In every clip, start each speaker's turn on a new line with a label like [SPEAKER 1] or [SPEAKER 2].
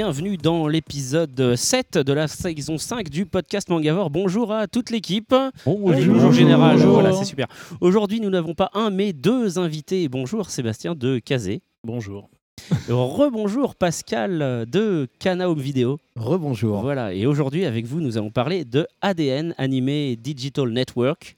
[SPEAKER 1] Bienvenue dans l'épisode 7 de la saison 5 du podcast Mangavore. Bonjour à toute l'équipe. Bonjour général, voilà c'est super. Aujourd'hui nous n'avons pas un mais deux invités. Bonjour Sébastien de Kazé.
[SPEAKER 2] Bonjour.
[SPEAKER 1] Rebonjour Pascal de Cana Home Video.
[SPEAKER 3] Rebonjour.
[SPEAKER 1] Voilà, et aujourd'hui avec vous nous allons parler de ADN, Animé Digital Network.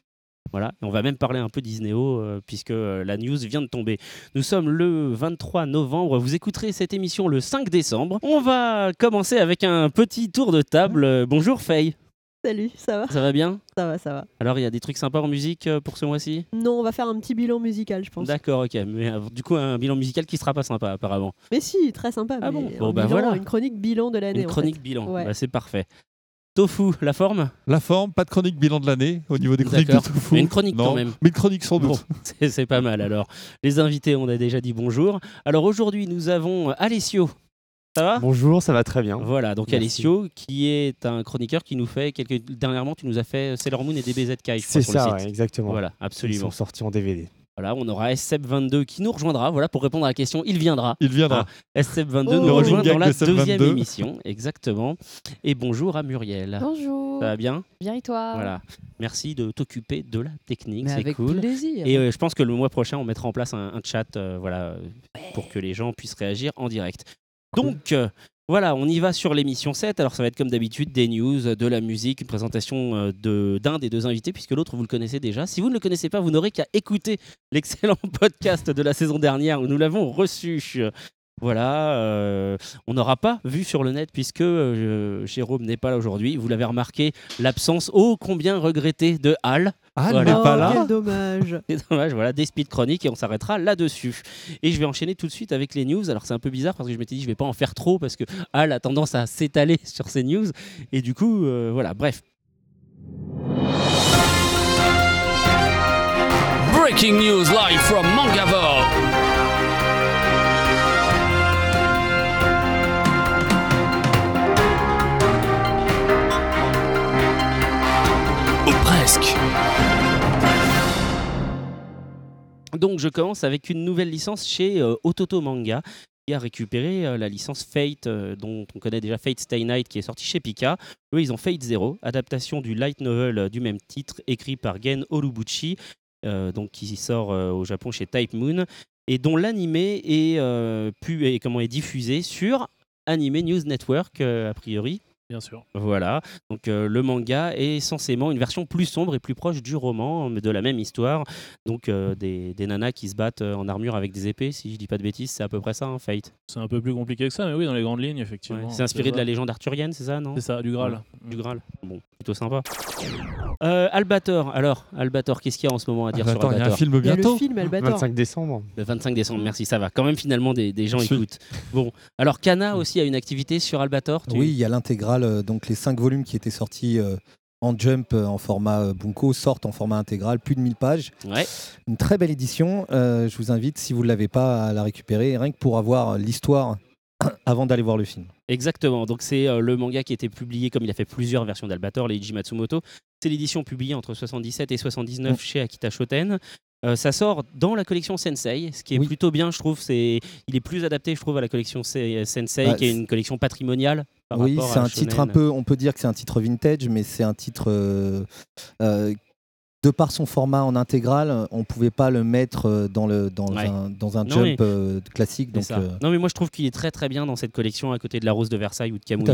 [SPEAKER 1] Voilà, et on va même parler un peu Disneyo euh, puisque euh, la news vient de tomber. Nous sommes le 23 novembre, vous écouterez cette émission le 5 décembre. On va commencer avec un petit tour de table. Euh, bonjour Faye,
[SPEAKER 4] Salut, ça va?
[SPEAKER 1] Ça va bien?
[SPEAKER 4] Ça va, ça va.
[SPEAKER 1] Alors il y a des trucs sympas en musique euh, pour ce mois-ci?
[SPEAKER 4] Non, on va faire un petit bilan musical, je pense.
[SPEAKER 1] D'accord, ok, mais euh, du coup un bilan musical qui sera pas sympa apparemment.
[SPEAKER 4] Mais si, très sympa.
[SPEAKER 1] Ah
[SPEAKER 4] mais
[SPEAKER 1] bon?
[SPEAKER 4] un
[SPEAKER 1] Bon, bah
[SPEAKER 4] bilan-
[SPEAKER 1] voilà.
[SPEAKER 4] Une chronique bilan de l'année.
[SPEAKER 1] Une
[SPEAKER 4] en
[SPEAKER 1] chronique
[SPEAKER 4] fait.
[SPEAKER 1] bilan,
[SPEAKER 4] Ouais.
[SPEAKER 1] Bah, c'est parfait. Tofu, la forme
[SPEAKER 2] La forme, pas de chronique bilan de l'année au niveau des chroniques de. Tofu.
[SPEAKER 1] Mais une chronique
[SPEAKER 2] Non,
[SPEAKER 1] quand même.
[SPEAKER 2] Mais une chronique sans
[SPEAKER 1] Bon,
[SPEAKER 2] doute.
[SPEAKER 1] c'est c'est pas mal alors. Les invités, on a déjà dit bonjour. Alors aujourd'hui, nous avons Alessio. Ça va?
[SPEAKER 3] Bonjour, ça va très bien.
[SPEAKER 1] Voilà, donc
[SPEAKER 3] Merci.
[SPEAKER 1] Alessio, qui est un chroniqueur qui nous fait quelques. Dernièrement, tu nous as fait Sailor Moon et DBZ Kai, je crois,
[SPEAKER 3] C'est ça,
[SPEAKER 1] le
[SPEAKER 3] ouais,
[SPEAKER 1] site.
[SPEAKER 3] exactement.
[SPEAKER 1] Voilà,
[SPEAKER 3] Ils
[SPEAKER 1] absolument.
[SPEAKER 3] sont sortis en DVD.
[SPEAKER 1] Voilà, on aura SCEP22 qui nous rejoindra. Voilà, pour répondre à la question, il viendra.
[SPEAKER 2] Il viendra.
[SPEAKER 1] SCEP22
[SPEAKER 4] Oh.
[SPEAKER 1] nous
[SPEAKER 4] Le
[SPEAKER 1] rejoint dans la
[SPEAKER 2] de SCEP22.
[SPEAKER 1] deuxième émission, exactement. Et bonjour à Muriel.
[SPEAKER 5] Bonjour.
[SPEAKER 1] Ça va bien?
[SPEAKER 5] Bien et toi?
[SPEAKER 1] Voilà. Merci de t'occuper de la technique, c'est
[SPEAKER 5] avec
[SPEAKER 1] cool.
[SPEAKER 5] plaisir.
[SPEAKER 1] Et euh, je pense que le mois prochain, on mettra en place un, un chat euh, voilà, pour que les gens puissent réagir en direct. Donc, euh, voilà, on y va sur l'émission 7. Alors, ça va être comme d'habitude des news, de la musique, une présentation euh, de- d'un des deux invités, puisque l'autre, vous le connaissez déjà. Si vous ne le connaissez pas, vous n'aurez qu'à écouter l'excellent podcast de la saison dernière où nous l'avons reçu. Voilà, euh, on n'aura pas vu sur le net puisque euh, Jérôme n'est pas là aujourd'hui. Vous l'avez remarqué, l'absence ô combien regrettée de Hal.
[SPEAKER 2] Ah,
[SPEAKER 1] Voilà.
[SPEAKER 2] n'est pas
[SPEAKER 4] Oh,
[SPEAKER 2] là
[SPEAKER 4] quel dommage.
[SPEAKER 1] C'est dommage, voilà, des speed chroniques et on s'arrêtera là-dessus. Et je vais enchaîner tout de suite avec les news. Alors c'est un peu bizarre parce que je m'étais dit je vais pas en faire trop parce que Al a tendance à s'étaler sur ses news. Et du coup, euh, voilà, bref.
[SPEAKER 6] Breaking news live from Mangavore.
[SPEAKER 1] Donc je commence avec une nouvelle licence chez euh, Ototo Manga qui a récupéré euh, la licence Fate euh, dont on connaît déjà Fate Stay Night qui est sortie chez Pika. Eux ils ont Fate Zero, adaptation du light novel du même titre écrit par Gen Olubuchi donc qui sort au Japon chez Type Moon et dont l'animé est, pu, est, comment, est diffusé sur Anime News Network a priori.
[SPEAKER 2] Bien sûr.
[SPEAKER 1] Voilà, donc euh, le manga est censément une version plus sombre et plus proche du roman, mais de la même histoire. Donc euh, des, des nanas qui se battent euh, en armure avec des épées, si je dis pas de bêtises, c'est à peu près ça, hein, Fate.
[SPEAKER 2] C'est un peu plus compliqué que ça, mais oui, dans les grandes lignes, effectivement.
[SPEAKER 1] Ouais. C'est inspiré de la légende arthurienne, c'est ça, non?
[SPEAKER 2] C'est ça, du Graal.
[SPEAKER 1] Du Graal. Bon, plutôt sympa. Euh, Albator, alors, Albator, qu'est-ce qu'il y a en ce moment à dire sur
[SPEAKER 2] attends, il y a un
[SPEAKER 1] Albator?
[SPEAKER 2] film
[SPEAKER 4] Il y a
[SPEAKER 2] bientôt.
[SPEAKER 4] le film Albator.
[SPEAKER 3] 25 décembre.
[SPEAKER 1] Le 25 décembre, merci, ça va. Quand même, finalement, des, des gens écoutent. Bon, alors Kana aussi a une activité sur Albator. tu-
[SPEAKER 7] Oui, il y a l'intégrale, euh, donc les cinq volumes qui étaient sortis euh, en Jump euh, en format Bunko sortent en format intégral, plus de 1000 pages.
[SPEAKER 1] Ouais,
[SPEAKER 7] Une très belle édition. euh, je vous invite, si vous ne l'avez pas, à la récupérer, rien que pour avoir l'histoire avant d'aller voir le film.
[SPEAKER 1] Exactement. Donc c'est euh, le manga qui a été publié comme il a fait plusieurs versions d'Albator, Leiji Matsumoto. C'est l'édition publiée entre 77 et 79
[SPEAKER 7] Mm.
[SPEAKER 1] chez Akita Shoten. Euh, ça sort dans la collection Sensei, ce qui est
[SPEAKER 7] Oui.
[SPEAKER 1] plutôt bien, je trouve. C'est, il est plus adapté, je trouve, à la collection Se- Sensei,
[SPEAKER 7] Bah,
[SPEAKER 1] qui est une collection patrimoniale. Par
[SPEAKER 7] oui, c'est un titre un peu, on peut dire que c'est un titre vintage, mais c'est un titre euh, euh, de par son format en intégrale, on pouvait pas le mettre euh, dans, le, dans,
[SPEAKER 1] Ouais.
[SPEAKER 7] un, dans un
[SPEAKER 1] Non,
[SPEAKER 7] jump
[SPEAKER 1] mais-
[SPEAKER 7] euh, classique.
[SPEAKER 1] C'est
[SPEAKER 7] Donc,
[SPEAKER 1] ça.
[SPEAKER 7] euh,
[SPEAKER 1] Non, mais moi je trouve qu'il est très très bien dans cette collection à côté de La Rose de Versailles ou de. Kamui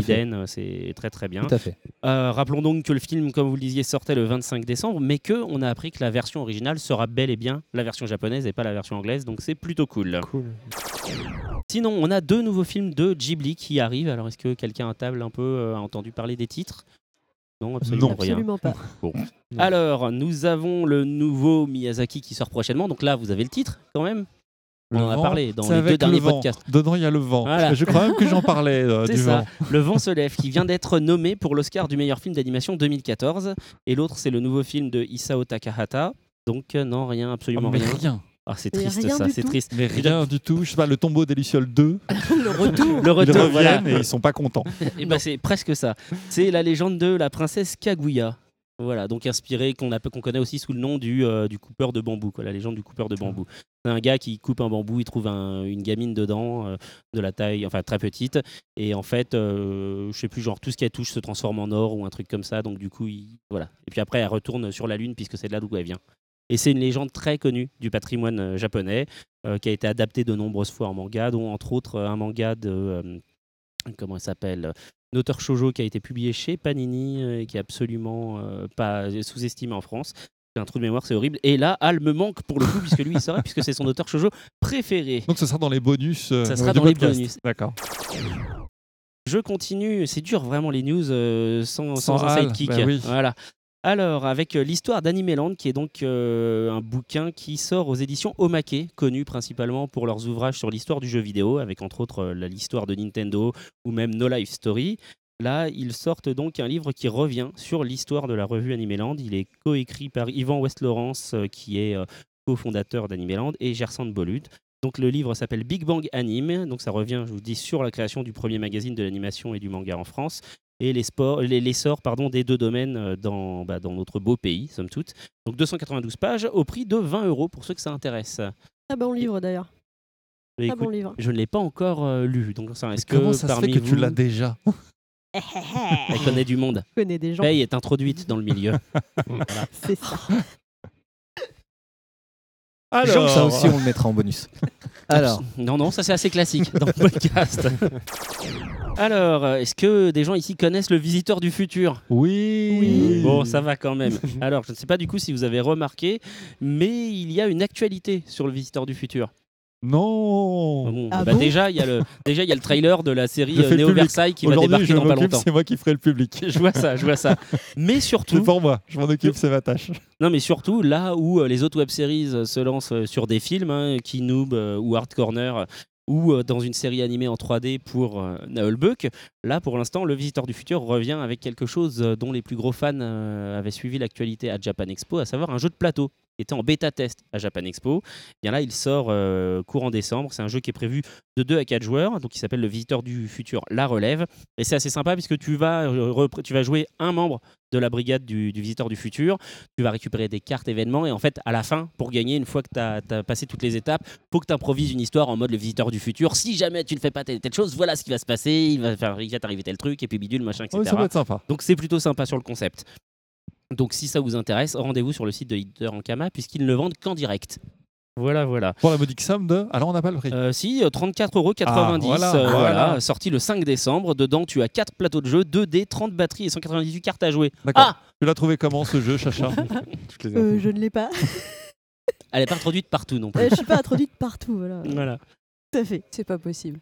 [SPEAKER 1] C'est très très bien.
[SPEAKER 7] tout à fait.
[SPEAKER 1] Euh, rappelons donc que le film, comme vous le disiez, sortait le 25 décembre, mais que on a appris que la version originale sera bel et bien la version japonaise et pas la version anglaise, donc c'est plutôt cool.
[SPEAKER 3] Cool.
[SPEAKER 1] Sinon, on a deux nouveaux films de Ghibli qui arrivent. Alors, est-ce que quelqu'un à table un peu euh, a entendu parler des titres? Non, absolument
[SPEAKER 2] Non.
[SPEAKER 1] rien.
[SPEAKER 4] Absolument pas.
[SPEAKER 3] Non.
[SPEAKER 1] Alors, nous avons le nouveau Miyazaki qui sort prochainement. Donc là, vous avez le titre quand même On
[SPEAKER 2] Le
[SPEAKER 1] en a
[SPEAKER 2] vent,
[SPEAKER 1] parlé dans les deux
[SPEAKER 2] le
[SPEAKER 1] derniers
[SPEAKER 2] vent.
[SPEAKER 1] podcasts.
[SPEAKER 2] Dedans, il y a le vent.
[SPEAKER 1] Voilà.
[SPEAKER 2] Je crois même que j'en parlais euh,
[SPEAKER 1] C'est
[SPEAKER 2] du
[SPEAKER 1] ça.
[SPEAKER 2] vent.
[SPEAKER 1] Le vent se lève, qui vient d'être nommé pour l'Oscar du meilleur film d'animation 2014. Et l'autre, c'est le nouveau film de Isao Takahata. Donc, euh, non, rien, absolument
[SPEAKER 2] mais
[SPEAKER 1] rien.
[SPEAKER 2] rien.
[SPEAKER 1] Ah, c'est triste ça, c'est triste.
[SPEAKER 2] Mais rien du tout. Je sais pas, le tombeau des Lucioles 2.
[SPEAKER 4] le retour.
[SPEAKER 1] Le
[SPEAKER 2] Ils
[SPEAKER 1] retour,
[SPEAKER 2] reviennent
[SPEAKER 1] voilà.
[SPEAKER 2] et ils sont pas contents.
[SPEAKER 1] Et ben, c'est presque ça. C'est la légende de la princesse Kaguya. Voilà, donc inspiré qu'on qu'on connaît aussi sous le nom du, euh, du coupeur de bambou, quoi, la légende du coupeur de bambou. C'est un gars qui coupe un bambou, il trouve un- une gamine dedans, euh, de la taille, enfin très petite, et en fait, euh, je sais plus, genre tout ce qu'elle touche se transforme en or ou un truc comme ça, donc du coup, il- voilà. Et puis après, elle retourne sur la lune puisque c'est de là d'où elle vient. Et c'est une légende très connue du patrimoine euh, japonais, euh, qui a été adaptée de nombreuses fois en manga, dont entre autres euh, un manga de comment il s'appelle un auteur shoujo qui a été publié chez Panini et qui est absolument euh, pas sous-estimé en France. Un trou de mémoire, c'est horrible. Et là, Al me manque pour le coup, puisque lui, il saurait, puisque c'est son auteur shoujo préféré.
[SPEAKER 2] Donc ce sera dans les bonus. euh,
[SPEAKER 1] Ça sera dans les bonus.
[SPEAKER 2] D'accord.
[SPEAKER 1] Je continue, c'est dur vraiment les news euh, sans, sans,
[SPEAKER 2] Sans
[SPEAKER 1] un
[SPEAKER 2] Al,
[SPEAKER 1] sidekick.
[SPEAKER 2] bah oui.
[SPEAKER 1] Voilà. Alors, avec euh, l'histoire d'Animeland, qui est donc euh, un bouquin qui sort aux éditions Omake, connu principalement pour leurs ouvrages sur l'histoire du jeu vidéo, avec entre autres euh, l'histoire de Nintendo ou même No Life Story. Là, ils sortent donc un livre qui revient sur l'histoire de la revue Animeland. Il est coécrit par Yvan West-Laurence, qui est cofondateur d'Animeland, et Gersan Bolut. Donc le livre s'appelle Big Bang Anime, donc ça revient, je vous dis, sur la création du premier magazine de l'animation et du manga en France, et les sports- les- l'essor pardon, des deux domaines euh, dans, bah, dans notre beau pays, somme toute. Donc 292 pages au prix de 20 euros pour ceux que ça intéresse.
[SPEAKER 4] Très bon livre d'ailleurs.
[SPEAKER 1] Écoute,
[SPEAKER 4] bon livre.
[SPEAKER 1] je ne l'ai pas encore euh, lu, donc est-ce que
[SPEAKER 2] Comment ça se
[SPEAKER 1] parmi
[SPEAKER 2] fait que tu
[SPEAKER 1] vous,
[SPEAKER 2] l'as déjà?
[SPEAKER 1] Elle connaît du monde
[SPEAKER 4] Je connais des gens.
[SPEAKER 1] Paye est introduite dans le milieu.
[SPEAKER 4] C'est ça.
[SPEAKER 2] Alors,
[SPEAKER 7] Ça aussi, on le mettra en bonus. Alors,
[SPEAKER 1] Non, non, ça c'est assez classique dans le podcast. Alors, est-ce que des gens ici connaissent le visiteur du futur?
[SPEAKER 2] Oui.
[SPEAKER 1] Bon, ça va quand même. Alors, je ne sais pas du coup si vous avez remarqué, mais il y a une actualité sur le visiteur du futur.
[SPEAKER 2] Non.
[SPEAKER 1] Bon,
[SPEAKER 4] Ah
[SPEAKER 1] bah,
[SPEAKER 4] bon
[SPEAKER 1] déjà, il y, a le, déjà, il y a le trailer de la série euh, Néo. Versailles qui va débarquer dans pas longtemps.
[SPEAKER 2] c'est moi qui ferai le public.
[SPEAKER 1] Je vois ça, je vois ça. Mais
[SPEAKER 2] C'est
[SPEAKER 1] surtout,
[SPEAKER 2] pour moi, je m'en occupe, c'est ma tâche.
[SPEAKER 1] non, mais surtout là où euh, les autres web-séries euh, se lancent sur des films, hein, Kinoob euh, ou Hard Corner, ou euh, dans une série animée en 3D pour euh, Naolbuck, là pour l'instant, le Visiteur du Futur revient avec quelque chose dont les plus gros fans euh, avaient suivi l'actualité à Japan Expo, à savoir un jeu de plateau était en bêta test à Japan Expo. Bien là, il sort euh, courant décembre. C'est un jeu qui est prévu de 2 à 4 joueurs, donc il s'appelle le Visiteur du Futur La Relève. Et c'est assez sympa puisque tu vas, euh, tu vas jouer un membre de la brigade du, du Visiteur du Futur. Tu vas récupérer des cartes événements et en fait, à la fin, pour gagner, une fois que tu as, passé toutes les étapes, faut que tu improvises une histoire en mode le Visiteur du Futur. Si jamais tu ne fais pas telle, telle chose, voilà ce qui va se passer. Il va, faire, il va t'arriver tel truc et puis bidule, machin, etc.
[SPEAKER 2] Ça va être sympa.
[SPEAKER 1] Donc c'est plutôt sympa sur le concept. Donc si ça vous intéresse, rendez-vous sur le site de l'éditeur Ankama puisqu'ils ne le vendent qu'en direct. Voilà, voilà.
[SPEAKER 2] Pour la modique somme de. Alors, on n'a pas le prix.
[SPEAKER 1] Euh, si, euh, 34,90€,
[SPEAKER 2] Ah, voilà,
[SPEAKER 1] euh,
[SPEAKER 2] voilà.
[SPEAKER 1] voilà, sorti le 5 décembre. Dedans, tu as 4 plateaux de jeu, 2 dés, 30 batteries et 198 cartes à jouer.
[SPEAKER 2] D'accord.
[SPEAKER 1] Ah
[SPEAKER 2] Tu l'as trouvé comment ce jeu, Chacha
[SPEAKER 4] Euh, je ne l'ai pas.
[SPEAKER 1] Elle n'est pas introduite partout non plus.
[SPEAKER 4] Euh, je suis pas introduite partout. Voilà.
[SPEAKER 1] Voilà.
[SPEAKER 4] Tout à fait. C'est pas possible.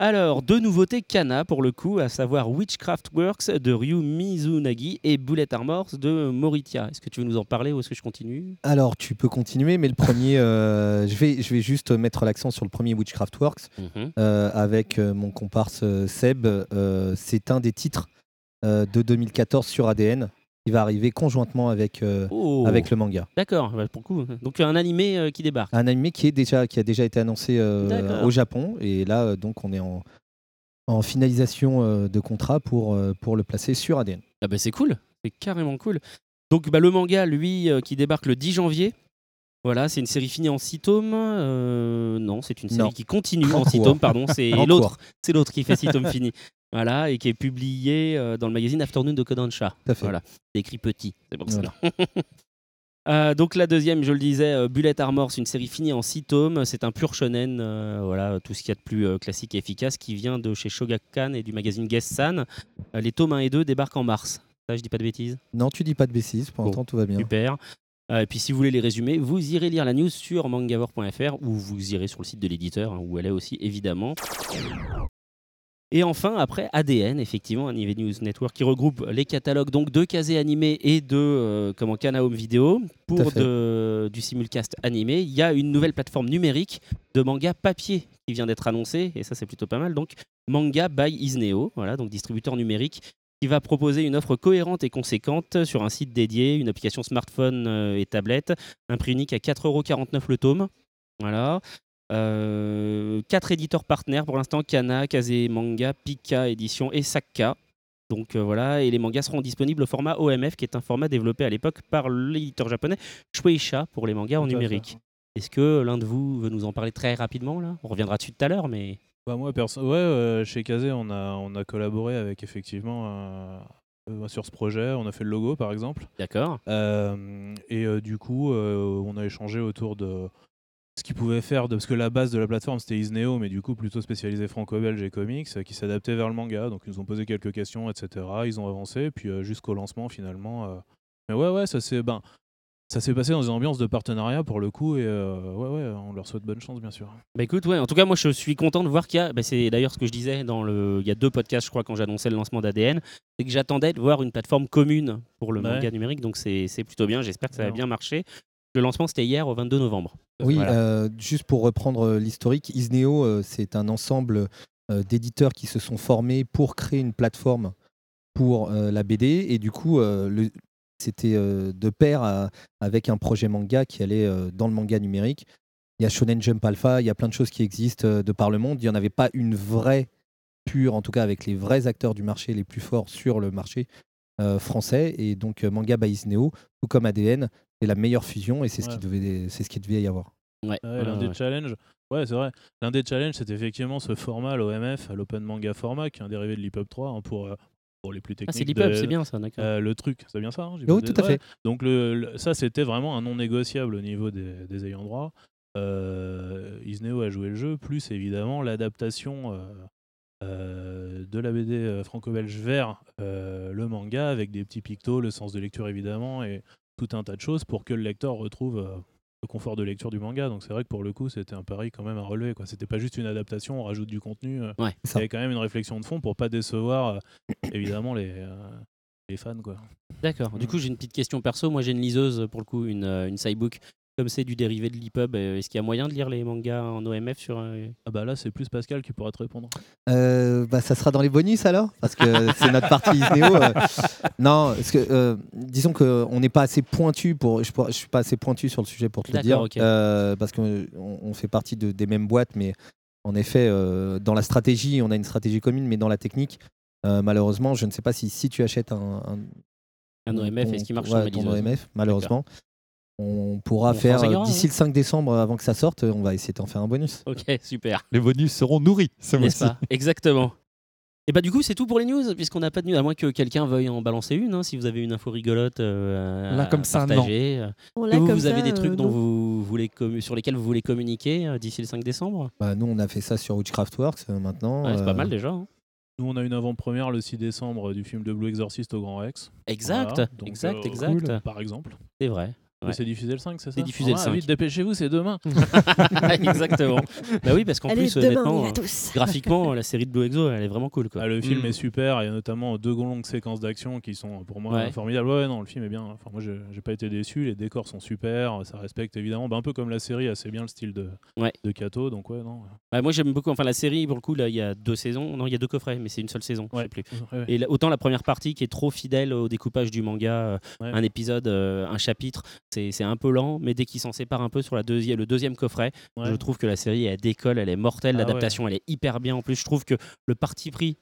[SPEAKER 1] Alors, deux nouveautés Kana pour le coup, à savoir Witchcraft Works de Ryu Mizunagi et Bullet Armors de Moritia. Est-ce que tu veux nous en parler ou est-ce que je continue?
[SPEAKER 7] Alors, tu peux continuer, mais le premier, euh, je, vais, je vais juste mettre l'accent sur le premier Witchcraft Works
[SPEAKER 1] Mhm.
[SPEAKER 7] euh, avec euh, mon comparse Seb. Euh, c'est un des titres de 2014 sur ADN va arriver conjointement avec, euh,
[SPEAKER 1] Oh,
[SPEAKER 7] avec le manga.
[SPEAKER 1] D'accord, bah, pour le coup. Donc un animé euh, qui débarque.
[SPEAKER 7] Un anime qui, est déjà, qui a déjà été annoncé euh, au Japon. Et là, euh, donc, on est en, en finalisation de contrat pour, pour le placer sur ADN.
[SPEAKER 1] Ah bah c'est cool, c'est carrément cool. Donc bah, le manga, lui, qui débarque le 10 janvier. Voilà, c'est une série finie en 6 tomes. Euh, non, c'est une série
[SPEAKER 7] Non.
[SPEAKER 1] qui continue
[SPEAKER 7] En
[SPEAKER 1] en 6
[SPEAKER 7] cours.
[SPEAKER 1] tomes, pardon. C'est l'autre. C'est l'autre qui fait 6 tomes finis. Voilà, et qui est publié euh, dans le magazine Afternoon de Kodansha. Voilà, c'est écrit petit, c'est pour ça. Euh, donc la deuxième, je le disais, Bullet Armor, c'est une série finie en 6 tomes. C'est un pur shonen, euh, voilà, tout ce qu'il y a de plus euh, classique et efficace, qui vient de chez Shogakukan et du magazine Guest San. Euh, les tomes 1 et 2 débarquent en mars. Ça, je dis pas de bêtises?
[SPEAKER 7] Non, tu dis pas de bêtises. Pour
[SPEAKER 1] Bon.
[SPEAKER 7] l'instant, tout va bien.
[SPEAKER 1] Super. Euh, et puis si vous voulez les résumer, vous irez lire la news sur mangavore.fr ou vous irez sur le site de l'éditeur, hein, où elle est aussi évidemment. Et enfin, après, ADN, effectivement, Anime News Network, qui regroupe les catalogues donc de Kazé animé et de euh, comment, Kana Home
[SPEAKER 7] à
[SPEAKER 1] Pour de- du simulcast animé, il y a une nouvelle plateforme numérique de manga papier qui vient d'être annoncée, et ça c'est plutôt pas mal. Donc, Manga by Isneo, voilà, donc distributeur numérique, qui va proposer une offre cohérente et conséquente sur un site dédié, une application smartphone euh, et tablette, un prix unique à 4,49€ le tome. Voilà. Euh, quatre éditeurs partenaires pour l'instant Kana, Kaze Manga, Pika Édition et Sakka. Donc euh, voilà, et les mangas seront disponibles au format OMF, qui est un format développé à l'époque par l'éditeur japonais Shueisha pour les mangas en numérique. Est-ce que l'un de vous veut nous en parler très rapidement là? On reviendra dessus tout à l'heure, mais
[SPEAKER 5] Bah moi, perso, ouais, euh, chez Kazé, on a, on a collaboré avec effectivement euh, sur ce projet. On a fait le logo, par exemple.
[SPEAKER 1] d'accord.
[SPEAKER 5] Euh, et du coup, on a échangé autour de ce qu'ils pouvaient faire. De, parce que la base de la plateforme, c'était Isneo, mais du coup, plutôt spécialisé franco-belge et comics, qui s'adaptait vers le manga. Donc, ils nous ont posé quelques questions, etc. Ils ont avancé, puis jusqu'au lancement, finalement. Mais ouais, ouais, ça s'est ben, ça s'est passé dans une ambiance de partenariat, pour le coup. Et euh, ouais, ouais, on leur souhaite bonne chance, bien sûr.
[SPEAKER 1] Bah écoute, ouais, en tout cas, moi je suis content de voir qu'il y a. bah, c'est d'ailleurs ce que je disais dans le. Il y a deux podcasts, je crois, quand j'annonçais le lancement d'ADN. C'est que j'attendais de voir une plateforme commune pour le
[SPEAKER 5] Ouais.
[SPEAKER 1] manga numérique. Donc c'est c'est plutôt bien. J'espère que ça va bien marcher. Le lancement, c'était hier, au 22 novembre.
[SPEAKER 7] Oui,
[SPEAKER 1] Voilà.
[SPEAKER 7] euh, juste pour reprendre euh, l'historique, Isneo, euh, c'est un ensemble euh, d'éditeurs qui se sont formés pour créer une plateforme pour euh, la BD. Et du coup, euh, le- c'était euh, de pair à- avec un projet manga qui allait euh, dans le manga numérique. Il y a Shonen Jump Alpha, il y a plein de choses qui existent euh, de par le monde. Il n'y en avait pas une vraie pure, en tout cas avec les vrais acteurs du marché les plus forts sur le marché euh, français. Et donc, euh, Manga by Isneo, tout comme ADN, c'est la meilleure fusion et c'est ce,
[SPEAKER 5] Ouais.
[SPEAKER 7] qui devait, c'est ce qui devait y avoir.
[SPEAKER 1] Ouais.
[SPEAKER 5] Ouais,
[SPEAKER 1] ouais,
[SPEAKER 5] l'un des challenges, ouais, c'est vrai. L'un des challenges, c'est effectivement ce format, l'OMF, l'Open Manga Format, qui est un dérivé de l'EPUB 3 hein, pour, euh, pour les plus
[SPEAKER 1] Ah, c'est
[SPEAKER 5] techniques.
[SPEAKER 1] l'EPUB,
[SPEAKER 5] de-
[SPEAKER 1] c'est bien ça, d'accord.
[SPEAKER 5] Euh, le truc, c'est bien ça hein,
[SPEAKER 7] Oui, tout à fait.
[SPEAKER 5] Donc le, le- ça, c'était vraiment un non négociable au niveau des, des ayants droit. Euh, Isneo a joué le jeu, plus évidemment l'adaptation euh, de la BD franco-belge vers le manga avec des petits pictos, le sens de lecture évidemment et tout un tas de choses pour que le lecteur retrouve le confort de lecture du manga. Donc c'est vrai que pour le coup, c'était un pari quand même à relever. Quoi. C'était pas juste une adaptation, on rajoute du contenu. euh,
[SPEAKER 1] Ouais.
[SPEAKER 5] Il y avait quand même une réflexion de fond pour pas décevoir euh, évidemment les, euh, les fans. Quoi.
[SPEAKER 1] D'accord. Du coup, j'ai une petite question perso. Moi, j'ai une liseuse, pour le coup, une, euh, une Sidebook. Comme c'est du dérivé de l'EPUB, est-ce qu'il y a moyen de lire les mangas en OMF sur. euh,
[SPEAKER 5] Ah bah là, c'est plus Pascal qui pourra te répondre.
[SPEAKER 7] Euh, bah, ça sera dans les bonus alors? Parce que c'est notre partie Isneo. euh. Non, parce que, euh, disons qu'on n'est pas assez pointu pour. Je ne suis pas assez pointu sur le sujet pour te le dire. euh, parce qu'on on fait partie de- des mêmes boîtes, mais en effet, euh, dans la stratégie, on a une stratégie commune, mais dans la technique, euh, malheureusement, je ne sais pas si, si tu achètes un. un
[SPEAKER 1] Un OMF, est-ce qu'il marche
[SPEAKER 7] ouais,
[SPEAKER 1] sur
[SPEAKER 7] ton OMF, malheureusement. On pourra
[SPEAKER 1] On
[SPEAKER 7] faire, d'ici
[SPEAKER 1] hein.
[SPEAKER 7] le 5 décembre, avant que ça sorte, on va essayer d'en faire un bonus.
[SPEAKER 1] Ok, super.
[SPEAKER 2] Les bonus seront nourris ce mois-ci.
[SPEAKER 1] Exactement. Et bah du coup c'est tout pour les news puisqu'on n'a pas de news à moins que quelqu'un veuille en balancer une hein, si vous avez une info rigolote euh,
[SPEAKER 2] Là,
[SPEAKER 1] à
[SPEAKER 2] comme ça, non.
[SPEAKER 1] partager. euh,
[SPEAKER 4] On
[SPEAKER 1] que
[SPEAKER 4] l'a
[SPEAKER 1] vous,
[SPEAKER 4] comme
[SPEAKER 1] vous avez des trucs
[SPEAKER 4] euh,
[SPEAKER 1] dont
[SPEAKER 4] non.
[SPEAKER 1] vous voulez sur lesquels vous voulez communiquer euh, d'ici le 5 décembre?
[SPEAKER 7] Bah, nous, on a fait ça sur Witchcraft Works euh, maintenant.
[SPEAKER 1] Ouais, C'est pas
[SPEAKER 7] euh,
[SPEAKER 1] mal déjà. hein.
[SPEAKER 5] Nous, on a une avant-première le 6 décembre du film de Blue Exorcist au Grand Rex.
[SPEAKER 1] Exact,
[SPEAKER 5] Voilà. Donc,
[SPEAKER 1] exact,
[SPEAKER 5] euh,
[SPEAKER 1] exact.
[SPEAKER 2] cool.
[SPEAKER 5] Par exemple.
[SPEAKER 1] C'est vrai.
[SPEAKER 5] Mais
[SPEAKER 1] Ouais.
[SPEAKER 5] C'est diffusé le 5, c'est ça
[SPEAKER 1] C'est diffusé le
[SPEAKER 5] Ah,
[SPEAKER 1] 5.
[SPEAKER 5] Vite, dépêchez-vous, c'est demain.
[SPEAKER 1] Exactement. bah oui parce qu'en plus
[SPEAKER 4] demain,
[SPEAKER 1] honnêtement, euh, graphiquement la série de Blue Exo elle est vraiment cool quoi.
[SPEAKER 5] Ah, le film
[SPEAKER 1] Mm.
[SPEAKER 5] est super, il y a notamment deux longues séquences d'action qui sont pour moi
[SPEAKER 1] Ouais.
[SPEAKER 5] formidables. Ouais, non, le film est bien. Enfin, moi, j'ai pas été déçu. Les décors sont super, ça respecte évidemment, bah, un peu comme la série, assez bien le style de,
[SPEAKER 1] Ouais.
[SPEAKER 5] de Kato. Donc, ouais, non.
[SPEAKER 1] Ouais, moi j'aime beaucoup enfin la série pour le coup là il y a deux saisons non il y a deux coffrets mais c'est une seule saison je sais plus.
[SPEAKER 5] Ouais, ouais.
[SPEAKER 1] Et là, autant la première partie qui est trop fidèle au découpage du manga, euh,
[SPEAKER 5] Ouais.
[SPEAKER 1] un épisode, euh, un chapitre, c'est un peu lent, mais dès qu'il s'en sépare un peu sur la le deuxième coffret,
[SPEAKER 5] Ouais.
[SPEAKER 1] je trouve que la série elle décolle, elle est mortelle,
[SPEAKER 5] Ah
[SPEAKER 1] l'adaptation elle est hyper bien. En plus, je trouve que le parti pris,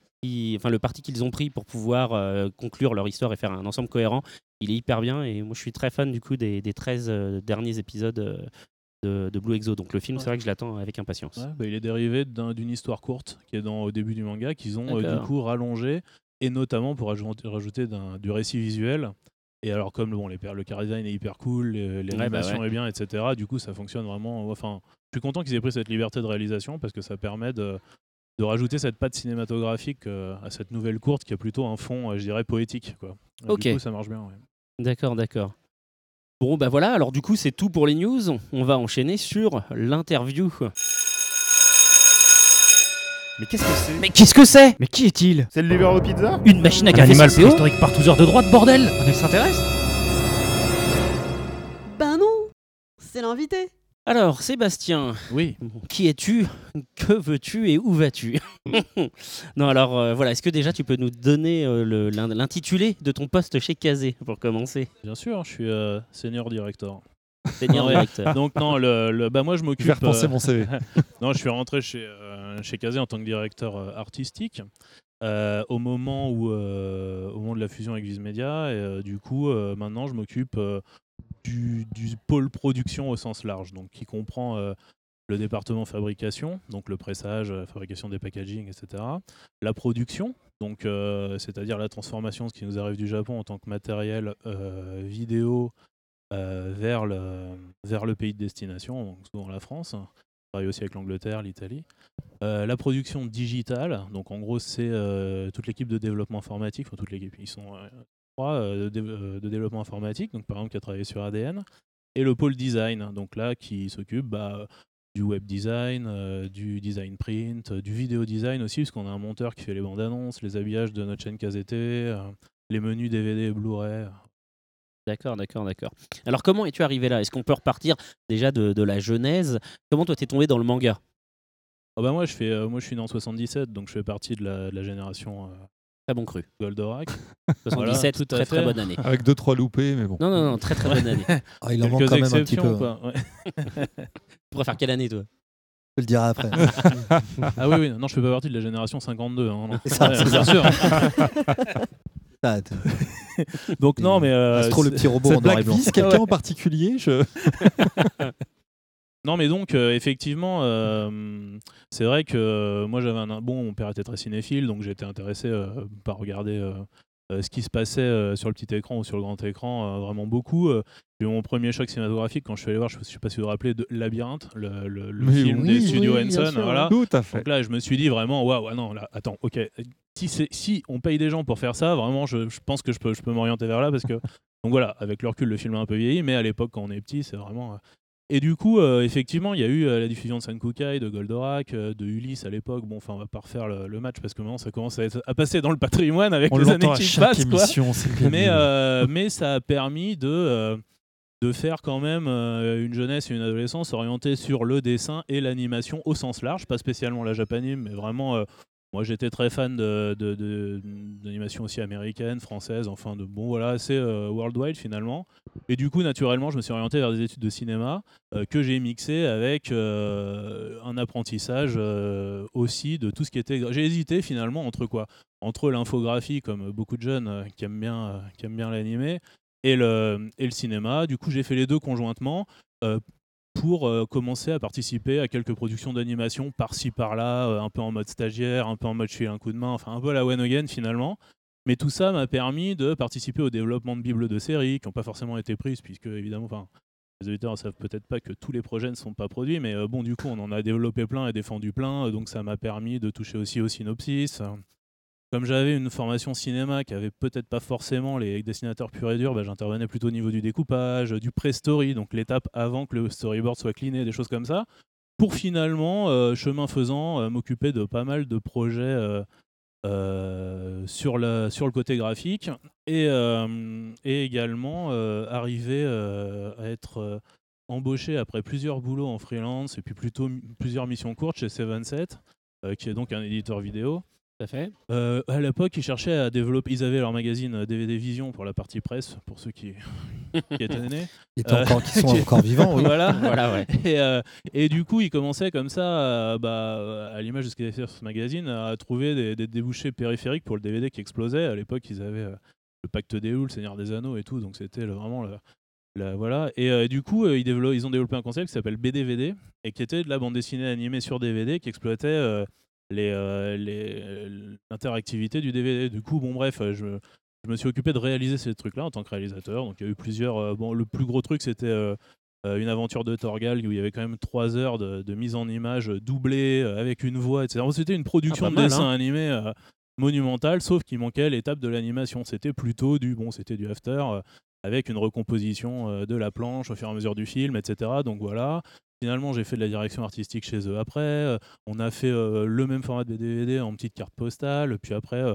[SPEAKER 1] enfin le parti qu'ils ont pris pour pouvoir euh, conclure leur histoire et faire un ensemble cohérent, il est hyper bien. Et moi, je suis très fan du coup des, des 13 euh, derniers épisodes. euh, de, de Blue Exo. Donc le film,
[SPEAKER 5] Ouais.
[SPEAKER 1] c'est vrai que je l'attends avec impatience.
[SPEAKER 5] Ouais, bah, il est dérivé d'un- d'une histoire courte qui est dans, au début du manga qu'ils ont du coup rallongé et notamment pour ajouter, rajouter du récit visuel. Et alors comme bon, les, le car design est hyper cool, l'animation
[SPEAKER 1] ouais.
[SPEAKER 5] est bien, etc. Du coup, ça fonctionne vraiment. Enfin, je suis content qu'ils aient pris cette liberté de réalisation parce que ça permet de, de rajouter cette patte cinématographique euh, à cette nouvelle courte qui a plutôt un fond, euh, je dirais, poétique. Quoi. Euh,
[SPEAKER 1] Ok.
[SPEAKER 5] Du coup, ça marche bien. ouais.
[SPEAKER 1] D'accord, d'accord. Bon, bah voilà, alors du coup, c'est tout pour les news. On va enchaîner sur l'interview.
[SPEAKER 3] Mais qu'est-ce que c'est
[SPEAKER 1] Mais qu'est-ce que c'est?
[SPEAKER 3] Mais qui est-il? C'est le livreur de pizza
[SPEAKER 1] Une machine à café
[SPEAKER 8] animal
[SPEAKER 1] sans CO
[SPEAKER 8] préhistorique par tous heures de droite, bordel Un extraterrestre
[SPEAKER 4] Ben non C'est l'invité
[SPEAKER 1] Alors, Sébastien,
[SPEAKER 5] Oui.
[SPEAKER 1] qui es-tu? Que veux-tu et où vas-tu? Non, alors euh, voilà, est-ce que déjà tu peux nous donner euh, l'intitulé de ton poste chez Kazé pour commencer?
[SPEAKER 5] Bien sûr, je suis euh, senior director.
[SPEAKER 1] Senior
[SPEAKER 5] Ouais.
[SPEAKER 1] directeur.
[SPEAKER 5] Donc non, le, le- bah moi je
[SPEAKER 2] Je
[SPEAKER 5] m'occupe.
[SPEAKER 2] vais repenser
[SPEAKER 5] euh,
[SPEAKER 2] mon CV.
[SPEAKER 5] non, je suis rentré chez euh, chez Kazé en tant que directeur euh, artistique euh, au moment où euh, au moment de la fusion avec Viz Media et du coup maintenant je m'occupe du, pôle production au sens large, donc qui comprend le département fabrication, donc le pressage, fabrication des packaging, etc. La production, donc c'est-à-dire la transformation, ce qui nous arrive du Japon en tant que matériel vidéo vers, le, vers le pays de destination, donc souvent la France. Travaille aussi avec l'Angleterre, l'Italie. Euh, la production digitale, donc en gros c'est euh, toute l'équipe de développement informatique, enfin toute l'équipe, ils sont euh, trois de, dé- de développement informatique, donc par exemple qui a travaillé sur ADN, et le pôle design, donc là qui s'occupe bah, du web design, du design print, du vidéo design aussi, parce qu'on a un monteur qui fait les bandes annonces, les habillages de notre chaîne KZT, les menus DVD et Blu-ray.
[SPEAKER 1] D'accord, d'accord, d'accord. Alors comment es-tu arrivé là? Est-ce qu'on peut repartir déjà de, de la genèse? Comment toi t'es tombé dans le manga?
[SPEAKER 5] Ah bah moi je fais euh, moi je suis né en 77 donc je fais partie de la, de la génération euh,
[SPEAKER 1] Très bon cru.
[SPEAKER 5] Goldorak.
[SPEAKER 1] 77,
[SPEAKER 5] tout à
[SPEAKER 1] très très
[SPEAKER 5] fait.
[SPEAKER 1] bonne année.
[SPEAKER 2] Avec deux trois loupés, mais bon.
[SPEAKER 1] Non, non, non, très très bonne année. Tu
[SPEAKER 7] Ah, il en manque
[SPEAKER 5] Quelques
[SPEAKER 7] quand même un petit
[SPEAKER 5] exceptions
[SPEAKER 7] peu.
[SPEAKER 5] quoi. ouais.
[SPEAKER 1] pourrais faire quelle année toi?
[SPEAKER 7] Je le dirai après.
[SPEAKER 5] Ah oui oui non je fais pas partie de la génération 52 hein, non.
[SPEAKER 7] C'est ça,
[SPEAKER 5] Ouais,
[SPEAKER 7] c'est
[SPEAKER 5] bien
[SPEAKER 7] ça.
[SPEAKER 5] sûr.
[SPEAKER 7] Ah, t-
[SPEAKER 5] Donc non mais euh,
[SPEAKER 7] Astro le
[SPEAKER 5] c'est-
[SPEAKER 7] petit robot
[SPEAKER 2] Cette
[SPEAKER 7] en noir et blanc.
[SPEAKER 2] Quelqu'un en particulier je...
[SPEAKER 5] Non, mais donc, euh, effectivement, euh, c'est vrai que euh, moi, j'avais un. Bon, mon père était très cinéphile, donc j'étais intéressé euh, par regarder euh, ce qui se passait sur le petit écran ou sur le grand écran, vraiment beaucoup. J'ai eu mon premier choc cinématographique quand je suis allé voir, je ne sais pas si vous vous rappelez, de Labyrinthe, le, le- le
[SPEAKER 2] Mais
[SPEAKER 5] film
[SPEAKER 2] oui,
[SPEAKER 5] des studios
[SPEAKER 4] oui,
[SPEAKER 5] Henson. voilà.
[SPEAKER 2] Tout à fait.
[SPEAKER 5] Donc là, je me suis dit vraiment, waouh, ah non, là, attends, ok. Si, on paye des gens pour faire ça, vraiment, je, je pense que je peux, je peux m'orienter vers là parce que. Donc voilà, avec le recul, le film a un peu vieilli, mais à l'époque, quand on est petit, c'est vraiment. Et du coup, euh, effectivement, il y a eu euh, la diffusion de Sankukai, de Goldorak, euh, de Ulysse à l'époque. Bon, enfin, on va pas refaire le, le match parce que maintenant, ça commence à, être- à passer dans le patrimoine avec
[SPEAKER 2] On
[SPEAKER 5] les années qui passent, quoi.
[SPEAKER 2] émission, c'est
[SPEAKER 5] Mais, ça a permis de, de faire quand même une jeunesse et une adolescence orientée sur le dessin et l'animation au sens large, pas spécialement la japanime, mais vraiment. Moi, j'étais très fan d'animation aussi américaine, française, enfin de bon voilà, assez euh, worldwide finalement. Et du coup, naturellement, je me suis orienté vers des études de cinéma euh, que j'ai mixé avec euh, un apprentissage aussi de tout ce qui était. J'ai hésité finalement entre quoi? Entre l'infographie, comme beaucoup de jeunes qui aiment bien, qui aiment bien l'animé, et le, cinéma. Du coup, j'ai fait les deux conjointement. Pour euh, commencer à participer à quelques productions d'animation par-ci par-là, euh, un peu en mode stagiaire, un peu en mode je file un coup de main, enfin un peu à la one again finalement. Mais tout ça m'a permis de participer au développement de bibles de séries qui n'ont pas forcément été prises, puisque évidemment, les auditeurs ne savent peut-être pas que tous les projets ne sont pas produits, mais euh, bon, du coup, on en a développé plein et défendu plein, donc ça m'a permis de toucher aussi au synopsis. Comme j'avais une formation cinéma qui avait peut-être pas forcément les dessinateurs purs et durs, bah, j'intervenais plutôt au niveau du découpage, du pré-story, donc l'étape avant que le storyboard soit cleané, des choses comme ça, pour finalement, euh, chemin faisant, euh, m'occuper de pas mal de projets euh, sur, le côté graphique et, et également arriver à être embauché après plusieurs boulots en freelance et puis plutôt plusieurs missions courtes chez Seven Set, euh, qui est donc un éditeur vidéo.
[SPEAKER 1] Tout à fait.
[SPEAKER 5] Euh, à l'époque, ils cherchaient à développer. Ils avaient leur magazine euh, DVD Vision pour la partie presse, pour ceux qui, qui étaient nés.
[SPEAKER 7] Qui
[SPEAKER 5] Euh,
[SPEAKER 7] encore- qui sont
[SPEAKER 5] qui-
[SPEAKER 7] encore vivants, oui.
[SPEAKER 5] voilà.
[SPEAKER 1] Voilà, ouais.
[SPEAKER 5] Et, euh, et du coup, ils commençaient comme ça, euh, bah, à l'image de ce qu'ils avaient fait sur ce magazine, à trouver des, des débouchés périphériques pour le DVD qui explosait. À l'époque, ils avaient euh, le Pacte des Loups, le Seigneur des Anneaux et tout, donc c'était vraiment le- voilà. Et euh, du coup, euh, ils, ont développé un concept qui s'appelle BDVD et qui était de la bande dessinée animée sur DVD qui exploitait euh, les, euh, les- euh, l'interactivité du DVD. Du coup, bon, bref, euh, je, je me suis occupé de réaliser ces trucs-là en tant que réalisateur. Donc, il y a eu plusieurs. bon, le plus gros truc, c'était une aventure de Torgal où il y avait quand même trois heures de, de mise en image doublée avec une voix, etc. C'était une production
[SPEAKER 1] Ah,
[SPEAKER 5] de
[SPEAKER 1] mal,
[SPEAKER 5] dessin
[SPEAKER 1] hein.
[SPEAKER 5] animé euh, monumentale, sauf qu'il manquait l'étape de l'animation. C'était plutôt du bon, c'était du after. euh, avec une recomposition euh, de la planche au fur et à mesure du film, etc. Donc voilà. Finalement, j'ai fait de la direction artistique chez eux après. Euh, on a fait euh, le même format de DVD en petite carte postale. Puis après, euh,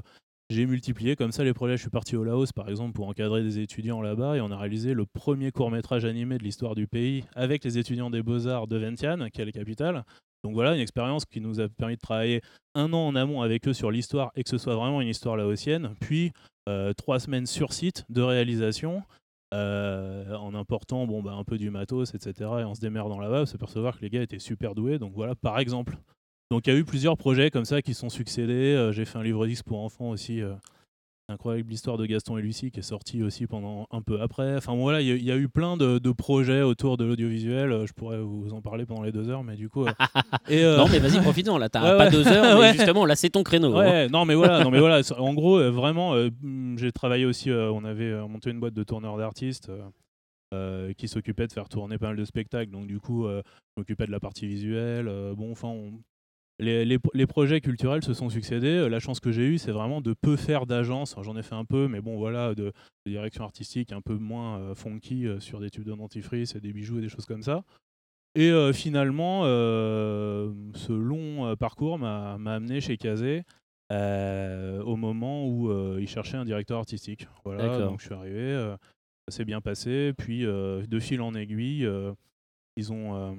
[SPEAKER 5] j'ai multiplié comme ça les projets. Je suis parti au Laos, par exemple, pour encadrer des étudiants là-bas. Et on a réalisé le premier court-métrage animé de l'histoire du pays avec les étudiants des Beaux-Arts de Vientiane, qui est la capitale. Donc voilà, une expérience qui nous a permis de travailler un an en amont avec eux sur l'histoire et que ce soit vraiment une histoire laotienne. Puis trois semaines sur site de réalisation. Euh, en important bon, bah, un peu du matos, etc. Et en se démerdant là-bas, s'apercevoir que les gars étaient super doués. Donc voilà, par exemple. Donc il y a eu plusieurs projets comme ça qui sont succédés. Euh, J'ai fait un livre 10 pour enfants aussi. Incroyable histoire de Gaston et Lucie qui est sorti aussi pendant un peu après. Enfin voilà, il y, a- il y a eu plein de, de projets autour de l'audiovisuel. Euh, Je pourrais vous en parler pendant les deux heures, mais du coup. euh, et, euh,
[SPEAKER 1] Non, mais vas-y, profitons. Là, t'as
[SPEAKER 5] Ouais,
[SPEAKER 1] pas
[SPEAKER 5] ouais.
[SPEAKER 1] deux heures, mais
[SPEAKER 5] Ouais.
[SPEAKER 1] justement, là, c'est ton créneau. hein.
[SPEAKER 5] Ouais, non mais voilà, non mais voilà. En gros, vraiment, euh, j'ai travaillé aussi. euh, on avait monté une boîte de tourneurs d'artistes euh, qui s'occupait de faire tourner pas mal de spectacles. Donc du coup, euh, je m'occupais de la partie visuelle. euh, bon, enfin, on- les, les- les projets culturels se sont succédés. Euh, La chance que j'ai eue, c'est vraiment de peu faire d'agence. J'en ai fait un peu, mais bon, voilà, de, de direction artistique un peu moins euh, funky euh, sur des tubes de dentifrice et des bijoux et des choses comme ça. Et euh, finalement, ce long parcours m'a amené chez Kazé au moment où il cherchait un directeur artistique. Voilà, donc je suis arrivé, ça s'est bien passé. Puis de fil en aiguille, ils ont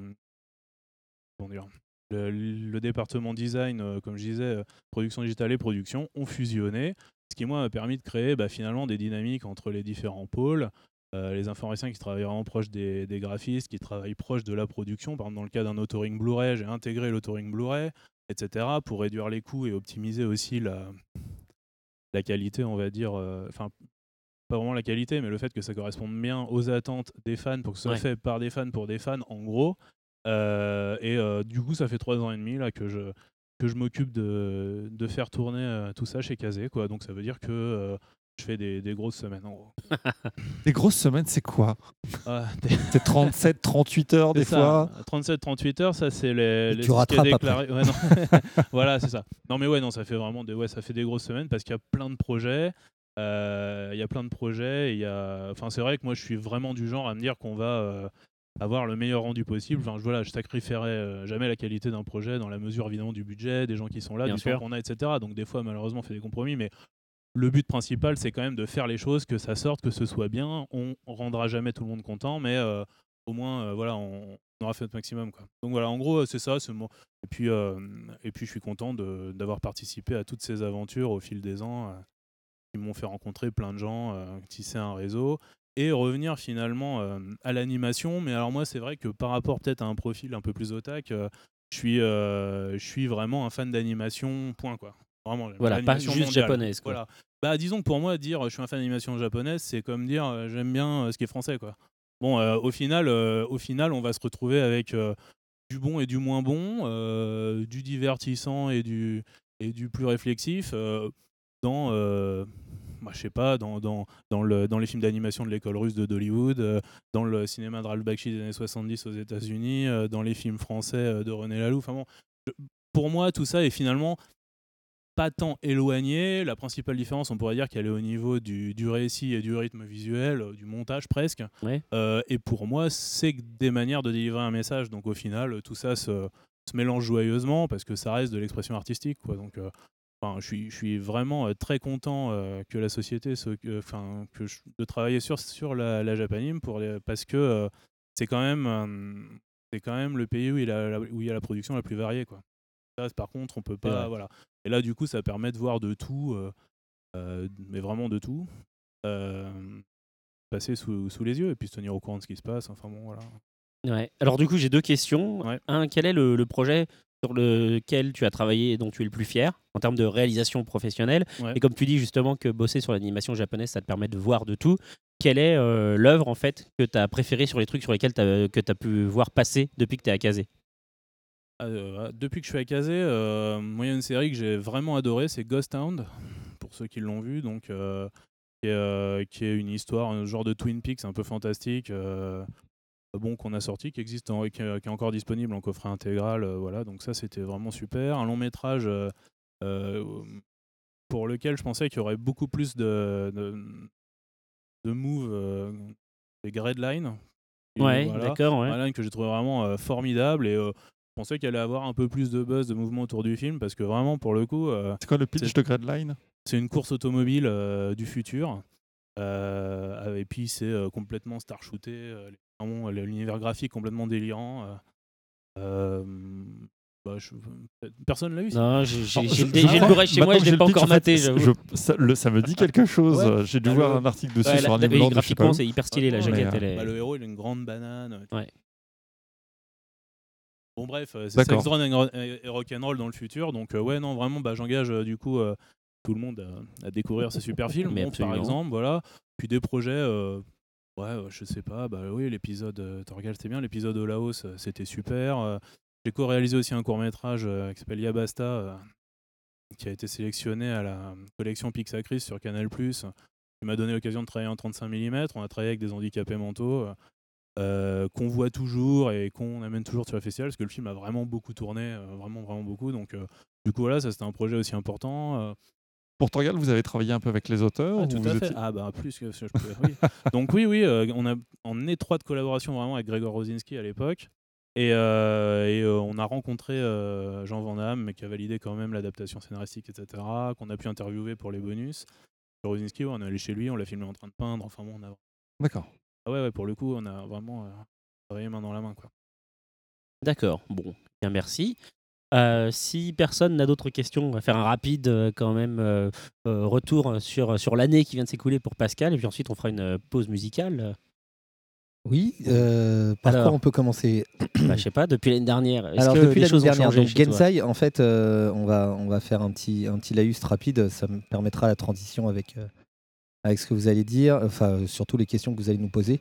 [SPEAKER 5] comment dire, le, le département design, euh, comme je disais, euh, production digitale et production, ont fusionné, ce qui moi m'a permis de créer bah, finalement des dynamiques entre les différents pôles. Euh, les informaticiens qui travaillent vraiment proches des, des graphistes, qui travaillent proche de la production. Par exemple, dans le cas d'un authoring Blu-ray, j'ai intégré l'authoring Blu-ray, etc., pour réduire les coûts et optimiser aussi la, la qualité, on va dire. euh, Enfin, pas vraiment la qualité, mais le fait que ça corresponde bien aux attentes des fans, pour que ce soit
[SPEAKER 1] Ouais.
[SPEAKER 5] fait par des fans pour des fans, en gros. Euh, et euh, du coup, ça fait trois ans et demi là que je que je m'occupe de, de faire tourner euh, tout ça chez Kazé, quoi. Donc ça veut dire que euh, je fais des, des grosses semaines en gros.
[SPEAKER 2] Les grosses semaines, c'est quoi?
[SPEAKER 5] Des-
[SPEAKER 2] C'est 37, 38 heures des
[SPEAKER 5] ça,
[SPEAKER 2] fois?
[SPEAKER 5] 37-38 heures, ça c'est les, les
[SPEAKER 7] tu rattrapes
[SPEAKER 5] déclaré. Ouais, voilà, c'est ça. Non mais ouais, non, ça fait vraiment des, ouais, ça fait des grosses semaines parce qu'il y a plein de projets. euh, Il y a plein de projets. et Il y a, enfin, c'est vrai que moi je suis vraiment du genre à me dire qu'on va euh, avoir le meilleur rendu possible. Enfin, je, voilà, je sacrifierai euh, jamais la qualité d'un projet dans la mesure évidemment du budget, des gens qui sont là,
[SPEAKER 1] Bien
[SPEAKER 5] du
[SPEAKER 1] sûr.
[SPEAKER 5] temps qu'on a, etc. Donc des fois malheureusement on fait des compromis, mais le but principal, c'est quand même de faire les choses, que ça sorte, que ce soit bien. On rendra jamais tout le monde content, mais euh, au moins, euh, voilà, on, on aura fait notre maximum. Quoi. Donc voilà, en gros, c'est ça. Et puis, euh, et puis, je suis content d'avoir participé à toutes ces aventures au fil des ans, qui m'ont fait rencontrer plein de gens, tisser un réseau. Et revenir finalement euh, à l'animation. Mais alors moi, c'est vrai que par rapport peut-être à un profil un peu plus otac, euh, je suis, euh, je suis vraiment un fan d'animation, point quoi. Vraiment,
[SPEAKER 1] Voilà, pas juste
[SPEAKER 5] mondiale.
[SPEAKER 1] japonaise, quoi.
[SPEAKER 5] Voilà. Bah, disons que pour moi, dire je suis un fan d'animation japonaise, c'est comme dire euh, j'aime bien ce qui est français. Quoi. Bon, au, final, au final, on va se retrouver avec du bon et du moins bon, du divertissant et du, et du plus réflexif dans, euh, bah, je sais pas, dans, dans, dans, le, dans les films d'animation de l'école russe de d'Hollywood, euh, dans le cinéma de Ralph Bakshi des années 70 aux États-Unis, euh, dans les films français euh, de René Laloux. Enfin bon, je- pour moi, tout ça est finalement pas tant éloigné. La principale différence, on pourrait dire qu'elle est au niveau du, du récit et du rythme visuel, du montage presque.
[SPEAKER 1] Ouais.
[SPEAKER 5] Euh, et pour moi, c'est des manières de délivrer un message. Donc au final, tout ça se, se mélange joyeusement parce que ça reste de l'expression artistique. Quoi. Donc, euh, enfin, je, suis, je suis vraiment euh, très content euh, que la société, se, que- enfin, que je- de travailler sur, sur la, la Japanime pour les- parce que euh, c'est quand même, c'est quand même le pays où il, a, la- où il y a la production la plus variée. Quoi. Par contre, on peut pas. Voilà. Et là, du coup, ça permet de voir de tout, euh, mais vraiment de tout, euh, passer sous, sous les yeux et puis se tenir au courant de ce qui se passe. Enfin bon, voilà.
[SPEAKER 1] Ouais. Alors du coup, j'ai deux questions.
[SPEAKER 5] Ouais.
[SPEAKER 1] Un, quel est le, le projet sur lequel tu as travaillé et dont tu es le plus fier en termes de réalisation professionnelle
[SPEAKER 5] Ouais.
[SPEAKER 1] Et comme tu dis justement que bosser sur l'animation japonaise, ça te permet de voir de tout. Quelle est euh, l'œuvre en fait que tu as préférée sur les trucs sur lesquels que tu as pu voir passer depuis que tu es à Kazé?
[SPEAKER 5] Euh, depuis que je suis à Kazé, euh, moi, il y a une série que j'ai vraiment adorée, c'est Ghost Town, pour ceux qui l'ont vu, donc, euh, qui, est, qui est une histoire, un genre de Twin Peaks un peu fantastique, bon, qu'on a sorti, qui existe, en- qui, est, qui est encore disponible en coffret intégral, euh, voilà, donc ça c'était vraiment super. Un long métrage euh, euh, pour lequel je pensais qu'il y aurait beaucoup plus de, de, de moves, euh, des
[SPEAKER 1] Ouais,
[SPEAKER 5] Voilà.
[SPEAKER 1] d'accord, ouais.
[SPEAKER 5] Voilà, que j'ai trouvé vraiment euh, formidable et euh, je pensais qu'elle allait avoir un peu plus de buzz, de mouvement autour du film parce que vraiment, pour le coup, euh,
[SPEAKER 2] C'est quoi le pitch de Gradline
[SPEAKER 5] c'est une course automobile euh, du futur. Euh, et puis c'est euh, complètement star shooté, euh, vraiment, l'univers graphique complètement délirant. euh. Euh, bah, je- Personne l'a vu ça
[SPEAKER 1] Non, j'ai le Blu-ray chez moi, je l'ai pas encore maté,
[SPEAKER 2] ça, me dit quelque chose.
[SPEAKER 5] Ouais.
[SPEAKER 2] J'ai dû
[SPEAKER 5] Bah,
[SPEAKER 2] voir
[SPEAKER 5] le-
[SPEAKER 2] un article dessus
[SPEAKER 1] Ouais,
[SPEAKER 2] sur
[SPEAKER 1] la-
[SPEAKER 2] un événement
[SPEAKER 1] graphiquement, c'est hyper stylé, la
[SPEAKER 5] Ouais,
[SPEAKER 1] jaquette,
[SPEAKER 2] mais,
[SPEAKER 1] elle est...
[SPEAKER 5] Bah, le héros, il a une grande banane.
[SPEAKER 1] Ouais.
[SPEAKER 5] Bon, bref, euh, c'est. Sex, Drone et Rock'n'Roll dans le futur. Donc, euh, ouais, non, vraiment, bah, j'engage euh, du coup euh, tout le monde à, à découvrir ce super film.
[SPEAKER 1] Mais
[SPEAKER 5] Bon, par exemple, voilà. Puis des projets, euh, ouais, euh, je sais pas, bah oui, l'épisode, euh, Torgal, c'était bien. L'épisode de Laos, euh, c'était super. Euh, J'ai co-réalisé aussi un court-métrage euh, qui s'appelle Yabasta, qui a été sélectionné à la collection Pixacris sur Canal+. qui m'a donné l'occasion de travailler en 35 mm. On a travaillé avec des handicapés mentaux. qu'on voit toujours et qu'on amène toujours sur le festival parce que le film a vraiment beaucoup tourné, vraiment vraiment beaucoup. Donc du coup voilà, ça c'était un projet aussi important.
[SPEAKER 2] Pour Torgal, vous avez travaillé un peu avec les auteurs
[SPEAKER 5] Ah,
[SPEAKER 2] ou
[SPEAKER 5] tout à fait.
[SPEAKER 2] étiez-
[SPEAKER 5] Ah bah plus que ce que je pouvais. oui. Donc oui oui, euh, on a en étroite collaboration vraiment avec Gregor Rosinski à l'époque. Et, euh, et, euh, on a rencontré euh, Jean Van Damme, mais qui a validé quand même l'adaptation scénaristique, etc. Qu'on a pu interviewer pour les bonus. Rosinski, ouais, on est allé chez lui, on l'a filmé en train de peindre. Enfin bon, on a
[SPEAKER 2] D'accord.
[SPEAKER 5] ah ouais, ouais, pour le coup, on a vraiment euh, travaillé main dans la main. Quoi.
[SPEAKER 1] D'accord, bon, bien merci. Euh, si personne n'a d'autres questions, on va faire un rapide euh, quand même euh, retour sur, sur l'année qui vient de s'écouler pour Pascal, et puis ensuite on fera une pause musicale.
[SPEAKER 7] Oui, par
[SPEAKER 1] Alors.
[SPEAKER 7] quoi on peut commencer?
[SPEAKER 1] Bah, je sais pas, depuis l'année dernière,
[SPEAKER 7] Alors
[SPEAKER 1] que
[SPEAKER 7] depuis l'année dernière, donc Gensai, en fait, on va on va faire un petit un petit laïus rapide. Ça me permettra la transition avec avec ce que vous allez dire, enfin surtout les questions que vous allez nous poser.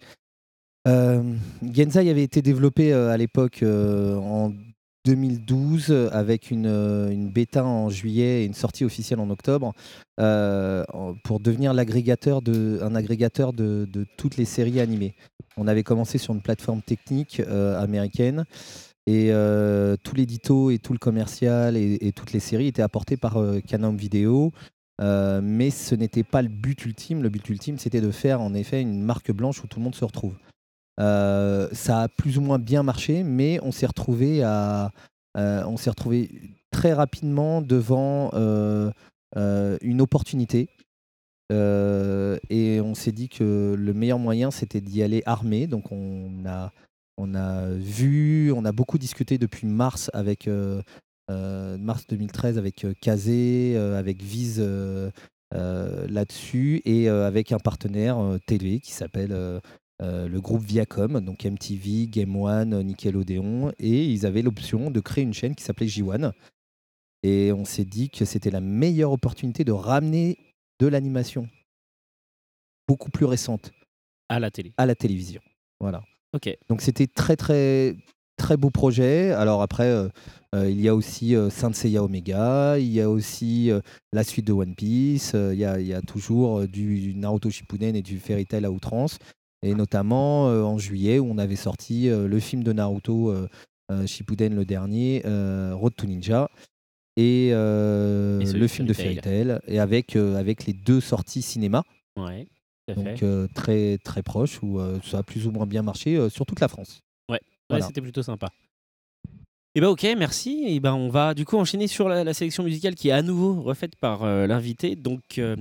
[SPEAKER 7] Gensai avait été développé à l'époque en 2012 euh, avec une, euh, une bêta en juillet et une sortie officielle en octobre euh, pour devenir l'agrégateur de un agrégateur de, toutes les séries animées. On avait commencé sur une plateforme technique euh, américaine et tout l'édito et tout le commercial et, et toutes les séries étaient apportés par Canon Video. Mais ce n'était pas le but ultime. Le but ultime, c'était de faire en effet une marque blanche où tout le monde se retrouve. Euh, ça a plus ou moins bien marché, mais on s'est retrouvé à, euh, on s'est retrouvé très rapidement devant euh, une opportunité. Et on s'est dit que le meilleur moyen, c'était d'y aller armé. Donc on a, on a vu, on a beaucoup discuté depuis mars avec mars 2013 avec Kazé, avec euh, là-dessus et avec un partenaire télé qui s'appelle euh, le groupe Viacom, donc MTV, Game One, Nickelodeon, et ils avaient l'option de créer une chaîne qui s'appelait J1. Et on s'est dit que c'était la meilleure opportunité de ramener de l'animation beaucoup plus récente
[SPEAKER 1] À la télé.
[SPEAKER 7] à la télévision. Voilà.
[SPEAKER 1] Ok.
[SPEAKER 7] Donc c'était très très très beau projet. Alors après, euh, euh, il y a aussi euh, Saint Seiya Omega, il y a aussi la suite de One Piece, il y, a, il y a toujours du Naruto Shippuden et du Fairy Tail à outrance. Et notamment euh, en juillet où on avait sorti euh, le film de Naruto euh, Shippuden le dernier, Road to Ninja. Et, le film de
[SPEAKER 1] Fairy
[SPEAKER 7] Tail, et avec, avec les deux sorties cinéma,
[SPEAKER 1] Ouais,
[SPEAKER 7] donc très très proche, où ça a plus ou moins bien marché sur toute la France.
[SPEAKER 1] Ouais,
[SPEAKER 7] voilà.
[SPEAKER 1] c'était plutôt sympa. Et bah ok, merci. Et ben on va du coup enchaîner sur la, la sélection musicale qui est à nouveau refaite par euh, l'invité. Donc, euh,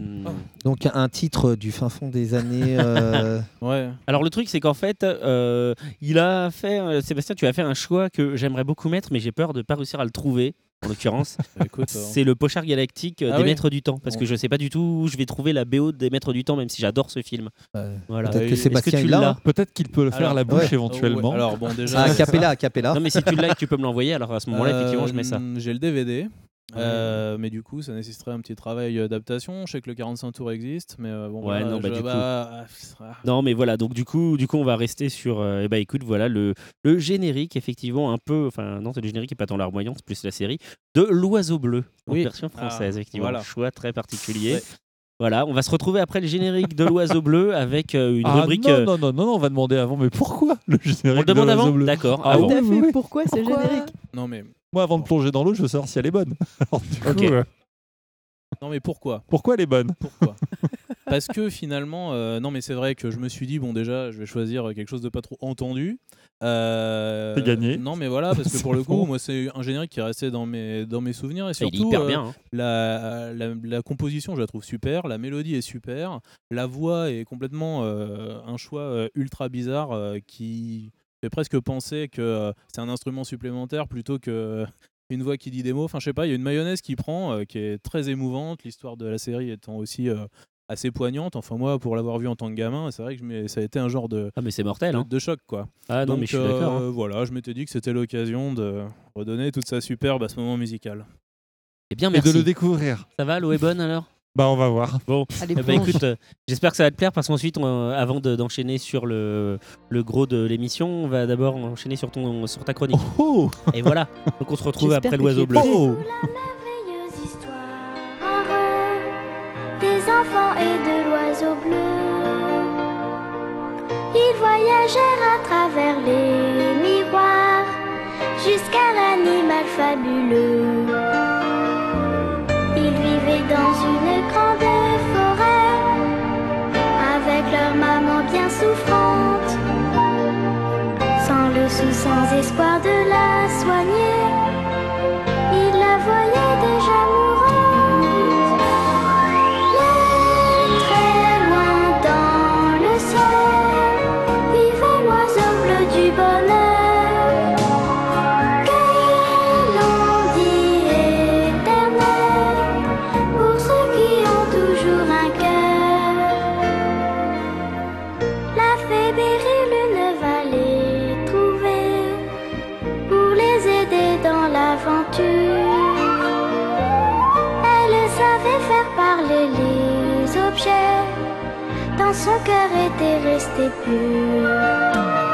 [SPEAKER 7] Donc un titre du fin fond des années. euh,
[SPEAKER 5] Ouais.
[SPEAKER 1] alors le truc c'est qu'en fait, euh, il a fait, euh, Sébastien, tu as fait un choix que j'aimerais beaucoup mettre, mais j'ai peur de pas réussir à le trouver. En l'occurrence,
[SPEAKER 5] Bah, euh,
[SPEAKER 1] c'est le pochard galactique euh,
[SPEAKER 5] Ah
[SPEAKER 1] des
[SPEAKER 5] oui.
[SPEAKER 1] Maîtres du Temps, parce que je sais pas du tout où je vais trouver la BO des Maîtres du Temps, même si j'adore ce film.
[SPEAKER 7] euh,
[SPEAKER 1] Voilà.
[SPEAKER 7] Peut-être
[SPEAKER 5] Euh,
[SPEAKER 7] que Sébastien
[SPEAKER 1] l'as
[SPEAKER 7] hein.
[SPEAKER 2] Peut-être qu'il peut le faire
[SPEAKER 5] Alors,
[SPEAKER 2] à la bouche
[SPEAKER 7] ouais.
[SPEAKER 2] éventuellement.
[SPEAKER 5] ouais, Alors bon, déjà.
[SPEAKER 7] Ah, a cappella, a cappella.
[SPEAKER 1] Non mais si tu l'as et que tu peux me l'envoyer, alors à ce moment-là, effectivement, je mets ça.
[SPEAKER 5] Euh, J'ai le DVD. Euh, mais du coup, ça nécessiterait un petit travail d'adaptation. Je sais que le 45 tours existe, mais euh, bon,
[SPEAKER 1] Ouais,
[SPEAKER 5] voilà,
[SPEAKER 1] non, bah,
[SPEAKER 5] je-
[SPEAKER 1] du coup.
[SPEAKER 5] bah, ah,
[SPEAKER 1] Non, mais voilà, donc du coup, du coup on va rester sur. euh, eh ben, écoute, voilà le, le générique, effectivement, un peu. Enfin, non, c'est le générique qui est pas tant larmoyant, c'est plus la série. De L'Oiseau Bleu, en
[SPEAKER 5] Oui.
[SPEAKER 1] version française,
[SPEAKER 5] Ah,
[SPEAKER 1] effectivement.
[SPEAKER 5] voilà.
[SPEAKER 1] Choix très particulier.
[SPEAKER 5] Ouais.
[SPEAKER 1] Voilà, on va se retrouver après le générique de L'Oiseau Bleu avec euh, une
[SPEAKER 2] Ah,
[SPEAKER 1] rubrique.
[SPEAKER 2] non, non, non, non, on va demander avant. Mais pourquoi le générique
[SPEAKER 1] on le demande
[SPEAKER 2] l'Oiseau
[SPEAKER 1] avant
[SPEAKER 2] bleu?
[SPEAKER 1] D'accord,
[SPEAKER 2] Ah
[SPEAKER 4] à
[SPEAKER 2] oui,
[SPEAKER 4] fait.
[SPEAKER 2] oui, oui.
[SPEAKER 4] Pourquoi c'est
[SPEAKER 2] Pourquoi?
[SPEAKER 4] générique?
[SPEAKER 5] Non mais
[SPEAKER 2] Moi, avant de plonger dans l'eau, je veux savoir si elle est bonne. Alors, du
[SPEAKER 1] Ok.
[SPEAKER 2] coup, euh,
[SPEAKER 5] non mais pourquoi?
[SPEAKER 2] Pourquoi elle est bonne?
[SPEAKER 5] Pourquoi? Parce que finalement, euh, non mais c'est vrai que je me suis dit bon déjà, je vais choisir quelque chose de pas trop entendu. Euh,
[SPEAKER 2] C'est gagné.
[SPEAKER 5] Non mais voilà, parce que pour le coup, moi c'est un générique qui est resté dans mes dans mes souvenirs et
[SPEAKER 1] Il est
[SPEAKER 5] surtout
[SPEAKER 1] hyper
[SPEAKER 5] euh,
[SPEAKER 1] bien. hein.
[SPEAKER 5] la, la, la composition, je la trouve super, la mélodie est super, la voix est complètement euh, un choix euh, ultra bizarre euh, qui fait presque penser que euh, c'est un instrument supplémentaire plutôt que une voix qui dit des mots. Enfin, je sais pas, il y a une mayonnaise qui prend, euh, qui est très émouvante, l'histoire de la série étant aussi euh, assez poignante. Enfin, moi, pour l'avoir vu en tant que gamin, c'est vrai que ça a été un genre de,
[SPEAKER 1] Ah, mais c'est mortel. Hein.
[SPEAKER 5] de choc, quoi.
[SPEAKER 1] Ah non,
[SPEAKER 5] Donc,
[SPEAKER 1] mais je suis d'accord. hein.
[SPEAKER 5] euh, voilà, je m'étais dit que c'était l'occasion de redonner toute sa superbe à ce moment musical.
[SPEAKER 1] Eh bien,
[SPEAKER 2] Et
[SPEAKER 1] merci.
[SPEAKER 2] de le découvrir.
[SPEAKER 1] Ça va, l'eau est bonne alors?
[SPEAKER 2] Bah, on va voir.
[SPEAKER 1] Bon,
[SPEAKER 4] Allez,
[SPEAKER 1] Eh ben,
[SPEAKER 4] plonge.
[SPEAKER 1] écoute, euh, j'espère que ça va te plaire parce qu'ensuite, on- avant de- d'enchaîner sur le, le gros de l'émission, on va d'abord enchaîner sur, ton, sur ta chronique.
[SPEAKER 2] Oh,
[SPEAKER 1] Et voilà, donc on se retrouve
[SPEAKER 4] J'espère
[SPEAKER 1] après
[SPEAKER 4] que
[SPEAKER 1] l'oiseau bleu.
[SPEAKER 2] oh.
[SPEAKER 9] merveilleuse histoire des enfants et de l'oiseau bleu. Ils voyagèrent à travers les miroirs jusqu'à l'animal fabuleux. Sans espoir de son cœur était resté pur.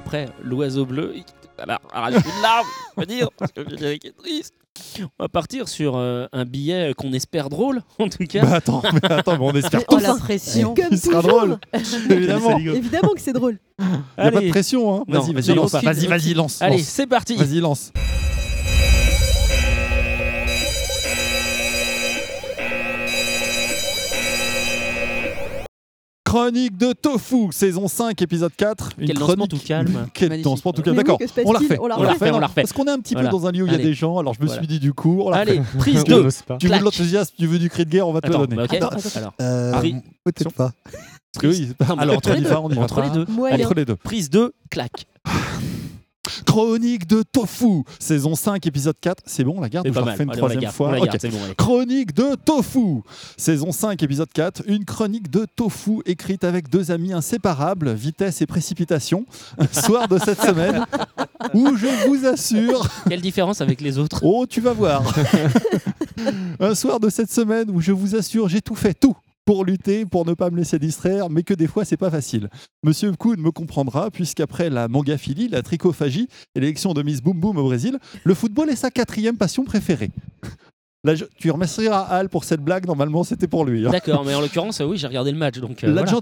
[SPEAKER 1] Après, l'oiseau bleu, il alors, arrache une larme, on va dire, parce que le générique est triste. On va partir sur euh, un billet qu'on espère drôle, en tout cas.
[SPEAKER 2] Bah, attends, mais attends, mais on espère
[SPEAKER 4] Oh
[SPEAKER 2] tous.
[SPEAKER 4] la pression Comme
[SPEAKER 2] Il sera
[SPEAKER 4] toujours.
[SPEAKER 2] drôle. Évidemment. Il
[SPEAKER 4] Évidemment que c'est drôle.
[SPEAKER 2] n'y a pas de pression. Hein. Vas-y, vas-y, lance. Vas-y, vas-y, lance.
[SPEAKER 1] Allez, c'est parti.
[SPEAKER 2] Vas-y, lance. Chronique de Tofu, saison 5, épisode 4. Une
[SPEAKER 1] Quel lancement
[SPEAKER 2] chronique...
[SPEAKER 1] tout calme.
[SPEAKER 2] Quel
[SPEAKER 4] Magnifique.
[SPEAKER 2] lancement tout calme. D'accord, on la refait.
[SPEAKER 4] On la
[SPEAKER 1] refait, on la refait.
[SPEAKER 2] Parce qu'on est un petit
[SPEAKER 1] Voilà.
[SPEAKER 2] peu dans un lieu où il y a des gens, alors je me
[SPEAKER 1] Voilà.
[SPEAKER 2] suis dit du coup, on la
[SPEAKER 1] Allez, prise
[SPEAKER 3] On
[SPEAKER 1] 2.
[SPEAKER 3] n'ose pas.
[SPEAKER 2] Tu veux de l'enthousiasme, tu veux du cri de guerre, on va te
[SPEAKER 1] Attends,
[SPEAKER 2] le donner.
[SPEAKER 1] bah. Alors,
[SPEAKER 7] Euh, Peut-être pas.
[SPEAKER 2] Parce que oui, alors
[SPEAKER 1] entre les deux.
[SPEAKER 2] va, on y va
[SPEAKER 1] Entre les deux.
[SPEAKER 4] Moyen.
[SPEAKER 2] Entre les deux.
[SPEAKER 1] Prise 2, clac.
[SPEAKER 2] Chronique de Tofu, saison 5, épisode 4. C'est bon, on la garde
[SPEAKER 1] C'est pas mal.
[SPEAKER 2] une troisième
[SPEAKER 1] garde,
[SPEAKER 2] fois
[SPEAKER 1] garde, bon.
[SPEAKER 2] Chronique de Tofu, saison 5, épisode 4. Une chronique de Tofu écrite avec deux amis inséparables, vitesse et précipitation. Soir de cette semaine, où je vous assure.
[SPEAKER 1] Quelle différence avec les autres
[SPEAKER 2] Oh, tu vas voir. Un soir de cette semaine où je vous assure, j'ai tout fait, tout pour lutter, pour ne pas me laisser distraire, mais que des fois c'est pas facile. Monsieur Kuhn me comprendra, puisqu'après la mangaphilie, la trichophagie et l'élection de Miss Boom Boom au Brésil, le football est sa quatrième passion préférée. Là, je- tu remercieras Al pour cette blague, normalement c'était pour lui. hein.
[SPEAKER 1] D'accord, mais en l'occurrence, oui, j'ai regardé le match. Donc, euh,
[SPEAKER 2] La
[SPEAKER 1] voilà.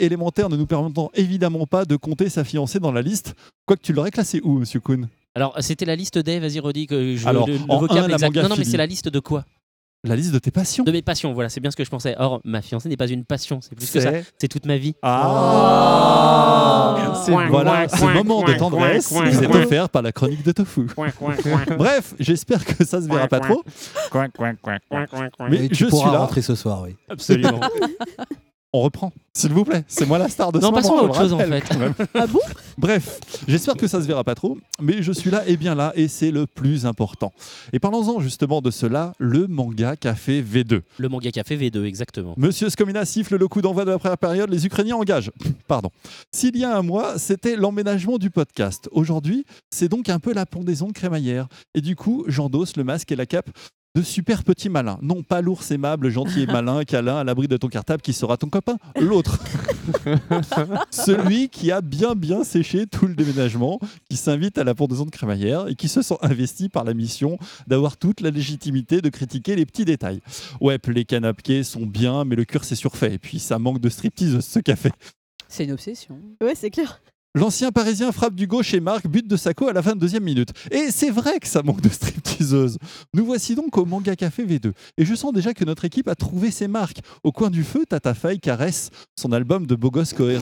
[SPEAKER 2] élémentaire ne nous permettant évidemment pas de compter sa fiancée dans la liste, quoique tu l'aurais classée où, monsieur Kuhn?
[SPEAKER 1] Alors, c'était la liste des, vas-y, redis que je,
[SPEAKER 2] Alors,
[SPEAKER 1] le, le
[SPEAKER 2] en
[SPEAKER 1] vocable
[SPEAKER 2] un, la
[SPEAKER 1] exact. Non, non, mais c'est la liste de quoi?
[SPEAKER 2] La liste de tes passions.
[SPEAKER 1] De mes passions, voilà, c'est bien ce que je pensais. Or, ma fiancée n'est pas une passion, c'est plus que ça.
[SPEAKER 2] C'est-
[SPEAKER 1] toute ma vie.
[SPEAKER 2] Ah
[SPEAKER 1] C'est-
[SPEAKER 2] Voilà, ce moment de tendresse vous est offert par la chronique de Tofu. Bref, j'espère que ça se verra pas trop. Mais
[SPEAKER 7] Et tu
[SPEAKER 2] je suis là.
[SPEAKER 7] rentrer ce soir, oui.
[SPEAKER 1] Absolument.
[SPEAKER 2] On reprend, s'il vous plaît. C'est moi la star de
[SPEAKER 1] Non,
[SPEAKER 2] ce
[SPEAKER 1] passons à autre chose, en fait.
[SPEAKER 4] Ah bon?
[SPEAKER 2] Bref, j'espère que ça se verra pas trop, mais je suis là et bien là, et c'est le plus important. Et parlons-en justement de cela, le manga café V2.
[SPEAKER 1] Le manga café V2, exactement.
[SPEAKER 2] Monsieur Skomina siffle le coup d'envoi de la première période, les Ukrainiens engagent. Pardon. S'il y a un mois, c'était l'emménagement du podcast. Aujourd'hui, c'est donc un peu la pendaison de crémaillère. Et du coup, j'endosse le masque et la cape de super petit malin. Non, pas l'ours aimable, gentil et malin, câlin, à l'abri de ton cartable qui sera ton copain. L'autre. Celui qui a bien bien séché tout le déménagement, qui s'invite à la pendaison de crémaillère et qui se sent investi par la mission d'avoir toute la légitimité de critiquer les petits détails. Ouais, les canapés sont bien, mais le cure c'est surfait. Et puis ça manque de striptease ce café.
[SPEAKER 10] C'est une obsession.
[SPEAKER 4] Ouais, c'est clair.
[SPEAKER 2] L'ancien parisien frappe du gauche et marque but de Sako à la 22e minute. Et c'est vrai que ça manque de stripteaseuse. Nous voici donc au Manga Café V2. Et je sens déjà que notre équipe a trouvé ses marques. Au coin du feu, Tata Faye caresse son album de beau gosse coréen,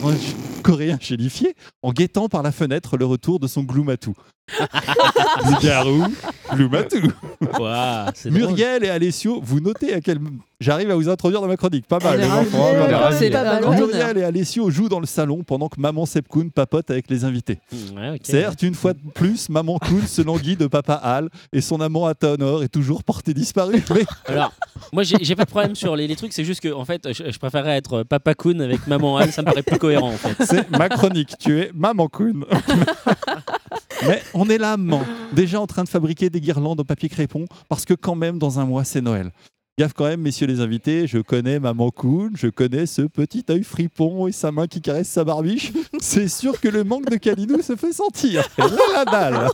[SPEAKER 2] coréen chélifié en guettant par la fenêtre le retour de son Gloumatou.
[SPEAKER 1] Ouah, c'est drôle.
[SPEAKER 2] Muriel et Alessio, vous notez à quel. J'arrive à vous introduire dans ma chronique. Pas mal. Les enfants. Muriel et Alessio jouent dans le salon pendant que maman Sepkoun papote avec les invités.
[SPEAKER 1] Ouais.
[SPEAKER 2] Certes, une fois de plus, maman Koun se languit de papa Hal et son amant Atanor est toujours porté disparu. Mais
[SPEAKER 1] Alors, moi, j'ai pas de problème sur les, les trucs, c'est juste que, en fait, je, je préférais être Papa Kun avec Maman Anne, ça me paraît plus cohérent, en fait.
[SPEAKER 2] c'est ma chronique. Tu es maman Koun. Mais on est là, déjà en train de fabriquer des guirlandes au papier crépon parce que quand même, dans un mois, c'est Noël. Gaffe quand même, messieurs les invités, je connais Maman Koun, je connais ce petit œil fripon et sa main qui caresse sa barbiche. C'est sûr que le manque de Kalinou se fait sentir. La dalle.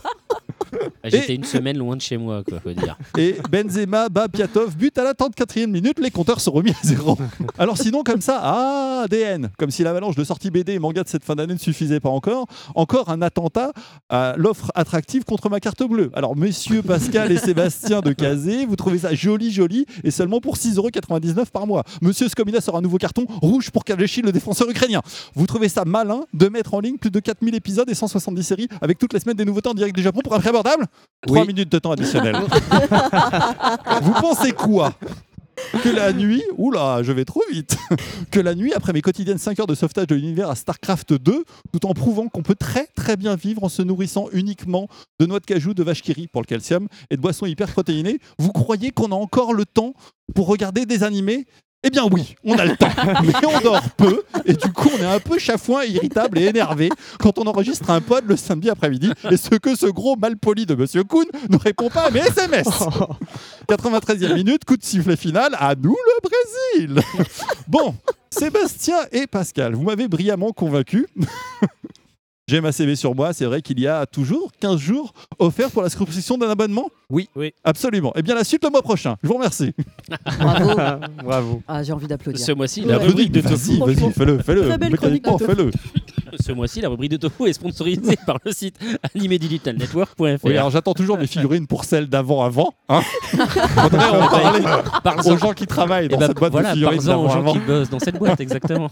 [SPEAKER 1] Ah, J'étais une semaine loin de chez moi, quoi, faut dire.
[SPEAKER 2] Et Benzema bat Piatov, but à la 34e minute, les compteurs sont remis à zéro. Alors sinon, comme ça, ah, ADN, comme si l'avalanche de sorties BD et manga de cette fin d'année ne suffisait pas encore, encore un attentat à l'offre attractive contre ma carte bleue. Alors, messieurs Pascal et Sébastien de Kazé, vous trouvez ça joli, joli, et seulement pour 6,99€ par mois. Monsieur Skomina sort un nouveau carton rouge pour Kalechi, le défenseur ukrainien. Vous trouvez ça malin de mettre en ligne plus de 4000 épisodes et 170 séries avec toutes les semaines des nouveautés en direct du Japon pour un abordable 3
[SPEAKER 7] Oui.
[SPEAKER 2] minutes de temps additionnel. Vous pensez quoi que la nuit, oula, je vais trop vite, que la nuit, après mes quotidiennes 5 heures de sauvetage de l'univers à StarCraft 2, tout en prouvant qu'on peut très très bien vivre en se nourrissant uniquement de noix de cajou, de vache qui rit pour le calcium et de boissons hyper protéinées, vous croyez qu'on a encore le temps pour regarder des animés eh bien oui, on a le temps, mais on dort peu, et du coup on est un peu chafouin, irritable et énervé quand on enregistre un pod le samedi après-midi, et ce que ce gros malpoli de Monsieur Kuhn ne répond pas à mes SMS. 93e minute, coup de sifflet final, à nous le Brésil Bon, Sébastien et Pascal, vous m'avez brillamment convaincu. J'ai ma CV sur moi, c'est vrai qu'il y a toujours 15 jours offerts pour la souscription d'un abonnement
[SPEAKER 7] Oui.
[SPEAKER 5] Oui.
[SPEAKER 2] Absolument. Eh bien la suite le mois prochain, je vous remercie.
[SPEAKER 10] Bravo.
[SPEAKER 3] Bravo.
[SPEAKER 10] Ah, j'ai envie d'applaudir.
[SPEAKER 1] Ce mois-ci, la
[SPEAKER 4] Ouais.
[SPEAKER 1] rubrique de
[SPEAKER 2] Vas-y,
[SPEAKER 1] Tofu.
[SPEAKER 2] vas-y, fais-le, fais-le.
[SPEAKER 4] Très belle chronique de
[SPEAKER 2] Mécaniquement,
[SPEAKER 4] Tofu.
[SPEAKER 2] fais-le.
[SPEAKER 1] Ce mois-ci, la rubrique de Tofu est sponsorisée par le site animedigitalnetwork.fr.
[SPEAKER 2] Oui, alors j'attends toujours mes figurines pour celles d'avant-avant. Hein Faudrait en parler aux gens qui travaillent dans
[SPEAKER 1] Eh ben,
[SPEAKER 2] cette boîte
[SPEAKER 1] voilà,
[SPEAKER 2] de figurines
[SPEAKER 1] parle-en aux gens
[SPEAKER 2] d'avant-avant.
[SPEAKER 1] qui bossent dans cette boîte, exactement.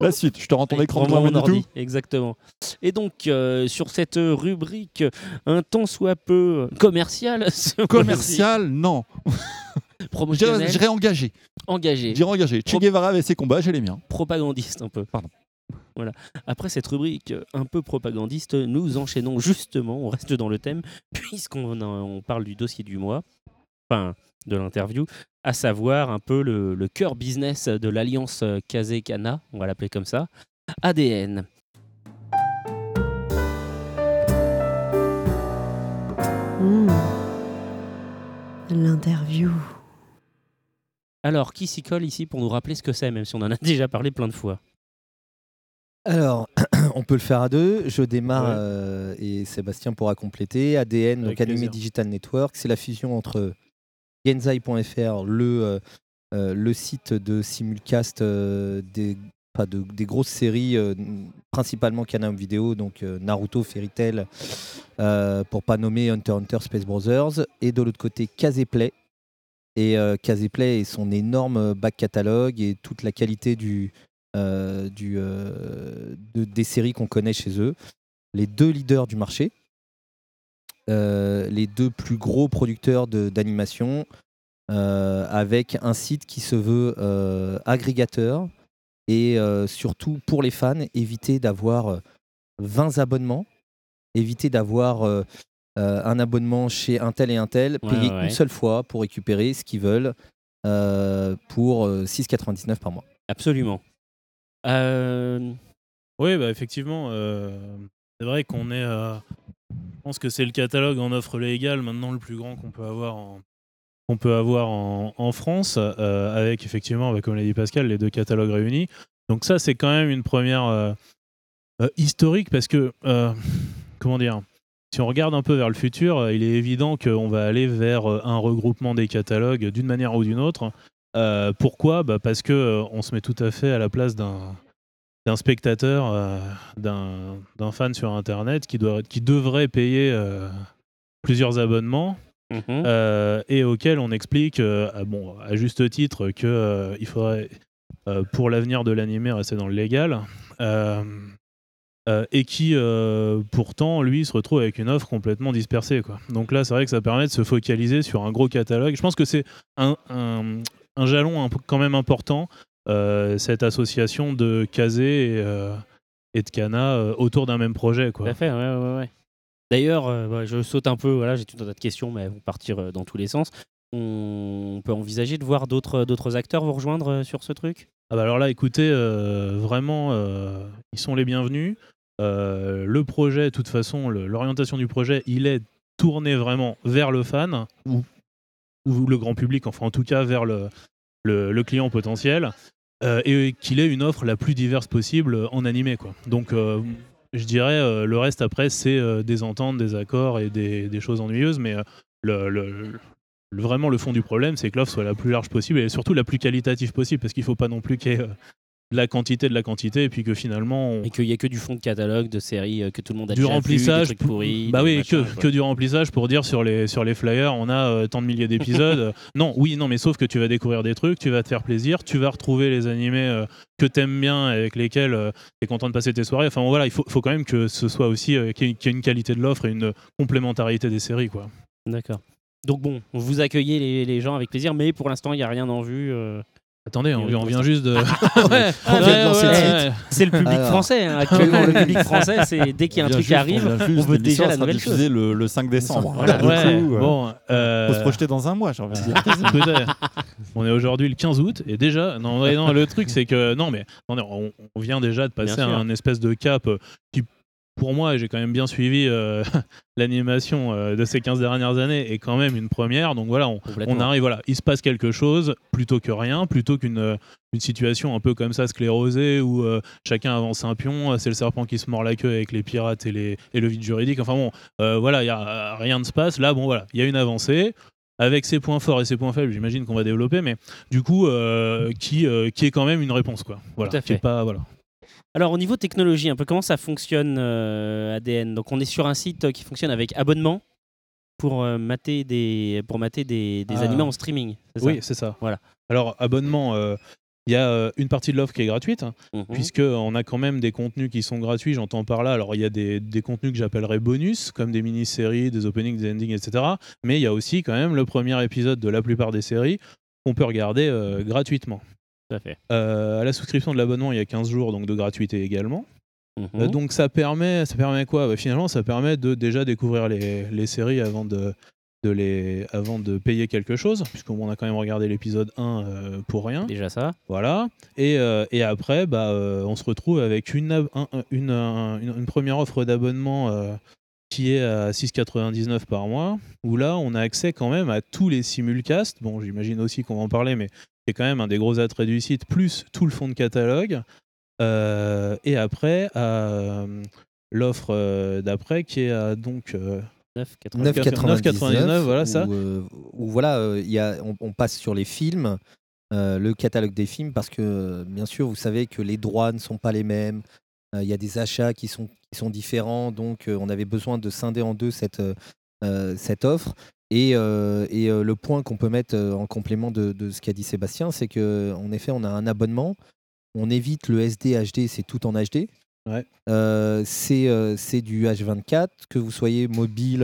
[SPEAKER 2] La suite, je te rends ton écran de
[SPEAKER 1] prends-moi
[SPEAKER 2] droit
[SPEAKER 1] mon ordi, Exactement. Et donc, euh, sur cette rubrique, un tant soit peu commercial, ce mois-ci,
[SPEAKER 2] Commercial, non.
[SPEAKER 1] Promotionnel,
[SPEAKER 2] je dirais engagé.
[SPEAKER 1] engagé,
[SPEAKER 2] Je dirais engagé. Che Guevara avait ses combats, j'ai les miens.
[SPEAKER 1] propagandiste un peu.
[SPEAKER 2] Pardon.
[SPEAKER 1] Voilà. Après cette rubrique un peu propagandiste, nous enchaînons justement, on reste dans le thème, puisqu'on on parle du dossier du mois, enfin de l'interview, à savoir un peu le, le cœur business de l'alliance Kazé-Kana, on va l'appeler comme ça, ADN.
[SPEAKER 4] Hmm. L'interview.
[SPEAKER 1] Alors, qui s'y colle ici pour nous rappeler ce que c'est, même si on en a déjà parlé plein de fois?
[SPEAKER 7] Alors, on peut le faire à deux. Je démarre
[SPEAKER 5] Ouais.
[SPEAKER 7] euh, et Sébastien pourra compléter. ADN,
[SPEAKER 5] Avec
[SPEAKER 7] donc Anime. Digital Network, c'est la fusion entre Genzai.fr, le, euh, euh, le site de simulcast euh, des grosses séries, principalement Canam Vidéo, donc Naruto, Fairy Tail, pour pas nommer Hunter Hunter, Space Brothers, et de l'autre côté Caseplay. Et Caseplay et son énorme back catalogue et toute la qualité des séries qu'on connaît chez eux. Les deux leaders du marché, les deux plus gros producteurs de- d'animation, euh, avec un site qui se veut euh, agrégateur et euh, surtout pour les fans, éviter d'avoir euh, 20 abonnements, éviter d'avoir euh, euh, un abonnement chez un tel et un tel,
[SPEAKER 1] Ouais,
[SPEAKER 7] payer
[SPEAKER 1] ouais.
[SPEAKER 7] une seule fois pour récupérer ce qu'ils veulent euh, pour euh, 6,99 par mois.
[SPEAKER 1] Absolument. Euh,
[SPEAKER 5] Oui, bah effectivement, euh, c'est vrai qu'on est. euh, je pense que c'est le catalogue en offre légale maintenant le plus grand qu'on peut avoir en, peut avoir en, France, euh, avec effectivement, bah, comme l'a dit Pascal, les deux catalogues réunis. Donc ça, c'est quand même une première euh, euh, historique parce que, comment dire, si on regarde un peu vers le futur, il est évident qu'on va aller vers un regroupement des catalogues d'une manière ou d'une autre. Pourquoi? Bah, Parce que on se met tout à fait à la place d'un d'un spectateur, euh, d'un fan sur Internet qui, doit, qui devrait payer euh, plusieurs abonnements
[SPEAKER 1] mhm.
[SPEAKER 5] euh, et auquel on explique, à, bon, à juste titre, que euh, il faudrait, pour l'avenir de l'animé, rester dans le légal. et qui pourtant lui se retrouve avec une offre complètement dispersée quoi. Donc là c'est vrai que ça permet de se focaliser sur un gros catalogue. Je pense que c'est un, un- un jalon quand même important cette association de Kazé et, euh, et de Kana euh, autour d'un même projet
[SPEAKER 1] Tout
[SPEAKER 5] quoi.
[SPEAKER 1] à fait, ouais, ouais, ouais. D'ailleurs, euh, bah, je saute un peu, voilà, j'ai tout un tas de questions, mais elles vont partir euh, dans tous les sens. On peut envisager de voir d'autres acteurs vous rejoindre euh, sur ce truc?
[SPEAKER 5] Ah bah alors là, écoutez, euh, vraiment, euh, ils sont les bienvenus. Euh, le projet, de toute façon, l'orientation du projet, il est tourné vraiment vers le fan ou, ou le grand public, enfin en tout cas vers le, le, client potentiel, euh, et qu'il ait une offre la plus diverse possible en animé. Quoi. Donc euh, je dirais, euh, le reste après, c'est des ententes, des accords et des, choses ennuyeuses, mais le, vraiment le fond du problème, c'est que l'offre soit la plus large possible et surtout la plus qualitative possible, parce qu'il ne faut pas non plus qu'il y ait de la quantité de la quantité, et puis que finalement, on-
[SPEAKER 1] Et qu'il n'y a que du fond de catalogue, de séries euh, que tout le monde a
[SPEAKER 5] du
[SPEAKER 1] déjà
[SPEAKER 5] remplissage,
[SPEAKER 1] vu, des trucs pourris.
[SPEAKER 5] bah oui, que, que du remplissage pour dire sur les, sur les flyers, on a euh, tant de milliers d'épisodes. non, oui, non, mais sauf que tu vas découvrir des trucs, tu vas te faire plaisir, tu vas retrouver les animés euh, que t'aimes bien, avec lesquels tu es content de passer tes soirées. Enfin bon, voilà, il faut, faut quand même que ce soit aussi euh, qu'il y, ait- qu'il y ait une qualité de l'offre et une complémentarité des séries, quoi.
[SPEAKER 1] D'accord. Donc bon, vous accueillez les, les gens avec plaisir, mais pour l'instant, il n'y a rien en vue.
[SPEAKER 5] Attendez, on, on vient juste de.
[SPEAKER 1] Ouais,
[SPEAKER 7] On vient de lancer
[SPEAKER 1] ouais. C'est le public
[SPEAKER 7] Alors.
[SPEAKER 1] français, hein. actuellement. le public français, c'est dès qu'il y a un truc qui arrive, on veut déjà la nouvelle chose.
[SPEAKER 2] le, le 5 décembre.
[SPEAKER 1] Voilà.
[SPEAKER 2] Du
[SPEAKER 5] Ouais,
[SPEAKER 2] coup, euh,
[SPEAKER 5] bon. euh,
[SPEAKER 2] faut se projeter dans un mois, j'ai envie de dire.
[SPEAKER 5] On est aujourd'hui le 15 août et déjà, non, ouais, non le truc c'est que non mais attendez, on, on vient déjà de passer
[SPEAKER 1] Bien sûr.
[SPEAKER 5] un espèce de cap euh, qui, pour moi, j'ai quand même bien suivi euh, l'animation euh, de ces 15 dernières années est quand même une première. Donc voilà, on, arrive, voilà, il se passe quelque chose plutôt que rien, plutôt qu'une euh, une situation un peu comme ça sclérosée où euh, chacun avance un pion, c'est le serpent qui se mord la queue avec les pirates et, les, et le vide juridique. Enfin bon, voilà, y a, rien ne se passe. Là, bon voilà, il y a une avancée avec ses points forts et ses points faibles, j'imagine qu'on va développer, mais du coup, euh, qui, euh, qui est quand même une réponse, quoi. Voilà,
[SPEAKER 1] Tout à
[SPEAKER 5] qui est
[SPEAKER 1] fait.
[SPEAKER 5] pas, voilà.
[SPEAKER 1] Alors au niveau technologie, un peu comment ça fonctionne euh, ADN Donc on est sur un site euh, qui fonctionne avec abonnement pour euh, mater des pour mater des, des
[SPEAKER 5] Ah.
[SPEAKER 1] animés en streaming. c'est ça?
[SPEAKER 5] Oui, c'est ça.
[SPEAKER 1] Voilà.
[SPEAKER 5] Alors, abonnement, euh, il y a une partie de l'offre qui est gratuite, hein,
[SPEAKER 1] Mhm.
[SPEAKER 5] puisqu'on a quand même des contenus qui sont gratuits, j'entends par là. Alors, il y a des, des contenus que j'appellerais bonus, comme des mini-séries, des openings, des endings, etc. Mais il y a aussi quand même le premier épisode de la plupart des séries qu'on peut regarder euh, gratuitement.
[SPEAKER 1] Tout à fait.
[SPEAKER 5] Euh, à la souscription de l'abonnement, il y a 15 jours donc de gratuité également.
[SPEAKER 1] Mhm.
[SPEAKER 5] Euh, donc ça permet, ça permet quoi? Bah, Finalement, ça permet de déjà découvrir les, les séries avant de, de les, avant de payer quelque chose, puisqu'on a quand même regardé l'épisode 1 euh, pour rien.
[SPEAKER 1] Déjà ça.
[SPEAKER 5] Voilà. Et, euh, et après, bah, euh, on se retrouve avec une, ab- un- un- une, un- une, une première offre d'abonnement euh, qui est à 6,99 par mois, où là, on a accès quand même à tous les simulcasts. Bon, j'imagine aussi qu'on va en parler, mais c'est quand même un des gros attraits du site, plus tout le fond de catalogue. Euh, et après, euh, l'offre euh, d'après qui est à donc. euh,
[SPEAKER 1] 9,99.
[SPEAKER 7] 9,99
[SPEAKER 5] 9,99, voilà ça.
[SPEAKER 7] Où, où voilà, il y a, on, on passe sur les films, le catalogue des films parce que, bien sûr, vous savez que les droits ne sont pas les mêmes. Il y a des achats qui sont, qui sont différents, donc on avait besoin de scinder en deux cette, cette offre. Et, euh, et, euh, le point qu'on peut mettre euh, en complément de, de ce qu'a dit Sébastien, c'est que en effet, on a un abonnement. On évite le SD, HD, c'est tout en HD.
[SPEAKER 5] Ouais.
[SPEAKER 7] Euh, c'est du H24, que vous soyez mobile,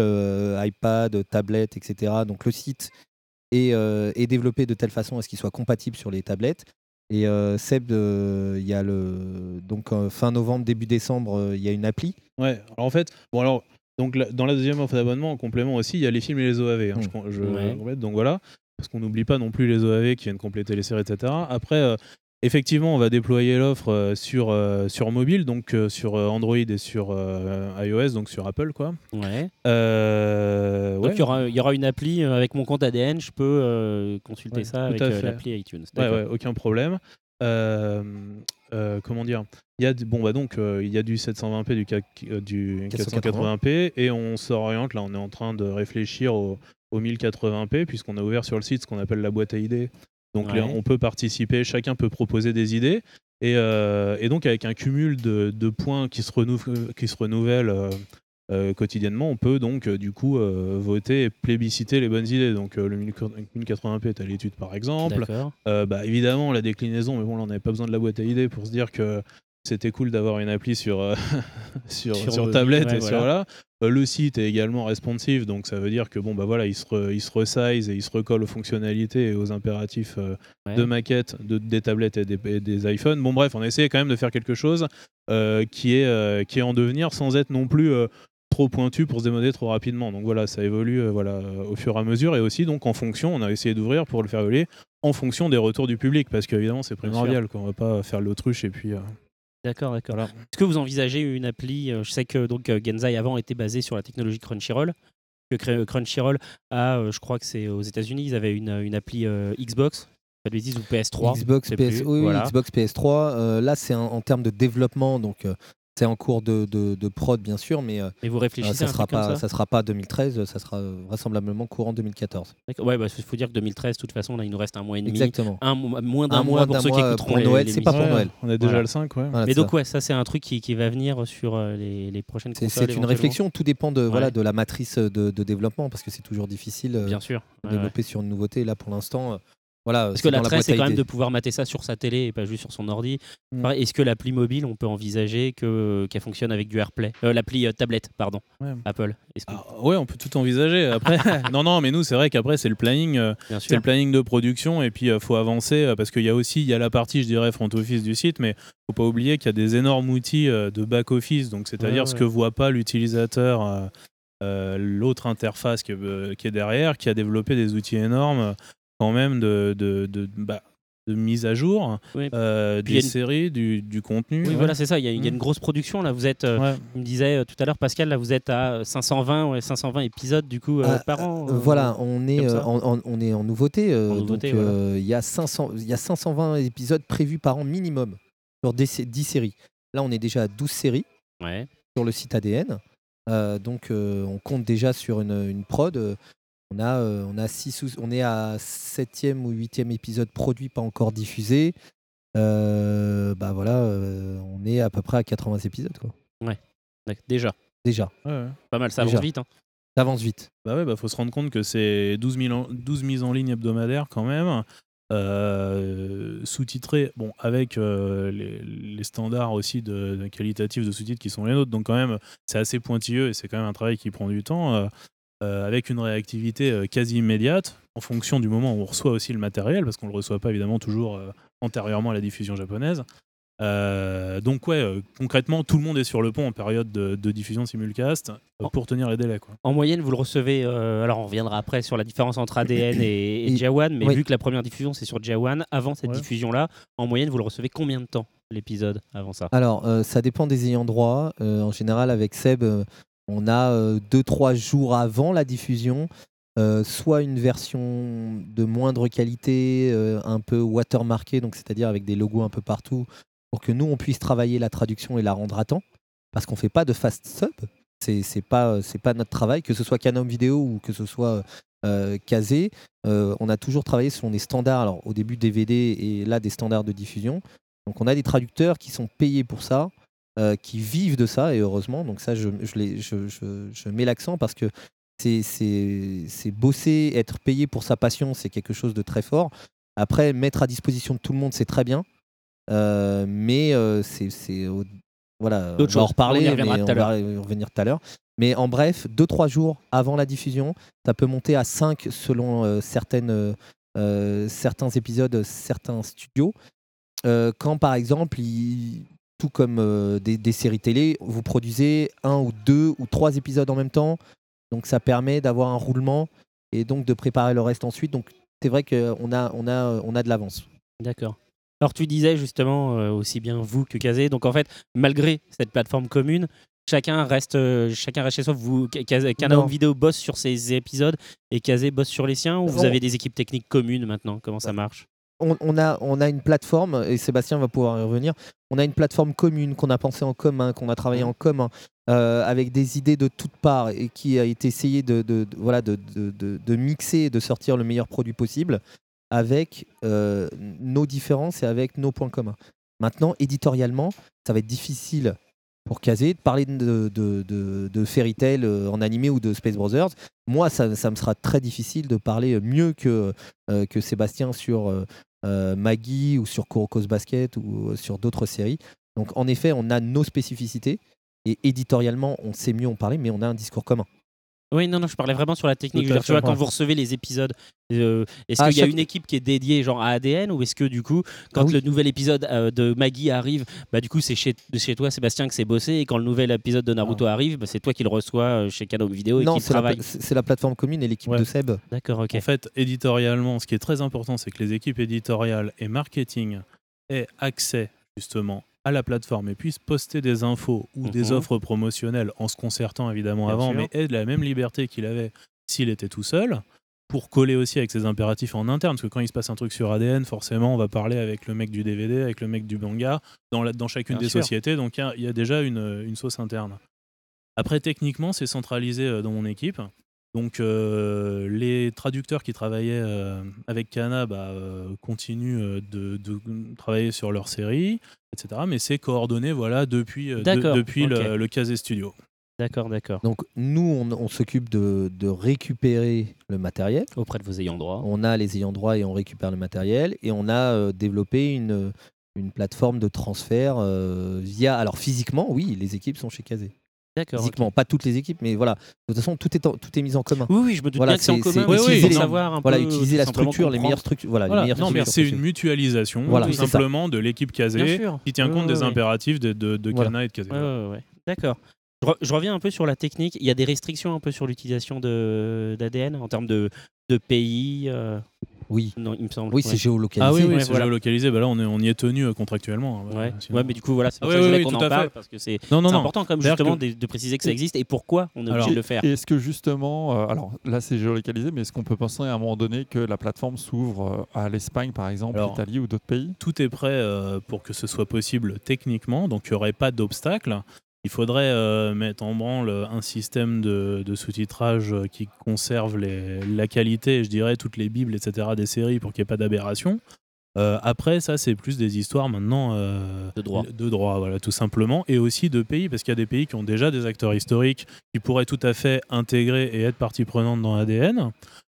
[SPEAKER 7] iPad, tablette, etc. Donc le site est, est développé de telle façon à ce qu'il soit compatible sur les tablettes. Et Seb, il y a le donc fin novembre, début décembre, il y a une appli.
[SPEAKER 5] Ouais, alors en fait, bon alors, donc la- dans la deuxième offre d'abonnement, en complément aussi, il y a les films et les OAV. hein, je com- je
[SPEAKER 1] Ouais.
[SPEAKER 5] complète, donc voilà, parce qu'on n'oublie pas non plus les OAV qui viennent compléter les séries, etc. Après, euh, effectivement, on va déployer l'offre euh, sur, euh, sur mobile, donc euh, sur Android et sur iOS, donc sur Apple, quoi.
[SPEAKER 1] Ouais. Donc
[SPEAKER 5] ouais.
[SPEAKER 1] il y, aura, il y aura une appli avec mon compte ADN, je peux consulter
[SPEAKER 5] Ouais,
[SPEAKER 1] ça avec l'appli iTunes.
[SPEAKER 5] Ouais, ouais, aucun problème. Comment dire? Il y a du- bon bah donc euh, il y a du 720p, du, euh, du 480p et on s'oriente là. On est en train de réfléchir au, au 1080p puisqu'on a ouvert sur le site ce qu'on appelle la boîte à idées. Donc
[SPEAKER 1] Ouais.
[SPEAKER 5] là, on peut participer, chacun peut proposer des idées et, euh, et donc avec un cumul de, de points qui se, renou- qui se renouvellent. quotidiennement, on peut donc du coup voter et plébisciter les bonnes idées. Donc le 1080p est à l'étude par exemple. Bah, évidemment la déclinaison, mais bon là on n'avait pas besoin de la boîte à idées pour se dire que c'était cool d'avoir une appli sur, euh, sur,
[SPEAKER 1] Sur
[SPEAKER 5] sur
[SPEAKER 1] mobile,
[SPEAKER 5] tablette
[SPEAKER 1] ouais,
[SPEAKER 5] et sur
[SPEAKER 1] voilà.
[SPEAKER 5] là. Euh, le site est également responsive, donc ça veut dire que bon bah voilà, il se, re- il se resize et il se recolle aux fonctionnalités et aux impératifs euh,
[SPEAKER 1] Ouais.
[SPEAKER 5] de maquettes de, des tablettes et des, et des iPhones. Bon bref, on essaie quand même de faire quelque chose euh, qui, est, qui est en devenir sans être non plus trop pointu pour se démoder trop rapidement. Donc voilà, ça évolue euh, voilà, au fur et à mesure et aussi donc en fonction, on a essayé d'ouvrir pour le faire évoluer en fonction des retours du public parce qu'évidemment c'est primordial, qu'on va pas faire l'autruche et puis euh,
[SPEAKER 1] D'accord, d'accord. Est-ce que vous envisagez une appli euh, Je sais que donc euh, Genzai avant était basé sur la technologie Crunchyroll. Que Cr- Crunchyroll a, euh, je crois que c'est aux États-Unis, ils avaient une, une appli euh, Xbox, pas de bêtises, ou PS3.
[SPEAKER 7] Xbox, PS, oui, oui,
[SPEAKER 1] Voilà.
[SPEAKER 7] Xbox PS3. euh, là, c'est en, en termes de développement, donc euh, c'est en cours de, de- de prod, bien sûr, mais euh,
[SPEAKER 1] Et vous réfléchissez
[SPEAKER 7] ça
[SPEAKER 1] un
[SPEAKER 7] sera pas,
[SPEAKER 1] ça
[SPEAKER 7] sera pas 2013, ça sera euh, vraisemblablement courant 2014.
[SPEAKER 1] D'accord. Ouais, bah, il faut dire que 2013, de toute façon, là, il nous reste un mois et demi.
[SPEAKER 7] Exactement.
[SPEAKER 1] Un, mois- moins d'un
[SPEAKER 7] Un
[SPEAKER 1] mois
[SPEAKER 7] mois
[SPEAKER 1] pour ceux qui écouteront
[SPEAKER 7] pour
[SPEAKER 1] les-
[SPEAKER 7] Noël, c'est pas pour. Noël.
[SPEAKER 5] On est déjà
[SPEAKER 1] Voilà.
[SPEAKER 5] le 5, ouais.
[SPEAKER 7] Voilà,
[SPEAKER 1] Mais donc,
[SPEAKER 7] ça.
[SPEAKER 1] ouais, ça, c'est un truc qui, qui va venir sur euh, les, les prochaines
[SPEAKER 7] C'est-
[SPEAKER 1] consoles.
[SPEAKER 7] c'est une réflexion, tout dépend de, voilà, de la matrice de, de développement, parce que c'est toujours difficile euh,
[SPEAKER 1] Bien sûr.
[SPEAKER 7] de
[SPEAKER 1] Ouais, ouais.
[SPEAKER 7] développer sur une nouveauté. Là, pour l'instant, euh, voilà,
[SPEAKER 1] Parce que
[SPEAKER 7] la
[SPEAKER 1] l'attrait,
[SPEAKER 7] boîte
[SPEAKER 1] c'est quand même de pouvoir mater ça sur sa télé et pas juste sur son ordi.
[SPEAKER 5] Mm.
[SPEAKER 1] Est-ce que l'appli mobile, on peut envisager que- qu'elle fonctionne avec du AirPlay Euh, L'appli euh, tablette, pardon,
[SPEAKER 5] Ouais.
[SPEAKER 1] Apple. Que...
[SPEAKER 5] Ah, ouais, on peut tout envisager. Après, non, non, mais nous, c'est vrai qu'après, c'est le planning, euh, c'est le planning de production, et puis il faut avancer euh, parce qu'il y a aussi, il y a la partie, je dirais, front office du site, mais faut pas oublier qu'il y a des énormes outils euh, de back office, donc c'est-à-dire
[SPEAKER 1] Ouais,
[SPEAKER 5] ce que voit pas l'utilisateur, euh, euh, l'autre interface qui est, euh, qui est derrière, qui a développé des outils énormes euh, quand même de, de, de, bah, de mise à jour,
[SPEAKER 1] Oui.
[SPEAKER 5] euh, des
[SPEAKER 1] une-
[SPEAKER 5] séries, du, du contenu.
[SPEAKER 1] Oui,
[SPEAKER 5] ouais.
[SPEAKER 1] voilà, c'est ça. Il y, a, il y a
[SPEAKER 5] Mm.
[SPEAKER 1] une grosse production. Là, vous êtes, euh,
[SPEAKER 5] Ouais.
[SPEAKER 1] me disais euh, tout à l'heure, Pascal, là, vous êtes à 520, ouais, 520 épisodes du coup euh,
[SPEAKER 7] Ah,
[SPEAKER 1] par an.
[SPEAKER 7] Euh,
[SPEAKER 1] euh,
[SPEAKER 7] voilà, on est, euh, en, en- on est en nouveauté. euh,
[SPEAKER 1] En nouveauté,
[SPEAKER 7] donc,
[SPEAKER 1] voilà.
[SPEAKER 7] euh, il y, a 500 il y a 520 épisodes prévus par an minimum sur des sé- 10 séries. Là, on est déjà à 12 séries
[SPEAKER 1] Ouais.
[SPEAKER 7] sur le site ADN. Euh, donc, euh, on compte déjà sur une, une prod. Euh, On, a, euh, on, a six ou- on est à 7e ou 8e épisode produit, pas encore diffusé. Euh, bah voilà, euh, on est à peu près à 80 épisodes. Quoi.
[SPEAKER 1] D'accord, Déjà,
[SPEAKER 7] Déjà,
[SPEAKER 5] Ouais, ouais.
[SPEAKER 1] pas mal. Ça
[SPEAKER 7] Déjà.
[SPEAKER 1] avance vite. hein.
[SPEAKER 7] ça avance vite.
[SPEAKER 5] Bah ouais, bah faut se rendre compte que c'est 12, 000 en- 12 mises en ligne hebdomadaires quand même, euh, sous-titrées, bon, avec euh, les, les standards aussi de, de qualitatifs de sous-titres qui sont les nôtres, donc quand même c'est assez pointilleux et c'est quand même un travail qui prend du temps, euh, euh, avec une réactivité euh, quasi immédiate, en fonction du moment où on reçoit aussi le matériel, parce qu'on le reçoit pas évidemment toujours euh, antérieurement à la diffusion japonaise. Euh, donc ouais, euh, concrètement, tout le monde est sur le pont en période de, de diffusion simulcast euh, pour tenir les délais. Quoi.
[SPEAKER 1] En moyenne, vous le recevez. euh, alors, on reviendra après sur la différence entre ADN et, et Jawan, mais
[SPEAKER 7] oui.
[SPEAKER 1] vu que la première diffusion c'est sur Jawan, avant cette
[SPEAKER 5] Ouais.
[SPEAKER 1] diffusion-là, en moyenne, vous le recevez combien de temps l'épisode avant ça?
[SPEAKER 7] Alors, euh, ça dépend des ayants droit. Euh, en général, avec Seb, euh, on a 2-3 jours avant la diffusion, euh, soit une version de moindre qualité, euh, un peu watermarkée, c'est-à-dire avec des logos un peu partout, pour que nous, on puisse travailler la traduction et la rendre à temps. Parce qu'on fait pas de fast sub. C'est c'est pas, notre travail, que ce soit Canon Vidéo ou que ce soit euh, euh, on a toujours travaillé selon des standards. Alors au début DVD et là des standards de diffusion. Donc on a des traducteurs qui sont payés pour ça, euh, qui vivent de ça et heureusement. Donc ça je, je, les- je- je- je mets l'accent parce que c'est- bosser, être payé pour sa passion, c'est quelque chose de très fort. Après, mettre à disposition de tout le monde, c'est très bien. Euh, mais euh, c'est voilà, on va en reparler,
[SPEAKER 1] On
[SPEAKER 7] mais on va revenir tout à l'heure. Mais en bref, 2-3 jours avant la diffusion, ça peut monter à 5 selon euh, certaines, certains épisodes, certains studios. Quand par exemple, il- tout comme euh, des, des séries télé, vous produisez un ou deux ou trois épisodes en même temps. Donc ça permet d'avoir un roulement et donc de préparer le reste ensuite. Donc c'est vrai qu'on a, on a, on a de l'avance.
[SPEAKER 1] D'accord. Alors tu disais justement euh, aussi bien vous que Kazé. Donc en fait, malgré cette plateforme commune, chacun reste, euh, chacun reste chez soi. Vous. Home Video bosse sur ses épisodes et Kazé bosse sur les siens. Ou vous
[SPEAKER 7] On-
[SPEAKER 1] avez des équipes techniques communes maintenant? Comment ça marche?
[SPEAKER 7] On, on a, on a une plateforme, et Sébastien va pouvoir y revenir, on a une plateforme commune qu'on a pensée en commun, qu'on a travaillé en commun, euh, avec des idées de toutes parts, et qui a été essayé de, de- de- voilà, de, de- de- de mixer et de sortir le meilleur produit possible avec euh, nos différences et avec nos points communs. Maintenant, éditorialement, ça va être difficile pour Kazé de parler de, Fairy Tail euh, en animé ou de Space Brothers. Moi, ça, me sera très difficile de parler mieux que, euh, Sébastien sur euh, Maggie ou sur Kuroko's Basket ou sur d'autres séries. Donc, en effet, on a nos spécificités et éditorialement, on sait mieux en parler, mais on a un discours commun.
[SPEAKER 1] Oui, non, non, je parlais vraiment sur la technique. Dire, tu vois, quand vous recevez les épisodes, euh, est-ce
[SPEAKER 7] Ah,
[SPEAKER 1] qu'il y a
[SPEAKER 7] chaque-
[SPEAKER 1] une équipe qui est dédiée genre à ADN ou est-ce que du coup, quand
[SPEAKER 7] Ah oui.
[SPEAKER 1] le nouvel épisode euh, de Maggie arrive, bah du coup c'est chez, chez toi Sébastien que c'est bossé et quand le nouvel épisode de Naruto arrive, bah, c'est toi qui le reçois euh, chez Canon Vidéo et
[SPEAKER 7] non,
[SPEAKER 1] qui
[SPEAKER 7] c'est la,
[SPEAKER 1] travaille.
[SPEAKER 7] c'est c'est la plateforme commune et l'équipe
[SPEAKER 5] Ouais.
[SPEAKER 7] de Seb.
[SPEAKER 1] D'accord, ok.
[SPEAKER 5] En fait, éditorialement, ce qui est très important, c'est que les équipes éditoriales et marketing aient accès justement à la plateforme et puissent poster des infos ou des
[SPEAKER 1] Mhm.
[SPEAKER 5] offres promotionnelles en se concertant évidemment
[SPEAKER 1] Bien
[SPEAKER 5] avant,
[SPEAKER 1] sûr.
[SPEAKER 5] mais de la même liberté qu'il avait s'il était tout seul pour coller aussi avec ses impératifs en interne. Parce que quand il se passe un truc sur ADN, forcément, on va parler avec le mec du DVD, avec le mec du manga, dans, la- dans chacune
[SPEAKER 1] Bien
[SPEAKER 5] des
[SPEAKER 1] sûr.
[SPEAKER 5] sociétés. Donc il y a- il y, a déjà une, une sauce interne. Après, techniquement, c'est centralisé euh, dans mon équipe. Donc euh, les traducteurs qui travaillaient euh, avec Kana bah, euh, continuent de, de travailler sur leur série, etc. Mais c'est coordonné voilà, depuis, euh, de- depuis le, le Kazé Studio.
[SPEAKER 1] D'accord, d'accord.
[SPEAKER 7] Donc, nous, on, on s'occupe de, de récupérer le matériel.
[SPEAKER 1] Auprès de vos ayants droit.
[SPEAKER 7] On a les ayants droit et on récupère le matériel. Et on a euh, développé une, une plateforme de transfert euh, via. Alors, physiquement, oui, les équipes sont chez Kazé. Physiquement, pas toutes les équipes, mais voilà. De toute façon, tout est, en- tout est mis en commun.
[SPEAKER 1] Oui, oui, je me doute
[SPEAKER 7] Voilà,
[SPEAKER 1] bien que c'est en
[SPEAKER 7] c'est-
[SPEAKER 1] commun.
[SPEAKER 7] c'est
[SPEAKER 1] mais
[SPEAKER 7] utiliser les-
[SPEAKER 1] savoir un
[SPEAKER 7] voilà,
[SPEAKER 1] peu,
[SPEAKER 7] utiliser la structure, les meilleures structures. Voilà,
[SPEAKER 5] Voilà.
[SPEAKER 7] les meilleures
[SPEAKER 5] Non, mais c'est une mutualisation
[SPEAKER 7] Voilà,
[SPEAKER 5] tout
[SPEAKER 7] ça.
[SPEAKER 5] simplement de l'équipe
[SPEAKER 1] sûr.
[SPEAKER 5] qui tient compte des impératifs de, de, de
[SPEAKER 7] Voilà.
[SPEAKER 5] Kana et de.
[SPEAKER 1] D'accord. Je, re- je reviens un peu sur la technique. Il y a des restrictions un peu sur l'utilisation de- d'ADN en termes de, de pays. euh,
[SPEAKER 7] Oui.
[SPEAKER 1] Non, il me semble.
[SPEAKER 7] Oui,
[SPEAKER 1] ouais.
[SPEAKER 7] c'est géolocalisé.
[SPEAKER 5] Ah oui, oui,
[SPEAKER 1] Ouais,
[SPEAKER 5] c'est
[SPEAKER 1] voilà.
[SPEAKER 5] géolocalisé. Bah là, on, est, on y est tenu euh, contractuellement. hein,
[SPEAKER 1] Ouais.
[SPEAKER 5] sinon-
[SPEAKER 1] ouais, mais du coup, voilà, c'est pour
[SPEAKER 5] Ah
[SPEAKER 1] ça
[SPEAKER 5] oui,
[SPEAKER 1] que je
[SPEAKER 5] oui,
[SPEAKER 1] qu'on en parle parce que c'est
[SPEAKER 5] Non, non,
[SPEAKER 1] c'est
[SPEAKER 5] non.
[SPEAKER 1] important, comme
[SPEAKER 5] C'est-à-dire
[SPEAKER 1] justement,
[SPEAKER 5] que-
[SPEAKER 1] de, de préciser que ça existe et pourquoi on est
[SPEAKER 5] Alors-
[SPEAKER 1] obligé de le faire.
[SPEAKER 2] Et est-ce que justement, euh, alors là c'est géolocalisé, mais est-ce qu'on peut penser à un moment donné que la plateforme s'ouvre euh, à l'Espagne par exemple, l'Italie ou d'autres pays?
[SPEAKER 5] tout est prêt euh, pour que ce soit possible techniquement, donc il n'y aurait pas d'obstacle. Il faudrait euh, mettre en branle un système de, de sous-titrage euh, qui conserve les- la qualité, je dirais, toutes les bibles, etc. des séries pour qu'il n'y ait pas d'aberration. Euh, après, ça, c'est plus des histoires maintenant euh,
[SPEAKER 1] De droit.
[SPEAKER 5] de droit, voilà, tout simplement, et aussi de pays, parce qu'il y a des pays qui ont déjà des acteurs historiques qui pourraient tout à fait intégrer et être partie prenante dans ADN.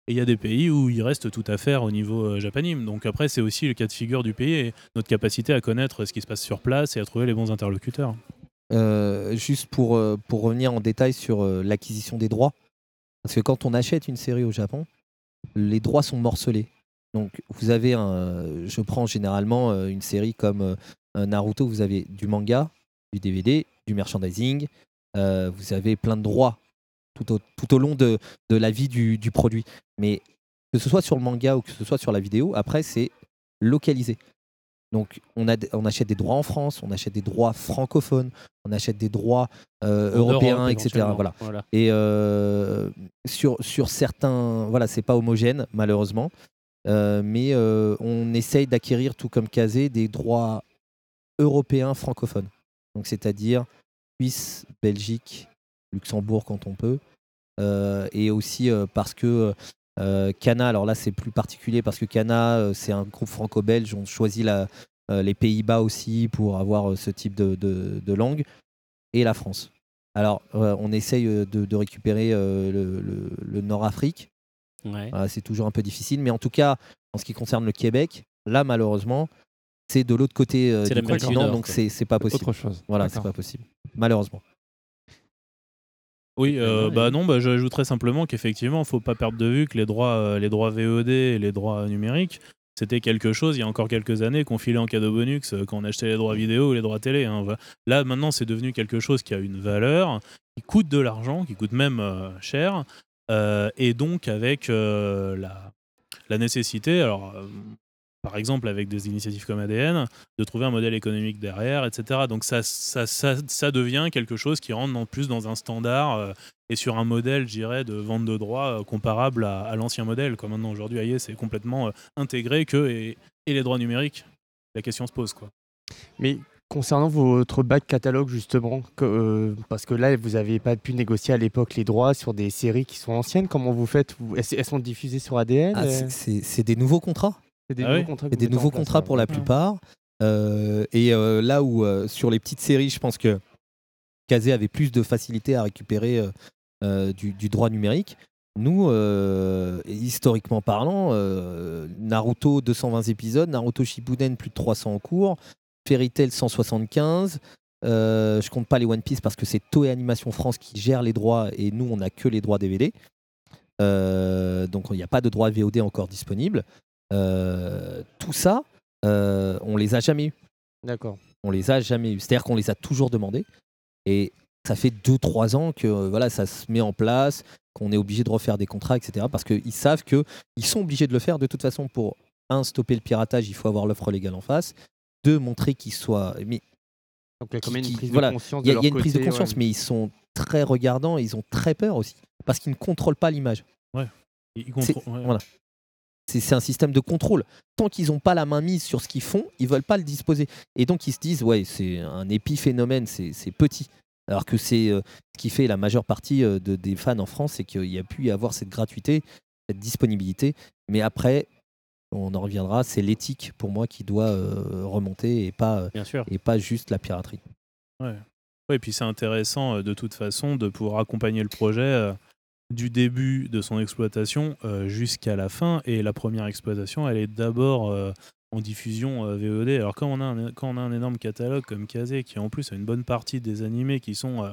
[SPEAKER 5] Et il y a des pays où il reste tout à faire au niveau euh, japanime. Donc après, c'est aussi le cas de figure du pays et notre capacité à connaître ce qui se passe sur place et à trouver les bons interlocuteurs.
[SPEAKER 7] Euh, juste pour, euh, pour revenir en détail sur euh, l'acquisition des droits, parce que quand on achète une série au Japon, les droits sont morcelés. Donc vous avez un, je prends généralement une série comme Naruto, vous avez du manga, du DVD, du merchandising, vous avez plein de droits tout au, tout au long de, de la vie du, du produit. Mais que ce soit sur le manga ou que ce soit sur la vidéo, après c'est localisé. Donc on, a, on achète des droits en France, on achète des droits francophones, on achète des droits euh,
[SPEAKER 1] En
[SPEAKER 7] européens,
[SPEAKER 1] Europe,
[SPEAKER 7] etc. Voilà.
[SPEAKER 1] Voilà.
[SPEAKER 7] Et euh, sur, sur certains, voilà, c'est pas homogène malheureusement, Euh, mais on essaye d'acquérir tout comme Kazé des droits européens francophones. Donc c'est-à-dire Suisse, Belgique, Luxembourg quand on peut, et aussi parce que Cana, alors là c'est plus particulier parce que Cana euh, c'est un groupe franco-belge, on choisit la, euh, les Pays-Bas aussi pour avoir euh, ce type de, de- de langue, et la France. Alors euh, on essaye euh, de, de récupérer euh, le, le- le Nord-Afrique,
[SPEAKER 1] Ouais.
[SPEAKER 7] C'est toujours un peu difficile, mais en tout cas en ce qui concerne le Québec, là malheureusement c'est de l'autre côté euh, du continent,
[SPEAKER 1] Nord,
[SPEAKER 7] donc c'est c'est pas possible.
[SPEAKER 2] Autre chose.
[SPEAKER 7] Voilà, c'est pas possible, malheureusement.
[SPEAKER 5] Oui, euh,
[SPEAKER 1] Ouais.
[SPEAKER 5] bah non, bah, j'ajouterais simplement qu'effectivement, il faut pas perdre de vue que les droits, euh, les droits VOD et les droits numériques, c'était quelque chose il y a encore quelques années qu'on filait en cadeau bonus euh, quand on achetait les droits vidéo ou les droits télé. hein. Là, maintenant, c'est devenu quelque chose qui a une valeur, qui coûte de l'argent, qui coûte même euh, cher, euh, et donc avec euh, la, la nécessité, alors euh, par exemple avec des initiatives comme ADN, de trouver un modèle économique derrière, etc. Donc ça, ça, ça, ça devient quelque chose qui rentre en plus dans un standard euh, et sur un modèle, je dirais, de vente de droits euh, comparable à, à l'ancien modèle. Comme maintenant aujourd'hui, AIE, c'est complètement euh, intégré que et, et les droits numériques. La question se pose quoi.
[SPEAKER 11] Mais concernant votre bac catalogue, justement, que, euh, parce que là, vous n'avez pas pu négocier à l'époque les droits sur des séries qui sont anciennes. Comment vous faites? Elles sont diffusées sur ADN
[SPEAKER 7] Ah, c'est des nouveaux contrats?
[SPEAKER 11] C'est des
[SPEAKER 5] Ah
[SPEAKER 11] nouveaux
[SPEAKER 5] oui
[SPEAKER 11] contrats
[SPEAKER 7] des nouveaux
[SPEAKER 11] place,
[SPEAKER 7] pour la plupart. Euh, et euh, là où euh, sur les petites séries, je pense que Kazé avait plus de facilité à récupérer du, du droit numérique. Nous, euh, historiquement parlant, euh, Naruto 220 épisodes, Naruto Shippuden plus de 300 en cours, Fairy Tail 175. Euh, je compte pas les One Piece parce que c'est Toei Animation France qui gère les droits et nous on n'a que les droits DVD. Euh, donc il n'y a pas de droit VOD encore disponible. Euh, tout ça, euh, on les a jamais eu.
[SPEAKER 11] D'accord.
[SPEAKER 7] On les a jamais eu. C'est-à-dire qu'on les a toujours demandés. Et ça fait 2-3 ans que euh, voilà, ça se met en place, qu'on est obligé de refaire des contrats, etc. Parce qu'ils savent qu'ils sont obligés de le faire de toute façon pour, un, stopper le piratage, il faut avoir l'offre légale en face. Deux, montrer qu'ils soient. Mais
[SPEAKER 11] Donc il y a quand même une prise
[SPEAKER 7] voilà,
[SPEAKER 11] de conscience.
[SPEAKER 7] il y a,
[SPEAKER 11] de
[SPEAKER 7] il y a
[SPEAKER 11] leur
[SPEAKER 7] une prise de conscience,
[SPEAKER 11] ouais.
[SPEAKER 7] mais ils sont très regardants, et ils ont très peur aussi. Parce qu'ils ne contrôlent pas l'image.
[SPEAKER 5] Ils
[SPEAKER 7] C'est-
[SPEAKER 5] contrôlent- ouais.
[SPEAKER 7] voilà. C'est un système de contrôle. Tant qu'ils n'ont pas la main mise sur ce qu'ils font, ils veulent pas le disposer. Et donc ils se disent, ouais, c'est un épiphénomène, c'est petit. Alors que c'est euh, ce qui fait la majeure partie euh, de, des fans en France, c'est qu'il y a pu y avoir cette gratuité, cette disponibilité. Mais après, on en reviendra, c'est l'éthique pour moi qui doit euh, remonter et pas,
[SPEAKER 1] Bien sûr.
[SPEAKER 7] et pas juste la piraterie.
[SPEAKER 5] Ouais. Ouais, et puis c'est intéressant de toute façon de pouvoir accompagner le projet du début de son exploitation euh, jusqu'à la fin. Et la première exploitation, elle est d'abord euh, en diffusion euh, VOD. Alors quand on, a un, énorme catalogue comme Kazé, qui en plus a une bonne partie des animés qui sont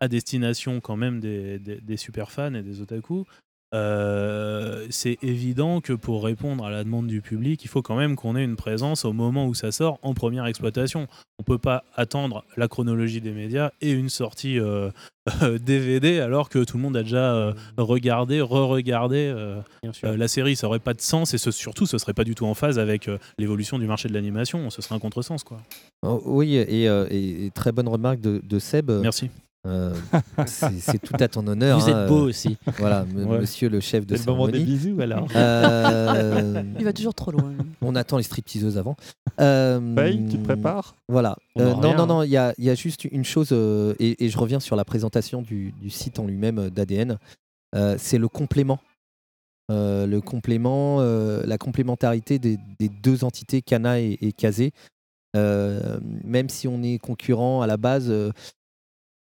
[SPEAKER 5] à destination quand même des, des, des super fans et des otaku, euh, c'est évident que pour répondre à la demande du public, il faut quand même qu'on ait une présence au moment où ça sort en première exploitation. On peut pas attendre la chronologie des médias et une sortie euh, DVD alors que tout le monde a déjà euh, regardé, re-regardé euh, euh, la série. Ça aurait pas de sens et ce- surtout ce serait pas du tout en phase avec euh, l'évolution du marché de l'animation. Ce serait un contresens quoi.
[SPEAKER 7] Oh, oui, et, euh, et- et très bonne remarque de, de Seb.
[SPEAKER 5] Merci.
[SPEAKER 7] Euh, c'est tout à ton honneur.
[SPEAKER 1] Vous
[SPEAKER 7] hein,
[SPEAKER 1] êtes beau
[SPEAKER 7] euh,
[SPEAKER 1] aussi.
[SPEAKER 7] Voilà, m-
[SPEAKER 2] Ouais.
[SPEAKER 7] monsieur le chef de
[SPEAKER 2] C'est le moment des bisous alors.
[SPEAKER 7] Euh,
[SPEAKER 10] Il va toujours trop loin.
[SPEAKER 7] on attend les stripteaseuses avant. Euh,
[SPEAKER 2] Paye, tu te prépares?
[SPEAKER 7] Voilà. Euh, non, non,
[SPEAKER 1] hein.
[SPEAKER 7] non, il y a, il y a juste une chose, euh, et, et je reviens sur la présentation du, du site en lui-même euh, d'ADN. Euh, c'est le complément. Euh, le complément, euh, la complémentarité des, des deux entités, Cana et, et Kazé. Euh, même si on est concurrent à la base,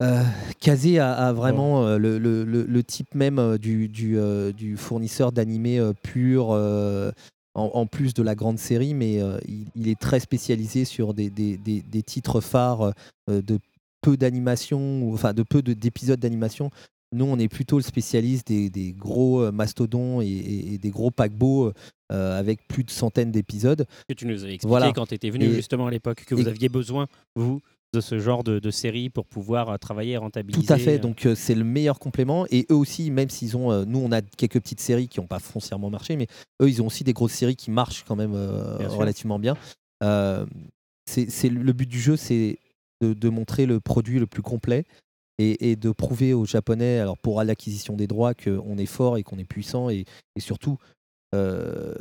[SPEAKER 7] euh, Kazé a, a vraiment euh, le, le- le- le type même euh, du, du, euh, du fournisseur d'animés euh, pur, euh, en, en plus de la grande série, mais euh, il, il est très spécialisé sur des, des- des- des titres phares euh, de peu d'animation, ou- enfin de peu de- d'épisodes d'animation. Nous, on est plutôt le spécialiste des, des gros euh, mastodons et, et- et des gros paquebots euh, avec plus de centaines d'épisodes.
[SPEAKER 1] Que tu nous avais expliqué
[SPEAKER 7] Voilà.
[SPEAKER 1] quand tu étais venu
[SPEAKER 7] Et-
[SPEAKER 1] justement à l'époque, que vous
[SPEAKER 7] et-
[SPEAKER 1] aviez besoin, vous, de ce genre de, de série pour pouvoir euh, travailler et rentabiliser.
[SPEAKER 7] Tout à fait,
[SPEAKER 1] euh,
[SPEAKER 7] donc euh, c'est le meilleur complément. Et eux aussi, même s'ils ont, euh, nous on a quelques petites séries qui n'ont pas foncièrement marché, mais eux ils ont aussi des grosses séries qui marchent quand même euh,
[SPEAKER 1] Bien
[SPEAKER 7] relativement bien. Euh, c'est c'est- le but du jeu, c'est de, de montrer le produit le plus complet et, et de prouver aux Japonais, alors pour l'acquisition des droits, qu'on est fort et qu'on est puissant et, et surtout euh,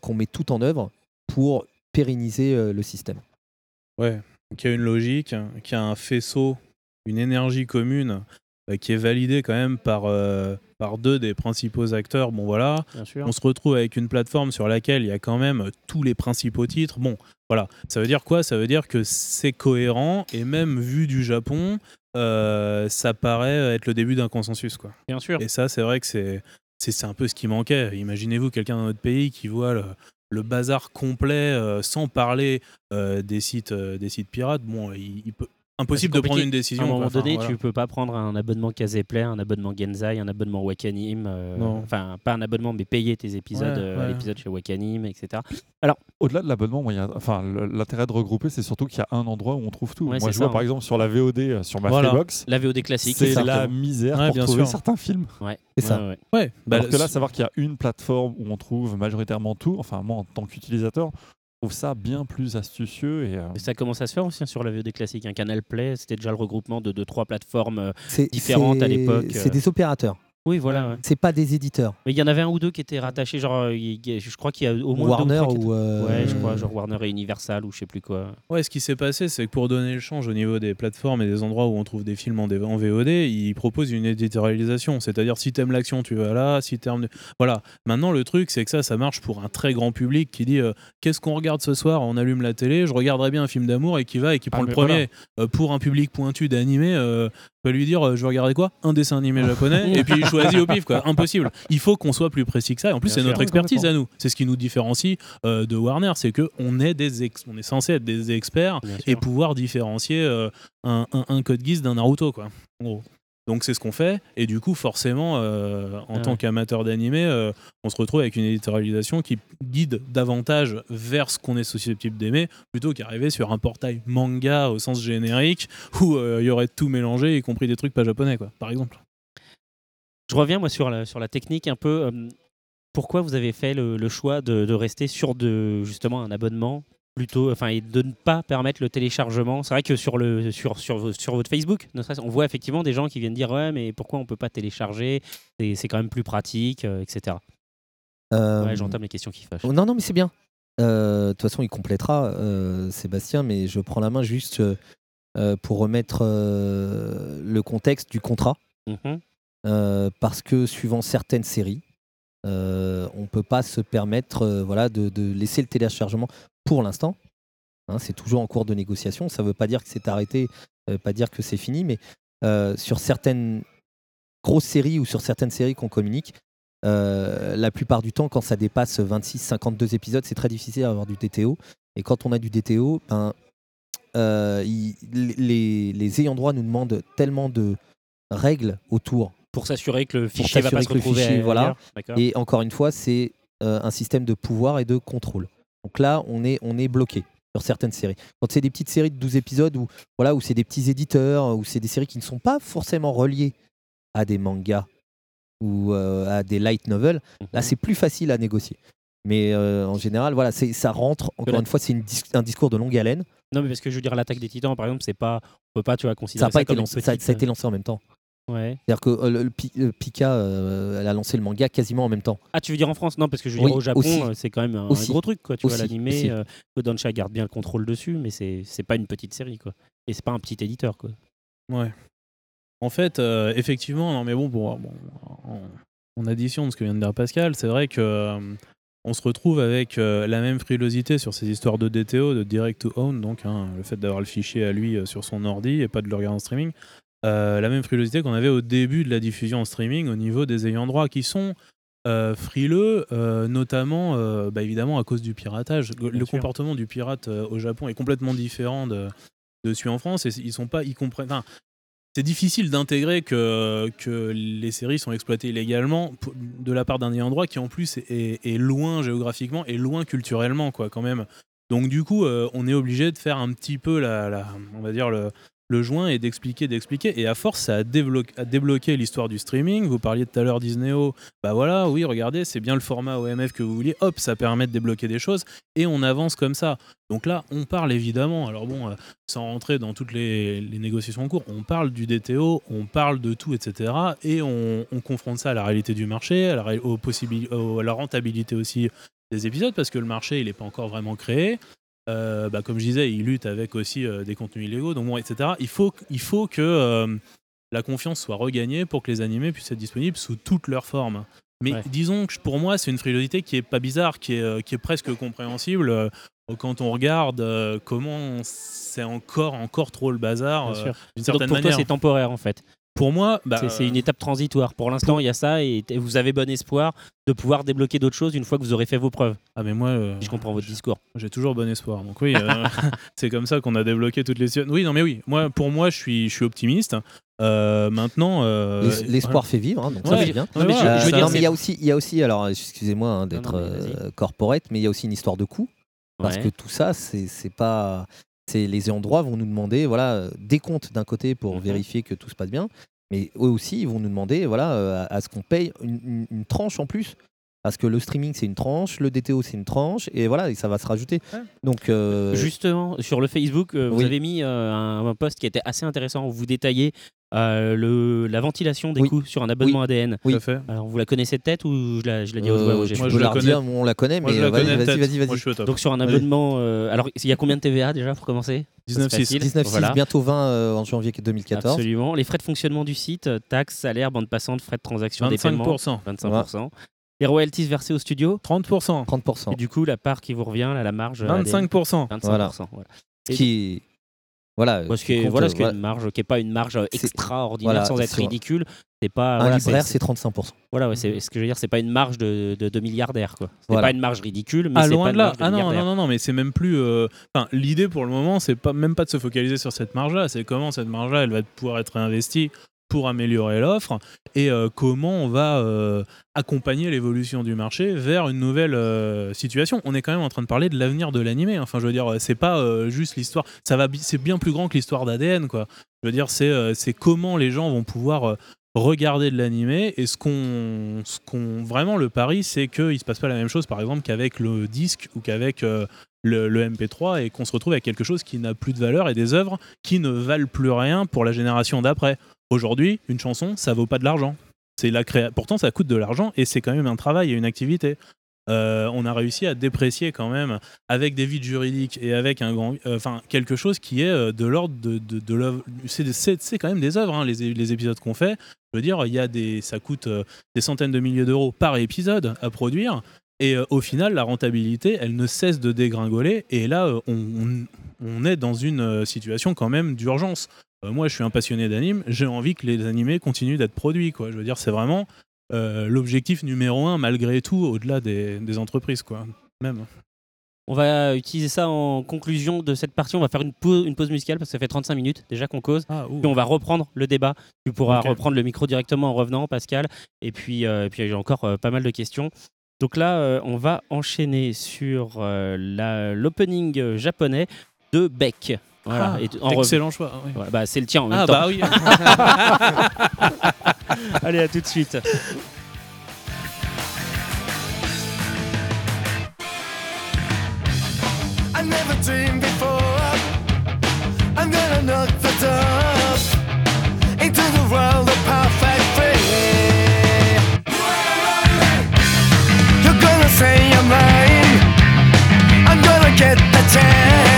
[SPEAKER 7] qu'on met tout en œuvre pour pérenniser euh, le système.
[SPEAKER 5] Ouais, qui a une logique, qui a un faisceau, une énergie commune euh, qui est validée quand même par, euh, par deux des principaux acteurs. Bon voilà, on se retrouve avec une plateforme sur laquelle il y a quand même tous les principaux titres. Bon, voilà, ça veut dire quoi? Ça veut dire que c'est cohérent et même vu du Japon, euh, ça paraît être le début d'un consensus, quoi.
[SPEAKER 1] Bien sûr.
[SPEAKER 5] Et ça, c'est vrai que c'est c'est c'est un peu ce qui manquait. Imaginez-vous quelqu'un dans notre pays qui voit le, le bazar complet euh, sans parler euh, des sites euh, des sites pirates. Bon, il, il peut impossible de prendre une décision.
[SPEAKER 1] À un
[SPEAKER 5] quoi.
[SPEAKER 1] moment
[SPEAKER 5] Enfin,
[SPEAKER 1] donné,
[SPEAKER 5] voilà.
[SPEAKER 1] tu peux pas prendre un abonnement Caseplay, un abonnement Genzai, un abonnement Wakanim. euh,
[SPEAKER 5] Non.
[SPEAKER 1] Enfin, pas un abonnement, mais payer tes épisodes
[SPEAKER 2] Ouais,
[SPEAKER 1] euh, à
[SPEAKER 2] ouais.
[SPEAKER 1] l'épisode chez Wakanim, etc.
[SPEAKER 2] Au-delà de l'abonnement, enfin, l'intérêt de regrouper, c'est surtout qu'il y a un endroit où on trouve tout.
[SPEAKER 1] Ouais,
[SPEAKER 2] moi, je vois par
[SPEAKER 1] hein.
[SPEAKER 2] exemple sur la VOD, euh, sur ma
[SPEAKER 5] Voilà.
[SPEAKER 2] Freebox,
[SPEAKER 1] La VOD classique.
[SPEAKER 2] c'est la misère
[SPEAKER 5] Ouais,
[SPEAKER 2] pour
[SPEAKER 5] bien
[SPEAKER 2] trouver
[SPEAKER 5] sûr.
[SPEAKER 2] certains films.
[SPEAKER 1] Ouais.
[SPEAKER 7] C'est ça.
[SPEAKER 1] Ouais,
[SPEAKER 5] bah,
[SPEAKER 2] Alors que là, savoir qu'il y a une plateforme où on trouve majoritairement tout, enfin moi en tant qu'utilisateur, trouve ça bien plus astucieux et euh,
[SPEAKER 1] Et ça commence à se faire aussi hein, sur la VOD classique. Un Canal Play, c'était déjà le regroupement de deux, trois plateformes euh, différentes à l'époque.
[SPEAKER 7] C'est
[SPEAKER 1] euh.
[SPEAKER 7] des opérateurs.
[SPEAKER 1] Oui, voilà. ouais.
[SPEAKER 7] C'est pas des éditeurs.
[SPEAKER 1] Mais il y en avait un ou deux qui étaient rattachés, genre, euh, il je crois qu'il y a au moins
[SPEAKER 7] Warner
[SPEAKER 1] deux trois qui étaient-
[SPEAKER 7] ou. euh,
[SPEAKER 1] Ouais, je crois, genre Warner et Universal ou je sais plus quoi.
[SPEAKER 5] Ouais, ce qui s'est passé, c'est que pour donner le change au niveau des plateformes et des endroits où on trouve des films en, D- en VOD, ils proposent une éditorialisation. C'est-à-dire, si t'aimes l'action, tu vas là. Si t'aimes. Voilà. Maintenant, le truc, c'est que ça, ça marche pour un très grand public qui dit euh, Qu'est-ce qu'on regarde ce soir? On allume la télé, je regarderai bien un film d'amour et qui va et qui prend
[SPEAKER 2] Ah,
[SPEAKER 5] le
[SPEAKER 2] mais
[SPEAKER 5] premier. Euh, pour un public pointu d'animé, euh, peut lui dire euh, Je vais regarder quoi? Un dessin animé japonais et puis il choisit au pif, quoi. Impossible. Il faut qu'on soit plus précis que ça. Et en plus, c'est notre expertise à nous. C'est ce qui nous différencie euh, de Warner, c'est que on est des ex- on est censé être des experts
[SPEAKER 1] Bien
[SPEAKER 5] et
[SPEAKER 1] sûr.
[SPEAKER 5] pouvoir différencier euh, un, un, un code Geass d'un Naruto, quoi. En gros. Donc c'est ce qu'on fait, et du coup forcément, euh, en
[SPEAKER 1] Ah
[SPEAKER 5] tant qu'amateur d'animé, euh, on se retrouve avec une éditorialisation qui guide davantage vers ce qu'on est susceptible d'aimer, plutôt qu'arriver sur un portail manga au sens générique, où euh, il y aurait tout mélangé, y compris des trucs pas japonais, quoi, par exemple.
[SPEAKER 1] Je reviens moi sur la, sur la technique un peu. euh, pourquoi vous avez fait le, le choix de, de rester sur de, justement un abonnement plutôt, enfin, et de ne pas permettre le téléchargement? C'est vrai que sur, le, sur, sur, sur votre Facebook, ne on voit effectivement des gens qui viennent dire Ouais, mais pourquoi on peut pas télécharger? C'est quand même plus pratique, euh, etc.
[SPEAKER 7] euh,
[SPEAKER 1] Ouais, j'entame les questions qui fâchent.
[SPEAKER 7] Oh, Non, non, mais c'est bien. Euh, De toute façon, il complétera, Sébastien, mais je prends la main juste pour remettre le contexte du contrat.
[SPEAKER 1] Mhm.
[SPEAKER 7] Euh, parce que suivant certaines séries, euh, on ne peut pas se permettre euh, voilà, de, laisser le téléchargement pour l'instant. Hein, c'est toujours en cours de négociation. Ça ne veut pas dire que c'est arrêté, pas dire que c'est fini, mais sur certaines grosses séries ou sur certaines séries qu'on communique, la plupart du temps, quand ça dépasse 26-52 épisodes, c'est très difficile d'avoir du DTO. Et quand on a du DTO, ben, les ayants droit nous demandent tellement de règles autour
[SPEAKER 1] Pour s'assurer que le fichier va pas se retrouver
[SPEAKER 7] fichier, voilà. Et encore une fois, c'est euh, un système de pouvoir et de contrôle. Donc là, on est, on est bloqué sur certaines séries. Quand c'est des petites séries de 12 épisodes où, voilà, où c'est des petits éditeurs, où c'est des séries qui ne sont pas forcément reliées à des mangas ou euh, à des light novels, là,
[SPEAKER 1] Mhm.
[SPEAKER 7] c'est plus facile à négocier. Mais euh, en général, voilà, ça rentre, encore une fois, c'est dis- un discours de longue haleine.
[SPEAKER 1] Non, mais parce que je veux dire, l'attaque des titans, par exemple, c'est pas. On peut pas, tu vois,
[SPEAKER 7] Ça
[SPEAKER 1] considérer
[SPEAKER 7] a, pas été
[SPEAKER 1] comme une
[SPEAKER 7] lancé, ça,
[SPEAKER 1] petite,
[SPEAKER 7] ça a été lancé en même temps.
[SPEAKER 1] Ouais.
[SPEAKER 7] C'est-à-dire que euh, le, le Pi- le Pika, euh, elle a lancé le manga quasiment en même temps.
[SPEAKER 1] Ah, tu veux dire en France? Non, parce que je veux
[SPEAKER 7] Oui,
[SPEAKER 1] dire au Japon,
[SPEAKER 7] aussi.
[SPEAKER 1] euh, c'est quand même un,
[SPEAKER 7] Aussi.
[SPEAKER 1] gros truc, quoi. Tu vois, l'animé, euh, Kodansha garde bien le contrôle dessus, mais c'est c'est pas une petite série, quoi. Et c'est pas un petit éditeur, quoi.
[SPEAKER 5] Ouais. En fait, euh, effectivement, non mais bon, bon, en, en addition de ce que vient de dire Pascal, c'est vrai que euh, on se retrouve avec euh, la même frilosité sur ces histoires de DTO, de direct to own, donc hein, le fait d'avoir le fichier à lui euh, sur son ordi et pas de le regarder en streaming. Euh, la même frilosité qu'on avait au début de la diffusion en streaming au niveau des ayants droit qui sont euh, frileux, euh, notamment bah, évidemment à cause du piratage. Le
[SPEAKER 1] sûr.
[SPEAKER 5] comportement du pirate au Japon est complètement différent de, de celui en France et ils sont pas, ils comprennent. enfin, c'est difficile d'intégrer que, que les séries sont exploitées illégalement de la part d'un ayant droit qui en plus est, est loin géographiquement et loin culturellement quoi quand même. Donc du coup on est obligé de faire un petit peu la, la- on va dire le, le joint et d'expliquer d'expliquer et à force ça a, débloqué, l'histoire du streaming. Vous parliez tout à l'heure Disneyo, bah voilà oui regardez c'est bien le format OMF que vous vouliez, hop ça permet de débloquer des choses et on avance comme ça. Donc là on parle évidemment alors bon euh, sans rentrer dans toutes les, négociations en cours, on parle du DTO, on parle de tout, etc. Et on, on confronte ça à la réalité du marché, à la, aux à la rentabilité aussi des épisodes, parce que le marché, il n'est pas encore vraiment créé. Euh, bah, comme je disais, il lutte avec aussi euh, des contenus illégaux, donc bon, etc. Il faut, il faut que, euh, la confiance soit regagnée pour que les animés puissent être disponibles sous toutes leurs formes. Mais
[SPEAKER 1] Ouais.
[SPEAKER 5] disons que pour moi, c'est une frilosité qui est pas bizarre, qui est, qui est presque compréhensible quand on regarde comment c'est encore, encore trop le bazar d'une
[SPEAKER 1] Donc
[SPEAKER 5] certaine
[SPEAKER 1] pour
[SPEAKER 5] manière.
[SPEAKER 1] toi, c'est temporaire en fait.
[SPEAKER 5] Pour moi, bah,
[SPEAKER 1] C'est- c'est une étape transitoire. Pour l'instant, il y a ça et vous avez bon espoir de pouvoir débloquer d'autres choses une fois que vous aurez fait vos preuves.
[SPEAKER 5] Ah mais moi, euh,
[SPEAKER 1] je comprends votre discours.
[SPEAKER 5] J'ai toujours bon espoir. Donc oui, euh, c'est comme ça qu'on a débloqué toutes les. Oui, non mais oui. Moi, pour moi, je suis, je suis optimiste. Euh, maintenant, euh,
[SPEAKER 7] L'es- L'espoir fait vivre, hein, donc
[SPEAKER 5] Ouais,
[SPEAKER 7] ça bien.
[SPEAKER 5] non, mais je-
[SPEAKER 7] Euh,
[SPEAKER 5] je veux dire,
[SPEAKER 7] non, mais
[SPEAKER 5] c'est-
[SPEAKER 7] il y a aussi, il y a aussi, alors excusez-moi hein, d'être
[SPEAKER 1] Non, non, mais vas-y.
[SPEAKER 7] euh, corporate, mais il y a aussi une histoire de coût parce
[SPEAKER 1] Ouais.
[SPEAKER 7] que tout ça, c'est c'est pas, les ayants droit vont nous demander, voilà, euh, des comptes d'un côté pour
[SPEAKER 1] Mhm.
[SPEAKER 7] vérifier que tout se passe bien, mais eux aussi, ils vont nous demander, voilà, euh, à, à ce qu'on paye une, une- une tranche en plus. Parce que le streaming c'est une tranche, le DTO c'est une tranche, et voilà, et ça va se rajouter. Donc euh,
[SPEAKER 1] Justement, sur le Facebook, euh, vous
[SPEAKER 7] oui.
[SPEAKER 1] avez mis euh, un, un post qui était assez intéressant où vous détaillez euh, le, la ventilation des
[SPEAKER 7] Oui.
[SPEAKER 1] coûts sur un abonnement ADN.
[SPEAKER 7] Oui.
[SPEAKER 1] Alors, vous la connaissez de tête ou je la, je la dis aux
[SPEAKER 7] euh, tu
[SPEAKER 5] Moi,
[SPEAKER 7] peux
[SPEAKER 5] je la connais.
[SPEAKER 7] redire, on la connaît,
[SPEAKER 5] Moi,
[SPEAKER 7] mais
[SPEAKER 5] je la
[SPEAKER 7] vas-y,
[SPEAKER 5] connais
[SPEAKER 7] vas-y, vas-y,
[SPEAKER 5] je.
[SPEAKER 1] Donc sur un abonnement, euh, alors il y a combien de TVA déjà pour commencer? Ça, c'est
[SPEAKER 5] 19,6.
[SPEAKER 1] facile.
[SPEAKER 7] 19,6,
[SPEAKER 1] Voilà.
[SPEAKER 7] bientôt 20 euh, en janvier 2014.
[SPEAKER 1] Absolument. Les frais de fonctionnement du site, taxes, salaires, bande passante, frais de transaction, des paiements,
[SPEAKER 5] 25%.
[SPEAKER 1] 25%. Les royalties versées au studio
[SPEAKER 5] 30%.
[SPEAKER 7] 30%.
[SPEAKER 1] et du coup la part qui vous revient, là, la marge. euh, ADN,
[SPEAKER 5] 25%.
[SPEAKER 1] 25%.
[SPEAKER 7] Voilà. qui Voilà.
[SPEAKER 1] Parce
[SPEAKER 7] qui
[SPEAKER 1] que
[SPEAKER 7] compte,
[SPEAKER 1] voilà, ce qui est
[SPEAKER 7] voilà.
[SPEAKER 1] une marge qui est pas une marge extraordinaire
[SPEAKER 7] voilà,
[SPEAKER 1] sans être ridicule. C'est pas
[SPEAKER 7] Un
[SPEAKER 1] voilà,
[SPEAKER 7] libraire,
[SPEAKER 1] c'est-
[SPEAKER 7] c'est 35%.
[SPEAKER 1] voilà, ouais, c'est ce que je veux dire, c'est pas une marge de, de, de milliardaire quoi. C'est
[SPEAKER 7] Voilà.
[SPEAKER 1] pas une marge ridicule, mais
[SPEAKER 5] Ah
[SPEAKER 1] c'est
[SPEAKER 5] loin
[SPEAKER 1] pas une
[SPEAKER 5] là.
[SPEAKER 1] marge de
[SPEAKER 5] Ah non, non, non, non, mais c'est même plus. euh, Enfin, l'idée pour le moment, c'est pas même pas de se focaliser sur cette marge-là. C'est comment cette marge-là, elle va pouvoir être réinvestie pour améliorer l'offre et euh, comment on va euh, accompagner l'évolution du marché vers une nouvelle euh, situation. On est quand même en train de parler de l'avenir de l'animé. Enfin, je veux dire, c'est pas juste l'histoire. Ça va, c'est bien plus grand que l'histoire d'ADN, quoi. Je veux dire, c'est comment les gens vont pouvoir regarder de l'animé et ce qu'on ce qu'on vraiment le pari c'est qu'il se passe pas la même chose par exemple qu'avec le disque ou qu'avec le MP3 et qu'on se retrouve avec quelque chose qui n'a plus de valeur et des œuvres qui ne valent plus rien pour la génération d'après. Aujourd'hui, une chanson, ça vaut pas de l'argent. C'est la créa... Pourtant, ça coûte de l'argent et c'est quand même un travail et une activité. Euh, on a réussi à déprécier quand même avec des vides juridiques et avec un grand, euh, enfin quelque chose qui est euh, de l'ordre de, l'œuvre. C'est, quand même des œuvres, hein, les, épisodes qu'on fait. Je veux dire, il y a des, ça coûte des centaines de milliers d'euros par épisode à produire. Et au final, la rentabilité, elle ne cesse de dégringoler. Et là, on, est dans une situation quand même d'urgence. Euh, moi, je suis un passionné d'anime. J'ai envie que les animés continuent d'être produits. Quoi. Je veux dire, c'est vraiment euh, l'objectif numéro un, malgré tout, au-delà des, des entreprises. Quoi. Même.
[SPEAKER 1] On va utiliser ça en conclusion de cette partie. On va faire une pause, une pause musicale parce que ça fait 35 minutes déjà qu'on cause.
[SPEAKER 5] Ah.
[SPEAKER 1] Puis on va reprendre le débat. Tu pourras reprendre le micro directement en revenant, Pascal. Et puis, euh, et puis j'ai encore euh, pas mal de questions. Donc là, on va enchaîner sur l'opening japonais de Beck. Voilà.
[SPEAKER 5] Ah,
[SPEAKER 1] Et en rev-
[SPEAKER 5] excellent choix. oui.
[SPEAKER 1] Voilà, bah, c'est le tien en même
[SPEAKER 5] Ah,
[SPEAKER 1] temps.
[SPEAKER 5] bah oui.
[SPEAKER 1] Allez, à tout de suite.
[SPEAKER 12] I never dreamed before. I'm gonna knock the door into the world of perfect free. You're gonna say I'm lying. I'm gonna get the chance.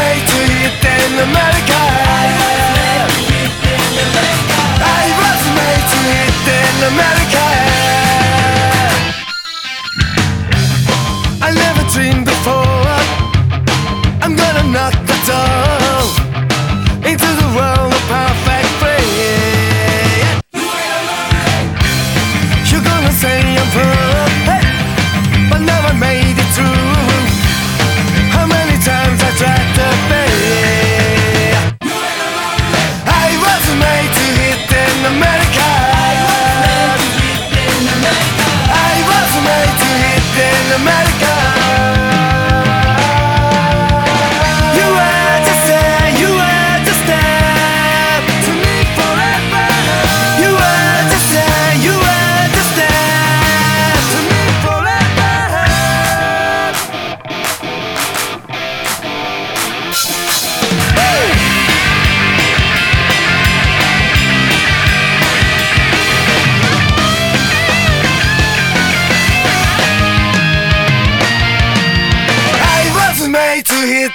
[SPEAKER 12] way to in America I was made to hit in America. I was made to hit in America? I never dreamed before I'm gonna knock the door Into the world of perfect free. You're gonna say I'm! But now I made it through. How many times I tried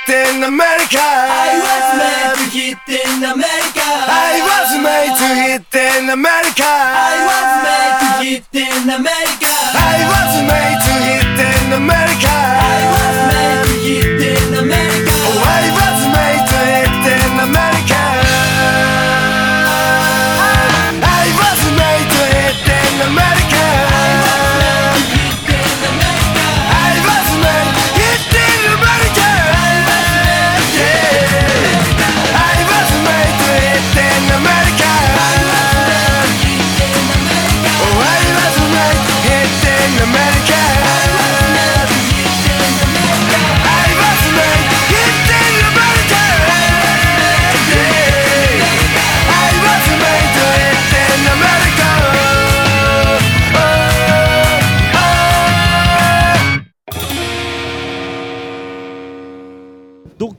[SPEAKER 12] in America. I was made to hit in America. I was made to hit in America. I was made to hit in America. I was made to hit in America.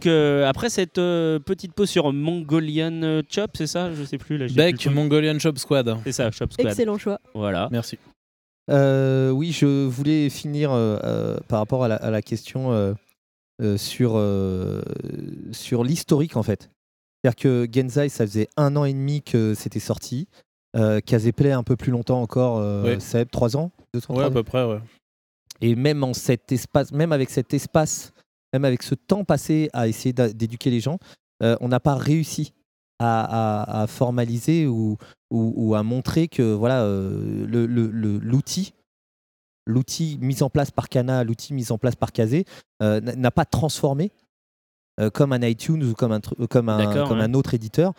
[SPEAKER 1] Donc, euh, après cette euh, petite pause sur Mongolian euh, Chop, c'est ça? Je sais plus. Là,
[SPEAKER 5] Beck,
[SPEAKER 1] plus
[SPEAKER 5] Mongolian Chop Squad.
[SPEAKER 1] C'est ça, Chop Squad.
[SPEAKER 4] Excellent choix.
[SPEAKER 1] Voilà.
[SPEAKER 5] Merci.
[SPEAKER 7] Euh, oui, je voulais finir euh, euh, par rapport à la, à la question euh, euh, sur, euh, sur l'historique en fait. C'est-à-dire que Genzai, ça faisait un an et demi que c'était sorti. Euh, Kazeplay un peu plus longtemps encore, euh. Seb, trois ans deux, trois,
[SPEAKER 5] Ouais, à
[SPEAKER 7] ans
[SPEAKER 5] peu près, ouais.
[SPEAKER 7] Et même en cet espace, même avec cet espace, même avec ce temps passé à essayer d'éduquer les gens, euh, on n'a pas réussi à, à- à formaliser ou, ou- ou à montrer que voilà euh, le- le- le- l'outil, l'outil mis en place par Kana, l'outil mis en place par Kazé, euh, n'a pas transformé. comme un iTunes ou comme un, comme un,
[SPEAKER 1] D'accord,
[SPEAKER 7] comme
[SPEAKER 1] ouais.
[SPEAKER 7] un autre éditeur,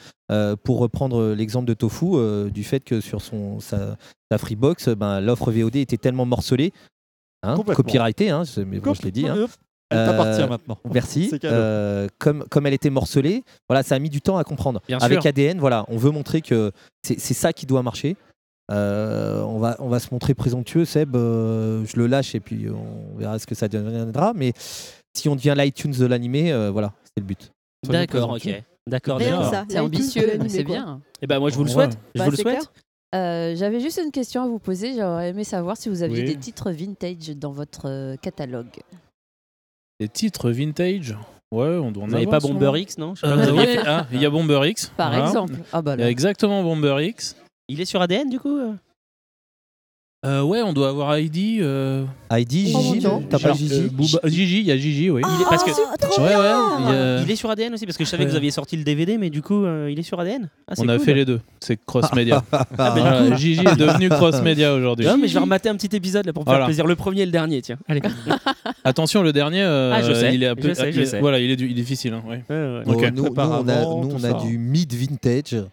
[SPEAKER 7] pour reprendre l'exemple de Tofu, du fait que sur son, sa, sa Freebox, ben, l'offre VOD était tellement morcelée, hein, hein, je- mais bon, je l'ai dit. hein.
[SPEAKER 2] Elle t'appartient
[SPEAKER 7] Euh,
[SPEAKER 2] maintenant.
[SPEAKER 7] Merci. Euh, comme, comme elle était morcelée, voilà, ça a mis du temps à comprendre.
[SPEAKER 1] Bien
[SPEAKER 7] Avec
[SPEAKER 1] sûr.
[SPEAKER 7] ADN, voilà, on veut montrer que c'est c'est ça qui doit marcher. Euh, on, va, on va se montrer présomptueux, Seb. euh, je le lâche et puis on verra ce que ça deviendra. Mais si on devient l'iTunes de l'animé, euh, voilà, c'est le but.
[SPEAKER 1] D'accord, ok. D'accord,
[SPEAKER 10] C'est ambitieux, c'est bien.
[SPEAKER 1] Et ben moi, je vous le
[SPEAKER 5] Ouais.
[SPEAKER 1] souhaite. Je
[SPEAKER 4] Bah,
[SPEAKER 1] vous le souhaite.
[SPEAKER 10] Euh, J'avais juste une question à vous poser. J'aurais aimé savoir si vous aviez
[SPEAKER 5] Oui.
[SPEAKER 10] des titres vintage dans votre catalogue.
[SPEAKER 5] Des titres vintage Ouais, on doit en
[SPEAKER 1] Vous n'avez
[SPEAKER 5] avoir,
[SPEAKER 1] pas. Bomber X, non
[SPEAKER 5] Euh,
[SPEAKER 1] fait-
[SPEAKER 5] Ah, il y a Bomber X.
[SPEAKER 10] Par
[SPEAKER 5] voilà.
[SPEAKER 10] exemple. Ah bah
[SPEAKER 5] Il y a
[SPEAKER 10] là.
[SPEAKER 5] exactement Bomber X.
[SPEAKER 1] Il est sur ADN du coup euh
[SPEAKER 5] ouais, on doit avoir ID. Euh...
[SPEAKER 7] ID,
[SPEAKER 4] Oh,
[SPEAKER 7] Gigi, non. T'as pas Gigi
[SPEAKER 5] euh, Booba- Gigi, il y a Gigi, oui.
[SPEAKER 1] Il est- parce que-
[SPEAKER 4] Ah, trop
[SPEAKER 5] Ouais,
[SPEAKER 4] bien
[SPEAKER 5] ouais. il
[SPEAKER 1] est sur ADN aussi parce que je savais que vous aviez sorti le DVD, mais du coup, euh, il est sur ADN. Ah,
[SPEAKER 5] On a fait les deux. C'est cross média.
[SPEAKER 1] Ah, bah,
[SPEAKER 5] Voilà, Gigi est devenu cross média aujourd'hui.
[SPEAKER 1] Non, mais je vais remater un petit épisode là pour me faire
[SPEAKER 5] Voilà.
[SPEAKER 1] plaisir. Le premier et le dernier, tiens. Allez.
[SPEAKER 5] Attention, le dernier,
[SPEAKER 1] Ah, je sais,
[SPEAKER 5] il est un peu,
[SPEAKER 1] je sais, je
[SPEAKER 5] il est-
[SPEAKER 1] sais.
[SPEAKER 5] voilà, il est, du- il est difficile. hein, ouais.
[SPEAKER 1] Ouais, ouais.
[SPEAKER 7] Oh,
[SPEAKER 5] Ok.
[SPEAKER 7] nous, nous, on a, nous, on du mid vintage. Non,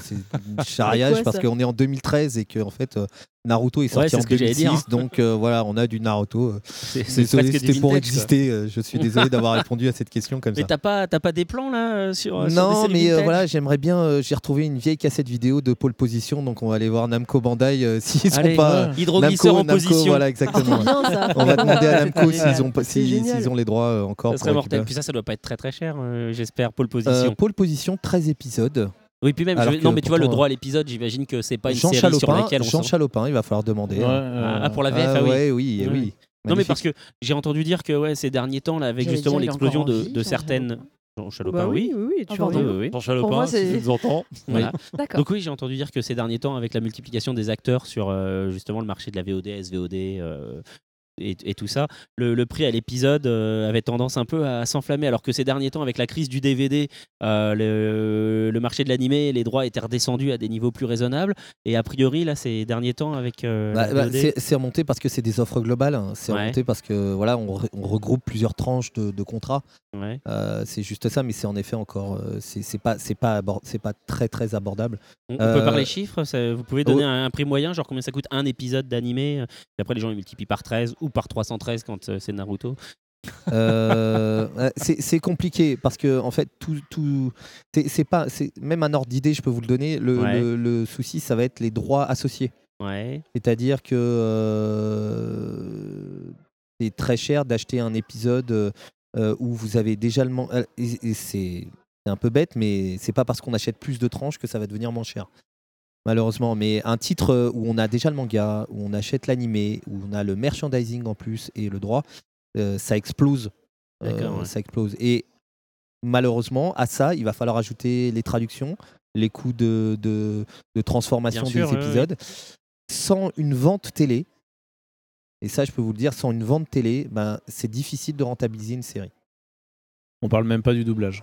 [SPEAKER 7] c'est du charriage parce qu'on est en 2013 et que en fait euh, Naruto est sorti en
[SPEAKER 1] ce que j'allais
[SPEAKER 7] 2006
[SPEAKER 1] dire.
[SPEAKER 7] donc euh, voilà on a du Naruto euh. C'était pour
[SPEAKER 1] quoi.
[SPEAKER 7] exister je suis désolé d'avoir répondu à cette question comme
[SPEAKER 1] Mais
[SPEAKER 7] ça
[SPEAKER 1] t'as pas, t'as pas des plans là sur, sur des
[SPEAKER 7] non mais euh, voilà j'aimerais bien euh, j'ai retrouvé une vieille cassette vidéo de pole position donc on va aller voir Namco Bandai euh, s'ils sont
[SPEAKER 1] Allez,
[SPEAKER 7] pas
[SPEAKER 1] ouais. Hydroglisseur en position.
[SPEAKER 7] voilà exactement
[SPEAKER 4] ça.
[SPEAKER 7] on va demander à Namco s'ils ont s'ils ont les droits encore
[SPEAKER 1] Ça
[SPEAKER 7] pour
[SPEAKER 1] serait mortel. Puis ça, ça doit pas être très très cher, j'espère, pole position.
[SPEAKER 7] pole position 13 épisodes
[SPEAKER 1] oui, puis même, je non, mais tu vois, le droit à l'épisode, j'imagine que c'est pas une
[SPEAKER 7] Jean
[SPEAKER 1] série sur
[SPEAKER 7] Chalopin
[SPEAKER 1] laquelle on
[SPEAKER 7] Jean Chalopin il va falloir demander
[SPEAKER 5] Ouais, euh,
[SPEAKER 1] Ah, pour la VF,
[SPEAKER 7] Ah
[SPEAKER 1] ah oui.
[SPEAKER 7] ouais, oui,
[SPEAKER 1] Ouais.
[SPEAKER 7] oui.
[SPEAKER 1] Non, mais parce que j'ai entendu dire que ouais, ces derniers temps, là, avec justement l'explosion de, certaines.
[SPEAKER 10] Chalopin.
[SPEAKER 1] Jean Chalopin,
[SPEAKER 4] Bah
[SPEAKER 1] oui.
[SPEAKER 4] oui, oui, oui,
[SPEAKER 10] Ah,
[SPEAKER 4] toujours
[SPEAKER 10] pardon.
[SPEAKER 1] Oui, oui, oui.
[SPEAKER 2] Jean Chalopin,
[SPEAKER 10] moi,
[SPEAKER 2] si
[SPEAKER 10] c'est-
[SPEAKER 2] tu nous entends.
[SPEAKER 1] Voilà.
[SPEAKER 10] D'accord.
[SPEAKER 1] Donc oui, j'ai entendu dire que ces derniers temps, avec la multiplication des acteurs sur euh, justement le marché de la VOD, SVOD euh, et, et tout ça, le, le prix à l'épisode euh, avait tendance un peu à s'enflammer, alors que ces derniers temps, avec la crise du DVD, euh, le, le marché de l'animé, les droits étaient redescendus à des niveaux plus raisonnables. Et a priori, là, ces derniers temps, avec euh,
[SPEAKER 7] Bah, bah, c'est remonté parce que c'est des offres globales. hein. C'est
[SPEAKER 1] Ouais.
[SPEAKER 7] remonté parce que voilà, on, re- on regroupe plusieurs tranches de, de contrats.
[SPEAKER 1] ouais.
[SPEAKER 7] C'est juste ça, mais c'est en effet encore, c'est pas, c'est pas, c'est pas très très abordable.
[SPEAKER 1] on, on peut parler chiffres, ça- vous pouvez donner
[SPEAKER 7] oh.
[SPEAKER 1] un, un prix moyen, genre combien ça coûte un épisode d'animé, et après les gens ils multiplient par 13 ou par 313 quand euh, c'est Naruto.
[SPEAKER 7] Euh, euh, c'est c'est compliqué parce que en fait tout, tout c'est c'est pas, c'est même un ordre d'idée, je peux vous le donner. Le,
[SPEAKER 1] Ouais.
[SPEAKER 7] le- le souci, ça va être les droits associés.
[SPEAKER 1] Ouais.
[SPEAKER 7] C'est-à-dire que euh, c'est très cher d'acheter un épisode euh, où vous avez déjà le man- et, et c'est c'est un peu bête, mais c'est pas parce qu'on achète plus de tranches que ça va devenir moins cher. Malheureusement, mais un titre euh, où on a déjà le manga, où on achète l'animé, où on a le merchandising en plus et le droit, euh, ça explose euh,
[SPEAKER 1] ouais.
[SPEAKER 7] ça explose. Et malheureusement, à ça, il va falloir ajouter les traductions, les coûts de, de, de transformation
[SPEAKER 1] Bien
[SPEAKER 7] des
[SPEAKER 1] sûr, ouais,
[SPEAKER 7] épisodes. Sans une vente télé, et ça je peux vous le dire, sans une vente télé, ben, c'est difficile de rentabiliser une série.
[SPEAKER 5] On parle même pas du doublage.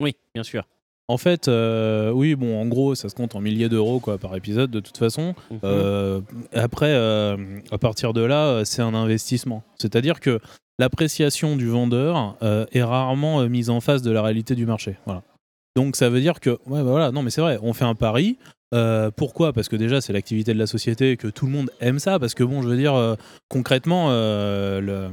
[SPEAKER 1] Oui, bien sûr.
[SPEAKER 5] En fait, euh, oui, bon, en gros, ça se compte en milliers d'euros quoi par épisode de toute façon.
[SPEAKER 1] Mhm.
[SPEAKER 5] Euh, après, euh, à partir de là, c'est un investissement. C'est-à-dire que l'appréciation du vendeur est rarement mise en face de la réalité du marché. Voilà. Donc ça veut dire que, ouais, bah voilà, non, mais c'est vrai, on fait un pari. Euh, pourquoi? Parce que déjà, c'est l'activité de la société, que tout le monde aime ça. Parce que, bon, je veux dire, euh, concrètement, euh,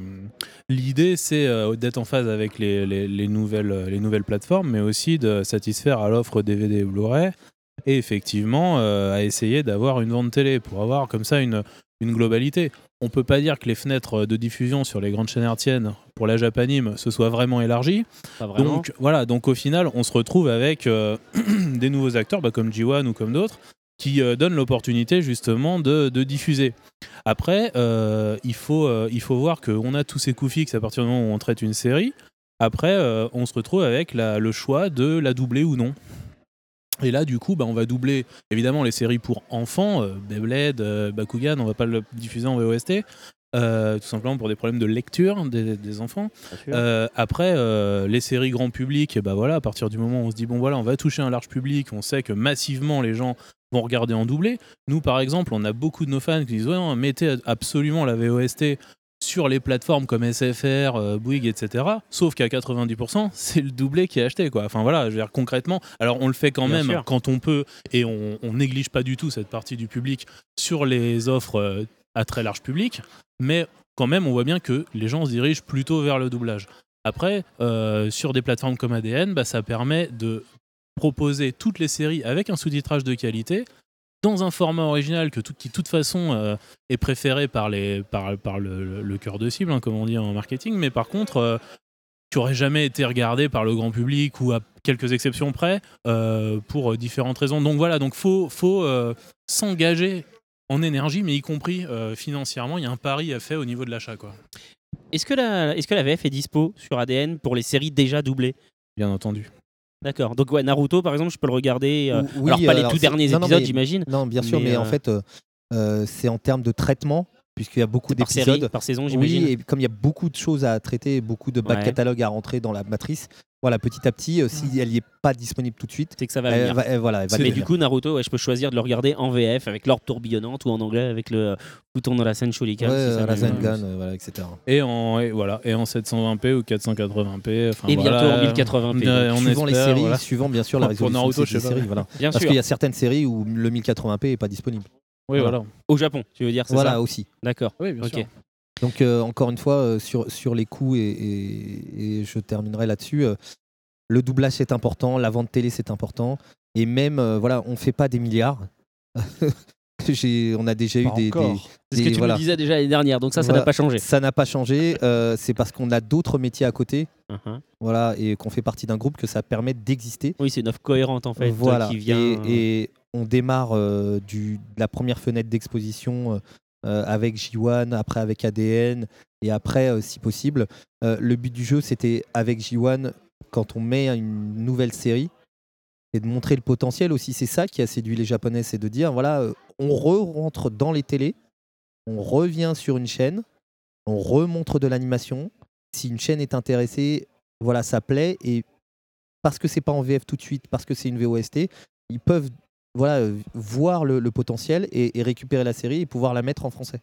[SPEAKER 5] l'idée, c'est d'être en phase avec les, les- les nouvelles, les nouvelles plateformes, mais aussi de satisfaire à l'offre DVD et Blu-ray. Et effectivement, à essayer d'avoir une vente télé pour avoir comme ça une, une globalité. On peut pas dire que les fenêtres de diffusion sur les grandes chaînes hertziennes pour la Japanime se soient vraiment élargies.
[SPEAKER 1] Vraiment.
[SPEAKER 5] Donc voilà, donc au final, on se retrouve avec euh, des nouveaux acteurs, bah, comme G1 ou comme d'autres, qui euh, donnent l'opportunité justement de, de diffuser. Après, euh, il, faut, il faut voir qu'on a tous ces coûts fixes à partir du moment où on traite une série. Après, on se retrouve avec la- le choix de la doubler ou non. Et là, du coup, bah, on va doubler évidemment les séries pour enfants, euh, Beyblade, euh, Bakugan, on va pas le diffuser en VOST, euh, tout simplement pour des problèmes de lecture des, des enfants. Euh, après, euh, les séries grand public, bah voilà, à partir du moment où on se dit bon voilà, on va toucher un large public, on sait que massivement les gens vont regarder en doublé. Nous, par exemple, on a beaucoup de nos fans qui disent ouais, non, mettez absolument la VOST sur les plateformes comme SFR, euh, Bouygues, etc. Sauf qu'à 90%, c'est le doublé qui est acheté. Quoi. Enfin voilà, je veux dire, concrètement, alors on le fait quand
[SPEAKER 1] Bien
[SPEAKER 5] même
[SPEAKER 1] sûr.
[SPEAKER 5] quand on peut et on, on néglige pas du tout cette partie du public sur les offres euh, à très large public, mais quand même, on voit bien que les gens se dirigent plutôt vers le doublage. Après, euh, sur des plateformes comme ADN, bah, ça permet de proposer toutes les séries avec un sous-titrage de qualité dans un format original que tout, qui, de toute façon, euh, est préféré par, les, par, par le, cœur de cible, hein, comme on dit en marketing, mais par contre, euh, qui aurait jamais été regardé par le grand public ou à quelques exceptions près euh, pour différentes raisons. Donc voilà, donc faut, faut s'engager en énergie, mais y compris financièrement. Il y a un pari à faire au niveau de l'achat, quoi.
[SPEAKER 1] Est-ce que, la, est-ce que la VF est dispo sur ADN pour les séries déjà doublées?
[SPEAKER 5] Bien entendu.
[SPEAKER 1] D'accord. Donc ouais, Naruto par exemple, je peux le regarder. euh,
[SPEAKER 7] Oui,
[SPEAKER 1] alors pas les
[SPEAKER 7] alors,
[SPEAKER 1] tout derniers
[SPEAKER 7] non,
[SPEAKER 1] épisodes, j'imagine.
[SPEAKER 7] Non, bien sûr, mais,
[SPEAKER 1] Mais,
[SPEAKER 7] en
[SPEAKER 1] euh,
[SPEAKER 7] fait, euh, euh, c'est en termes de traitement, puisqu'il y a beaucoup d'épisodes.
[SPEAKER 1] par saison, j'imagine.
[SPEAKER 7] Oui, et comme il y a beaucoup de choses à traiter, beaucoup de back
[SPEAKER 1] Ouais.
[SPEAKER 7] catalogue à rentrer dans la matrice, voilà, petit à petit, euh, si elle n'y est pas disponible tout de suite,
[SPEAKER 1] c'est que ça va
[SPEAKER 7] elle
[SPEAKER 1] venir.
[SPEAKER 7] va- elle- voilà, elle va
[SPEAKER 1] mais du coup, Naruto, ouais, je peux choisir de le regarder en VF avec l'orbe tourbillonnante ou en anglais avec le bouton dans la scène Shuriken.
[SPEAKER 7] Ouais,
[SPEAKER 1] si ça me-
[SPEAKER 7] Rasengan, euh, voilà, etc.
[SPEAKER 5] Et en, et voilà, et en 720p ou 480p. enfin,
[SPEAKER 1] Et bientôt
[SPEAKER 5] voilà,
[SPEAKER 1] en 1080p.
[SPEAKER 5] euh, on
[SPEAKER 7] suivant les séries,
[SPEAKER 5] voilà.
[SPEAKER 7] suivant bien sûr la
[SPEAKER 5] Pour
[SPEAKER 7] résolution
[SPEAKER 5] Naruto,
[SPEAKER 7] de
[SPEAKER 5] je sais
[SPEAKER 7] séries, voilà.
[SPEAKER 1] Bien
[SPEAKER 7] Parce qu'il y a certaines séries où le 1080p est pas disponible.
[SPEAKER 5] Oui, voilà.
[SPEAKER 1] Au Japon, tu veux dire, c'est
[SPEAKER 7] Voilà
[SPEAKER 1] ça
[SPEAKER 7] aussi.
[SPEAKER 1] D'accord.
[SPEAKER 5] Oui, bien
[SPEAKER 1] Ok.
[SPEAKER 5] sûr.
[SPEAKER 7] Donc euh, encore une fois, euh, sur, sur les coûts, et, et- et je terminerai là-dessus, euh, le doublage c'est important, la vente télé c'est important, et même, euh, voilà, on fait pas des milliards. J'ai- on a déjà eu des... des-
[SPEAKER 1] C'est ce que tu
[SPEAKER 7] voilà.
[SPEAKER 1] nous disais déjà l'année dernière, donc ça, ça n'a
[SPEAKER 7] Voilà.
[SPEAKER 1] pas changé.
[SPEAKER 7] Ça n'a pas changé, euh, c'est parce qu'on a d'autres métiers à côté,
[SPEAKER 1] Uh-huh.
[SPEAKER 7] voilà, et qu'on fait partie d'un groupe que ça permet d'exister.
[SPEAKER 1] Oui, c'est une offre cohérente en fait,
[SPEAKER 7] Voilà.
[SPEAKER 1] qui vient.
[SPEAKER 7] Et, et on démarre euh, du, la première fenêtre d'exposition euh, euh, avec J1, après avec ADN, et après, si possible. le but du jeu, c'était avec J1, quand on met une nouvelle série, et de montrer le potentiel aussi. C'est ça qui a séduit les Japonais, c'est de dire voilà, on re-rentre dans les télés, on revient sur une chaîne, on remontre de l'animation. Si une chaîne est intéressée, voilà, ça plaît. Et parce que c'est pas en VF tout de suite, parce que c'est une VOST, ils peuvent voilà, euh, voir le, le potentiel et, et récupérer la série et pouvoir la mettre en français.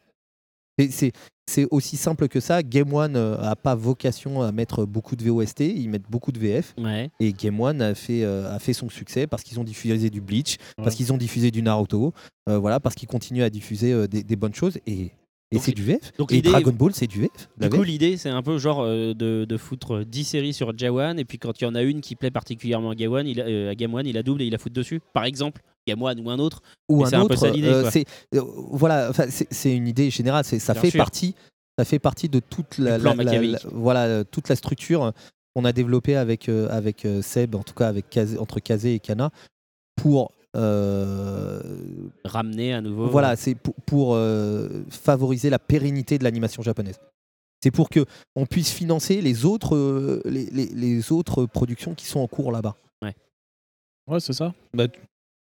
[SPEAKER 7] C'est aussi simple que ça. Game One n'a pas vocation à mettre beaucoup de VOST, ils mettent beaucoup de VF.
[SPEAKER 1] Ouais.
[SPEAKER 7] Et Game One a fait, euh, a fait son succès parce qu'ils ont diffusé du Bleach, parce qu'ils ont diffusé du Naruto, euh, voilà, parce qu'ils continuent à diffuser euh, des, des bonnes choses. Et, et c'est du VF.
[SPEAKER 1] donc
[SPEAKER 7] et Dragon Ball, c'est du VF.
[SPEAKER 1] Du coup, l'idée, c'est un peu genre euh, de, de foutre 10 séries sur J1, et puis quand il y en a une qui plaît particulièrement à Game One, il, a- euh, à Game One, il la double et il la fout dessus. Par exemple, Game One ou un autre.
[SPEAKER 7] ou un
[SPEAKER 1] un
[SPEAKER 7] autre.
[SPEAKER 1] ça l'idée.
[SPEAKER 7] euh, euh, voilà, enfin, c'est une idée générale. C'est ça
[SPEAKER 1] Bien
[SPEAKER 7] fait
[SPEAKER 1] sûr.
[SPEAKER 7] partie, ça fait partie de toute la,
[SPEAKER 1] plan
[SPEAKER 7] la- la-
[SPEAKER 1] machiavélique.
[SPEAKER 7] la- voilà, euh, toute la structure qu'on a développée avec euh, avec Seb, en tout cas avec Kazé- entre Kazé et Kana, pour euh,
[SPEAKER 1] Ramener à nouveau.
[SPEAKER 7] voilà, c'est pour, pour, euh, favoriser la pérennité de l'animation japonaise. C'est pour que on puisse financer les autres, les, les- les autres productions qui sont en cours là-bas.
[SPEAKER 5] Ouais, c'est ça. Bah,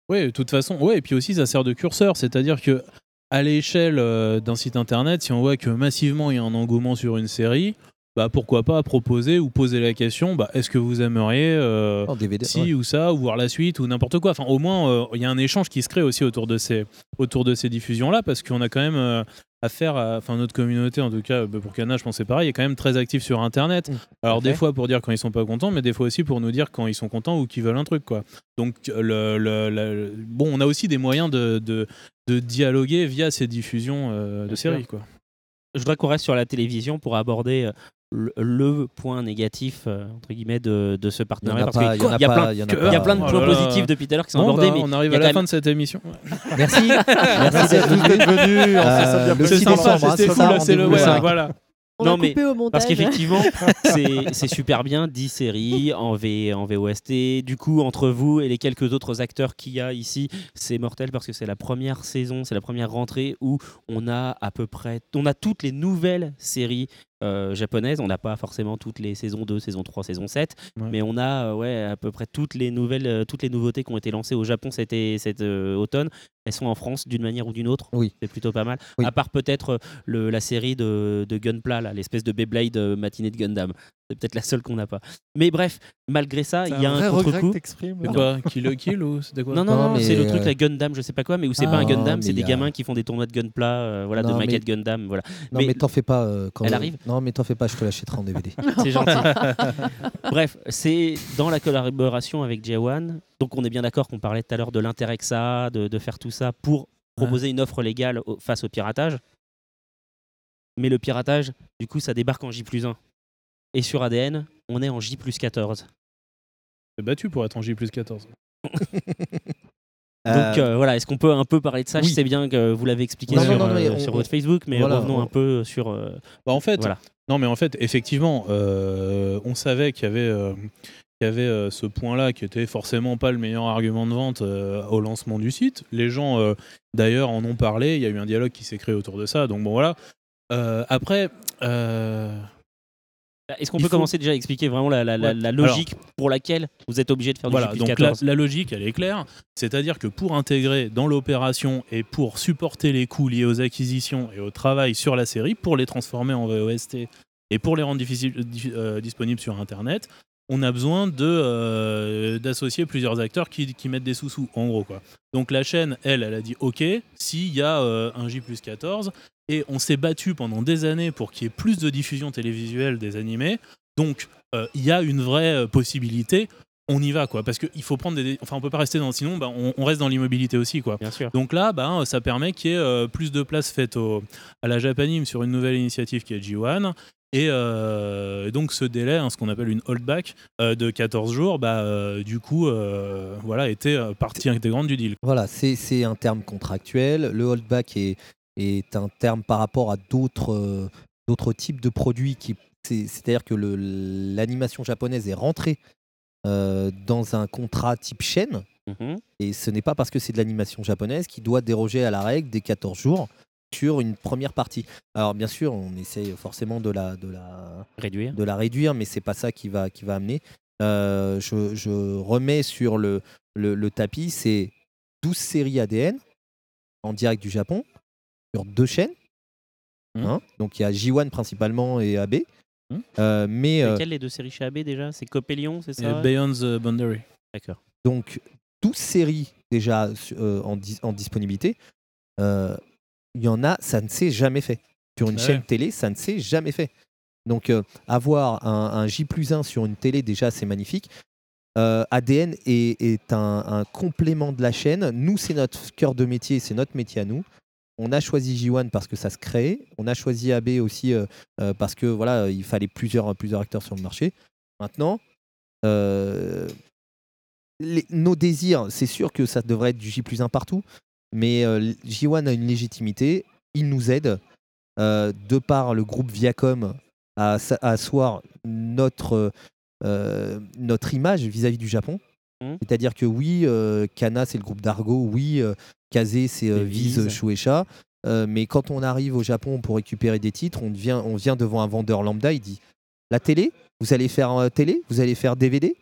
[SPEAKER 5] ouais, de toute façon, ouais, et puis aussi ça sert de curseur, c'est-à-dire que à l'échelle euh, d'un site internet, si on voit que massivement il y a un engouement sur une série, bah pourquoi pas proposer ou poser la question, bah est-ce que vous aimeriez euh,
[SPEAKER 7] En DVD,
[SPEAKER 5] si
[SPEAKER 7] ouais.
[SPEAKER 5] ou ça ou voir la suite ou n'importe quoi. Enfin, au moins euh, il y a un échange qui se crée aussi autour de ces autour de ces diffusions là parce qu'on a quand même euh, affaire à, enfin notre communauté en tout cas bah, pour Cana, je pense que c'est pareil, est quand même très active sur internet. Alors des fois pour dire quand ils sont pas contents, mais des fois aussi pour nous dire quand ils sont contents ou qu'ils veulent un truc quoi. Donc le, le- le- bon, on a aussi des moyens de, de, de dialoguer via ces diffusions euh, de séries quoi.
[SPEAKER 1] Je voudrais qu'on reste sur la télévision pour aborder euh, le, le point négatif euh, entre guillemets de, de ce partenariat parce qu'il
[SPEAKER 7] il y a
[SPEAKER 1] y a
[SPEAKER 7] pas,
[SPEAKER 1] plein,
[SPEAKER 7] il y en a
[SPEAKER 1] il y a
[SPEAKER 7] pas.
[SPEAKER 1] plein de
[SPEAKER 5] Oh
[SPEAKER 1] points positifs depuis tout à l'heure qui sont
[SPEAKER 5] Bon,
[SPEAKER 1] abordés,
[SPEAKER 5] bah,
[SPEAKER 1] mais
[SPEAKER 5] on arrive à la fin
[SPEAKER 1] même-
[SPEAKER 5] de cette émission.
[SPEAKER 7] Merci. Merci d'être
[SPEAKER 2] Tous d'être venus,
[SPEAKER 7] Euh, le
[SPEAKER 5] C'est
[SPEAKER 7] 6
[SPEAKER 2] tard.
[SPEAKER 5] sympa,
[SPEAKER 7] décembre,
[SPEAKER 5] c'était
[SPEAKER 7] c'est
[SPEAKER 5] cool, c'est le ouais, voilà.
[SPEAKER 4] On
[SPEAKER 1] Non,
[SPEAKER 4] a
[SPEAKER 1] mais
[SPEAKER 4] au montage.
[SPEAKER 1] Parce qu'effectivement, c'est c'est super bien, 10 séries en, v, en VOST. Du coup, entre vous et les quelques autres acteurs qu'il y a ici, c'est mortel parce que c'est la première saison, c'est la première rentrée où on a à peu près, on a toutes les nouvelles séries euh, japonaises. On n'a pas forcément toutes les saisons 2, saison 3, saison 7,
[SPEAKER 5] Ouais.
[SPEAKER 1] mais on a euh, ouais, à peu près toutes les nouvelles, euh, toutes les nouveautés qui ont été lancées au Japon cet, cet automne. Elles sont en France d'une manière ou d'une autre.
[SPEAKER 7] Oui.
[SPEAKER 1] C'est plutôt pas mal.
[SPEAKER 7] Oui.
[SPEAKER 1] À part peut-être la série de, de Gunpla, l'espèce de Beyblade matinée de Gundam. C'est peut-être la seule qu'on n'a pas. Mais bref, malgré ça, il y a un, contre-coup.
[SPEAKER 5] quoi Kill ou c'était quoi
[SPEAKER 1] Non, non,
[SPEAKER 7] Non,
[SPEAKER 1] non,
[SPEAKER 7] mais,
[SPEAKER 1] c'est le truc,
[SPEAKER 7] euh,
[SPEAKER 1] la Gundam, je sais pas quoi, mais où c'est
[SPEAKER 7] Ah,
[SPEAKER 1] pas un Gundam,
[SPEAKER 7] mais
[SPEAKER 1] c'est des
[SPEAKER 7] a-
[SPEAKER 1] gamins qui font des tournois de Gunpla, euh, voilà, de
[SPEAKER 7] mais-
[SPEAKER 1] maquettes Gundam, voilà.
[SPEAKER 7] Non
[SPEAKER 1] Mais-
[SPEAKER 7] mais, t'en fais pas. euh, quand
[SPEAKER 1] Elle arrive
[SPEAKER 7] Non mais t'en fais pas, je te l'achèterai en DVD.
[SPEAKER 1] C'est gentil. Bref, c'est dans la collaboration avec J1. Donc on est bien d'accord qu'on parlait tout à l'heure de l'intérêt que ça a de, de faire tout ça pour proposer une offre légale au- face au piratage. Mais le piratage, du coup, ça débarque en J plus 1. Et sur ADN, on est en J plus 14.
[SPEAKER 5] C'est battu pour être en J plus 14.
[SPEAKER 1] Donc euh, voilà, est-ce qu'on peut un peu parler de ça? Je sais bien que vous l'avez expliqué
[SPEAKER 7] Non,
[SPEAKER 1] sur,
[SPEAKER 7] non, non, mais
[SPEAKER 1] euh,
[SPEAKER 7] on-
[SPEAKER 1] sur
[SPEAKER 7] on-
[SPEAKER 1] votre Facebook, mais
[SPEAKER 7] voilà,
[SPEAKER 1] revenons
[SPEAKER 7] on-
[SPEAKER 1] un peu sur... euh,
[SPEAKER 5] Bah, en fait,
[SPEAKER 1] Voilà.
[SPEAKER 5] non mais en fait, effectivement, euh, on savait qu'il y avait, euh, qu'il y avait euh, ce point-là qui était forcément pas le meilleur argument de vente euh, au lancement du site. Les gens, euh, d'ailleurs, en ont parlé. Il y a eu un dialogue qui s'est créé autour de ça. Donc bon, voilà. Euh, après, euh,
[SPEAKER 1] Est-ce qu'on peut
[SPEAKER 5] faut-
[SPEAKER 1] commencer déjà à expliquer vraiment la, la- la-
[SPEAKER 5] Ouais.
[SPEAKER 1] la logique pour laquelle vous êtes obligé de faire
[SPEAKER 5] Voilà,
[SPEAKER 1] du J
[SPEAKER 5] donc la,
[SPEAKER 1] 14
[SPEAKER 5] la logique, elle est claire. C'est-à-dire que pour intégrer dans l'opération et pour supporter les coûts liés aux acquisitions et au travail sur la série, pour les transformer en VOST et pour les rendre difficile- euh, disponibles sur Internet, on a besoin de, euh, d'associer plusieurs acteurs qui, qui mettent des sous-sous, en gros. Quoi. Donc la chaîne, elle, elle a dit OK, s'il y a euh, un J plus 14, et on s'est battu pendant des années pour qu'il y ait plus de diffusion télévisuelle des animés. Donc euh, il y a une vraie possibilité. On y va quoi, parce qu'il faut prendre des, enfin on peut pas rester dans, sinon bah, on, on reste dans l'immobilité aussi quoi.
[SPEAKER 1] Bien sûr.
[SPEAKER 5] Donc là, bah, ça permet qu'il y ait plus de place faite au, à la Japanime sur une nouvelle initiative qui est G1. Et euh, donc ce délai, hein, ce qu'on appelle une holdback euh, de 14 jours, bah, euh, du coup, euh, voilà, était partie intégrante du deal.
[SPEAKER 7] Voilà, c'est un terme contractuel. Le holdback est, est un terme par rapport à d'autres euh, d'autres types de produits. C'est-à-dire que l'animation japonaise est rentrée euh, dans un contrat type chaîne.
[SPEAKER 1] Mhm.
[SPEAKER 7] Et ce n'est pas parce que c'est de l'animation japonaise qui doit déroger à la règle des 14 jours sur une première partie. Alors bien sûr, on essaye forcément de la, de la,
[SPEAKER 1] Réduire.
[SPEAKER 7] de la réduire, mais c'est pas ça qui va, qui va amener. Euh, je, je remets sur le, le, le tapis, c'est 12 séries ADN en direct du Japon sur deux chaînes.
[SPEAKER 5] Mhm.
[SPEAKER 7] Hein Donc il y a J1 principalement et AB.
[SPEAKER 5] Mhm.
[SPEAKER 7] Euh, mais euh,
[SPEAKER 1] Lesquelles les deux séries chez AB déjà? C'est Copélion, c'est ça?
[SPEAKER 5] Beyond the Boundary.
[SPEAKER 1] D'accord.
[SPEAKER 7] donc 12 séries déjà euh, en, dis- en disponibilité. Euh, Il y en a, ça ne s'est jamais fait. Sur une
[SPEAKER 5] Ouais.
[SPEAKER 7] chaîne télé, ça ne s'est jamais fait. Donc euh, avoir un, un J plus 1 sur une télé, déjà, c'est magnifique. Euh, ADN est, est un, un complément de la chaîne. Nous, c'est notre cœur de métier, c'est notre métier à nous. On a choisi J1 parce que ça se crée. On a choisi AB aussi euh, parce que voilà, il fallait plusieurs, plusieurs acteurs sur le marché. Maintenant, les- nos désirs, c'est sûr que ça devrait être du J plus 1 partout, mais euh, J1 a une légitimité, il nous aide, euh, de par le groupe Viacom, à, à asseoir notre, euh, notre image vis-à-vis du Japon.
[SPEAKER 1] Mhm.
[SPEAKER 7] C'est-à-dire que oui, Kana c'est le groupe d'Argo, oui, Kaze c'est Viz. Shueisha, Euh, mais quand on arrive au Japon pour récupérer des titres, on vient, on vient devant un vendeur lambda, il dit La télé Vous allez faire euh, télé? Vous allez faire DVD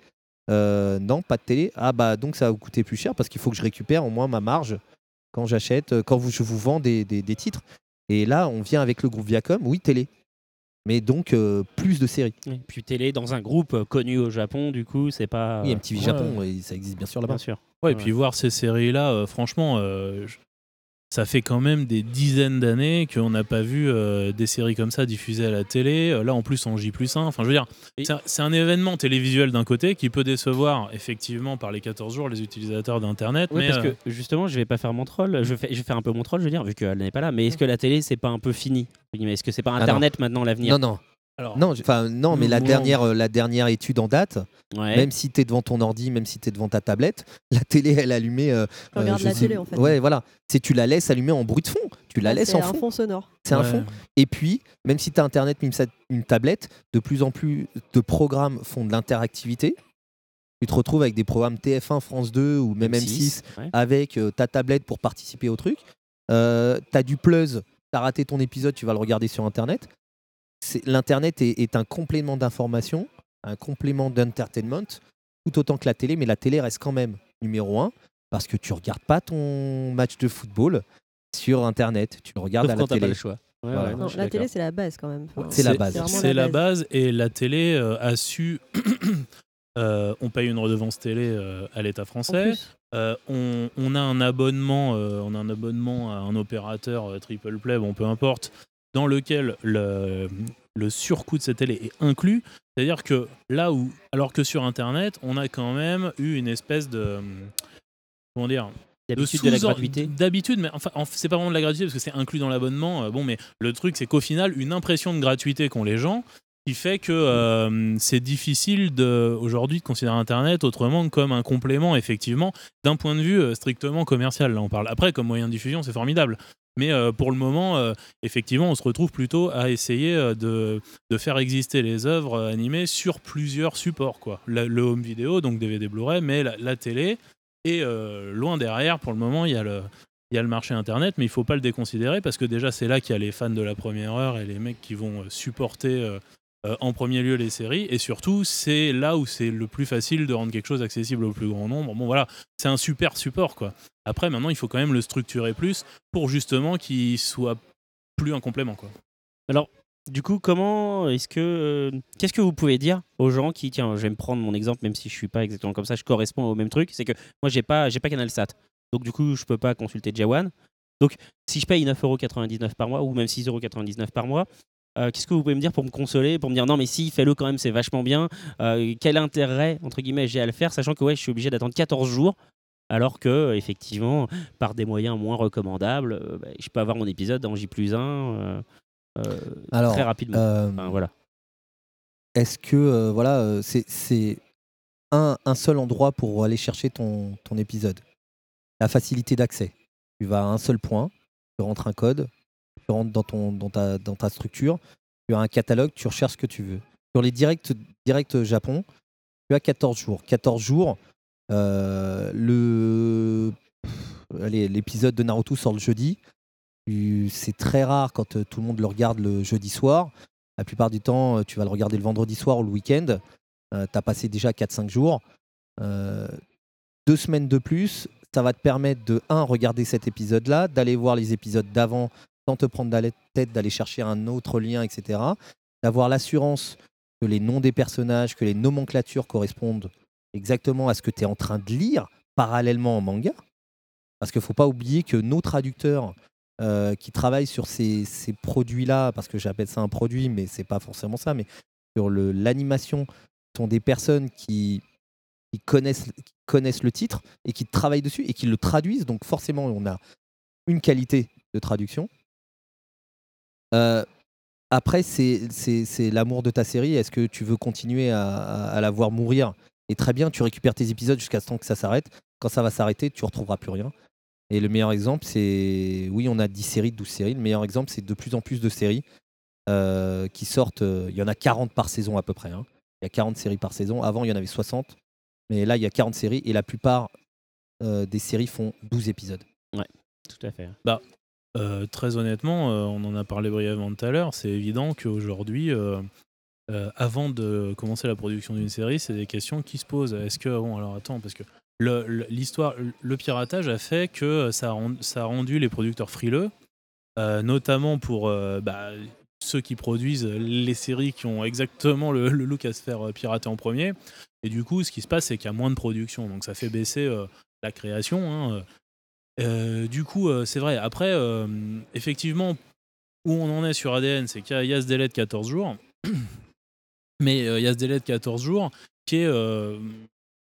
[SPEAKER 7] Euh, Non, pas de télé. Ah bah donc ça va vous coûter plus cher parce qu'il faut que je récupère au moins ma marge quand j'achète, euh, quand vous- je vous vends des, des- des titres. Et là, on vient avec le groupe Viacom, oui, télé. Mais donc euh, plus de séries.
[SPEAKER 1] Oui, Puis télé dans un groupe euh, connu au Japon, du coup, c'est pas.
[SPEAKER 7] Oui, MTV
[SPEAKER 5] Ouais.
[SPEAKER 7] Japon, et ça existe bien sûr là-bas.
[SPEAKER 1] Bien sûr.
[SPEAKER 5] Ouais, et puis voir ces séries-là, euh, franchement, euh, ça fait quand même des dizaines d'années qu'on n'a pas vu euh, des séries comme ça diffusées à la télé. Euh, Là, en plus, en J 1. Enfin, je veux dire, c'est un- événement télévisuel d'un côté qui peut décevoir, effectivement, par les 14 jours, les utilisateurs d'Internet.
[SPEAKER 1] Oui,
[SPEAKER 5] mais
[SPEAKER 1] parce
[SPEAKER 5] euh,
[SPEAKER 1] que justement, je vais pas faire mon troll. Je, fais, je vais faire un peu mon troll, je veux dire, vu qu'elle n'est pas là. Mais est-ce que la télé, c'est pas un peu fini Est-ce que c'est pas
[SPEAKER 7] Ah.
[SPEAKER 1] Internet maintenant l'avenir?
[SPEAKER 7] Non, non.
[SPEAKER 5] Alors,
[SPEAKER 7] Non, enfin non, mais la
[SPEAKER 1] Non.
[SPEAKER 7] dernière, euh, la dernière étude en date,
[SPEAKER 1] Ouais.
[SPEAKER 7] même si tu es devant ton ordi, même si tu es devant ta tablette, la télé elle est allumée. euh,
[SPEAKER 4] Tu regardes
[SPEAKER 7] je
[SPEAKER 4] la
[SPEAKER 7] sais-
[SPEAKER 4] télé, en fait.
[SPEAKER 7] Ouais, voilà. C'est tu la laisses allumer en bruit de fond. Tu la
[SPEAKER 4] Ouais,
[SPEAKER 7] laisses
[SPEAKER 4] c'est
[SPEAKER 7] en
[SPEAKER 4] un
[SPEAKER 7] fond.
[SPEAKER 4] fond sonore.
[SPEAKER 7] C'est un fond. Et puis, même si tu as internet, même si une tablette, de plus en plus de programmes font de l'interactivité. Tu te retrouves avec des programmes TF1, France 2 ou même M6,
[SPEAKER 1] ouais.
[SPEAKER 7] avec euh, ta tablette pour participer au truc. Euh, tu as du Plus, tu as raté ton épisode, tu vas le regarder sur internet. C'est- L'internet est, est un complément d'information, un complément d'entertainment, tout autant que la télé, mais la télé reste quand même numéro un parce que tu regardes pas ton match de football sur internet, tu le regardes
[SPEAKER 1] Sauf
[SPEAKER 7] à la télé.
[SPEAKER 1] pas le choix. Ouais,
[SPEAKER 7] Voilà.
[SPEAKER 1] ouais, non,
[SPEAKER 4] Non,
[SPEAKER 1] je suis
[SPEAKER 4] la télé, c'est la base quand même. Enfin,
[SPEAKER 7] C'est la base.
[SPEAKER 5] C'est la base et la télé euh, a su. euh, on paye une redevance télé euh, à l'État français. Euh, on, on a un abonnement, euh, on a un abonnement à un opérateur euh, triple play, bon peu importe, dans lequel le, le surcoût de cette télé est inclus. C'est-à-dire que là où, alors que sur Internet, on a quand même eu une espèce de comment dire
[SPEAKER 1] D'habitude de la
[SPEAKER 5] sous-or-
[SPEAKER 1] gratuité.
[SPEAKER 5] D'habitude, mais enfin, en- c'est pas vraiment de la gratuité parce que c'est inclus dans l'abonnement. euh, bon, mais le truc, c'est qu'au final, une impression de gratuité qu'ont les gens, qui fait que euh, c'est difficile de, aujourd'hui de considérer Internet autrement que comme un complément, effectivement, d'un point de vue euh, strictement commercial. Là, on parle après comme moyen de diffusion, c'est formidable. Mais euh, pour le moment, euh, effectivement, on se retrouve plutôt à essayer euh, de, faire exister les œuvres animées sur plusieurs supports. Quoi. Le home vidéo, donc DVD Blu-ray, mais la, télé. Et loin derrière, pour le moment, il y a le, marché internet, mais il faut pas le déconsidérer parce que déjà c'est là qu'il y a les fans de la première heure et les mecs qui vont supporter euh, en premier lieu les séries et surtout c'est là où c'est le plus facile de rendre quelque chose accessible au plus grand nombre. Bon voilà, c'est un super support quoi. Après maintenant il faut quand même le structurer plus pour justement qu'il soit plus un complément quoi.
[SPEAKER 1] Alors, du coup, comment est-ce que. euh, Qu'est-ce que vous pouvez dire aux gens qui. Tiens, je vais me prendre mon exemple, même si je suis pas exactement comme ça, je corresponds au même truc. C'est que moi, j'ai pas, j'ai pas Canal Sat. Donc, du coup, je peux pas consulter Jawan. Donc, si je paye 9,99€ par mois, ou même 6,99€ par mois, euh, qu'est-ce que vous pouvez me dire pour me consoler, pour me dire non, mais si, fais-le quand même, c'est vachement bien. Euh, quel intérêt, entre guillemets, j'ai à le faire, sachant que ouais, je suis obligé d'attendre 14 jours. Alors que, effectivement, par des moyens moins recommandables, euh, bah, je peux avoir mon épisode en J plus 1
[SPEAKER 7] Alors,
[SPEAKER 1] très rapidement. Enfin, voilà.
[SPEAKER 7] Est-ce que voilà, c'est c'est un, un seul endroit pour aller chercher ton, ton épisode? La facilité d'accès. Tu vas à un seul point, tu rentres un code, tu rentres dans, ton, dans, ta, dans ta structure, tu as un catalogue, tu recherches ce que tu veux. Sur les directs, directs Japon, tu as 14 jours. 14 jours, euh, l'épisode de Naruto sort le jeudi. C'est très rare quand euh, tout le monde le regarde le jeudi soir. La plupart du temps, euh, tu vas le regarder le vendredi soir ou le week-end. tu as passé déjà 4-5 jours. Deux semaines de plus, ça va te permettre de, un, regarder cet épisode-là, d'aller voir les épisodes d'avant sans te prendre la tête, d'aller chercher un autre lien, etc. D'avoir l'assurance que les noms des personnages, que les nomenclatures correspondent exactement à ce que tu es en train de lire parallèlement en manga. Parce qu'il ne faut pas oublier que nos traducteurs euh, qui travaillent sur ces, ces produits-là, parce que j'appelle ça un produit, mais c'est pas forcément ça, mais sur l'animation, sont des personnes qui, connaissent, qui connaissent le titre et qui travaillent dessus et qui le traduisent. Donc forcément, on a une qualité de traduction. Euh, après, c'est l'amour de ta série. Est-ce que tu veux continuer à, à- à la voir mourir? Et très bien, tu récupères tes épisodes jusqu'à ce temps que ça s'arrête. Quand ça va s'arrêter, tu retrouveras plus rien. Et le meilleur exemple, c'est. Oui, on a 10 séries, 12 séries. Le meilleur exemple, c'est de plus en plus de séries euh, qui sortent. euh, Il y en a 40 par saison à peu près. hein. Il y a 40 séries par saison. Avant, il y en avait 60. Mais là, il y a 40 séries. Et la plupart euh, des séries font 12 épisodes.
[SPEAKER 1] Ouais, tout à fait.
[SPEAKER 5] Bah, euh, très honnêtement, euh, on en a parlé brièvement tout à l'heure, c'est évident qu'aujourd'hui, euh, avant de commencer la production d'une série, c'est des questions qui se posent. Est-ce que, bon, alors attends, parce que l'histoire, le piratage a fait que ça a, rendu les producteurs frileux, notamment pour bah, ceux qui produisent les séries qui ont exactement le, look à se faire pirater en premier. Et du coup, ce qui se passe, c'est qu'il y a moins de production, donc ça fait baisser la création. hein. Euh, du coup, euh, c'est vrai. Après, euh, effectivement, où on en est sur ADN, c'est qu'il y, a- il y a ce délai de 14 jours. Mais il y a ce délai de 14 jours qui est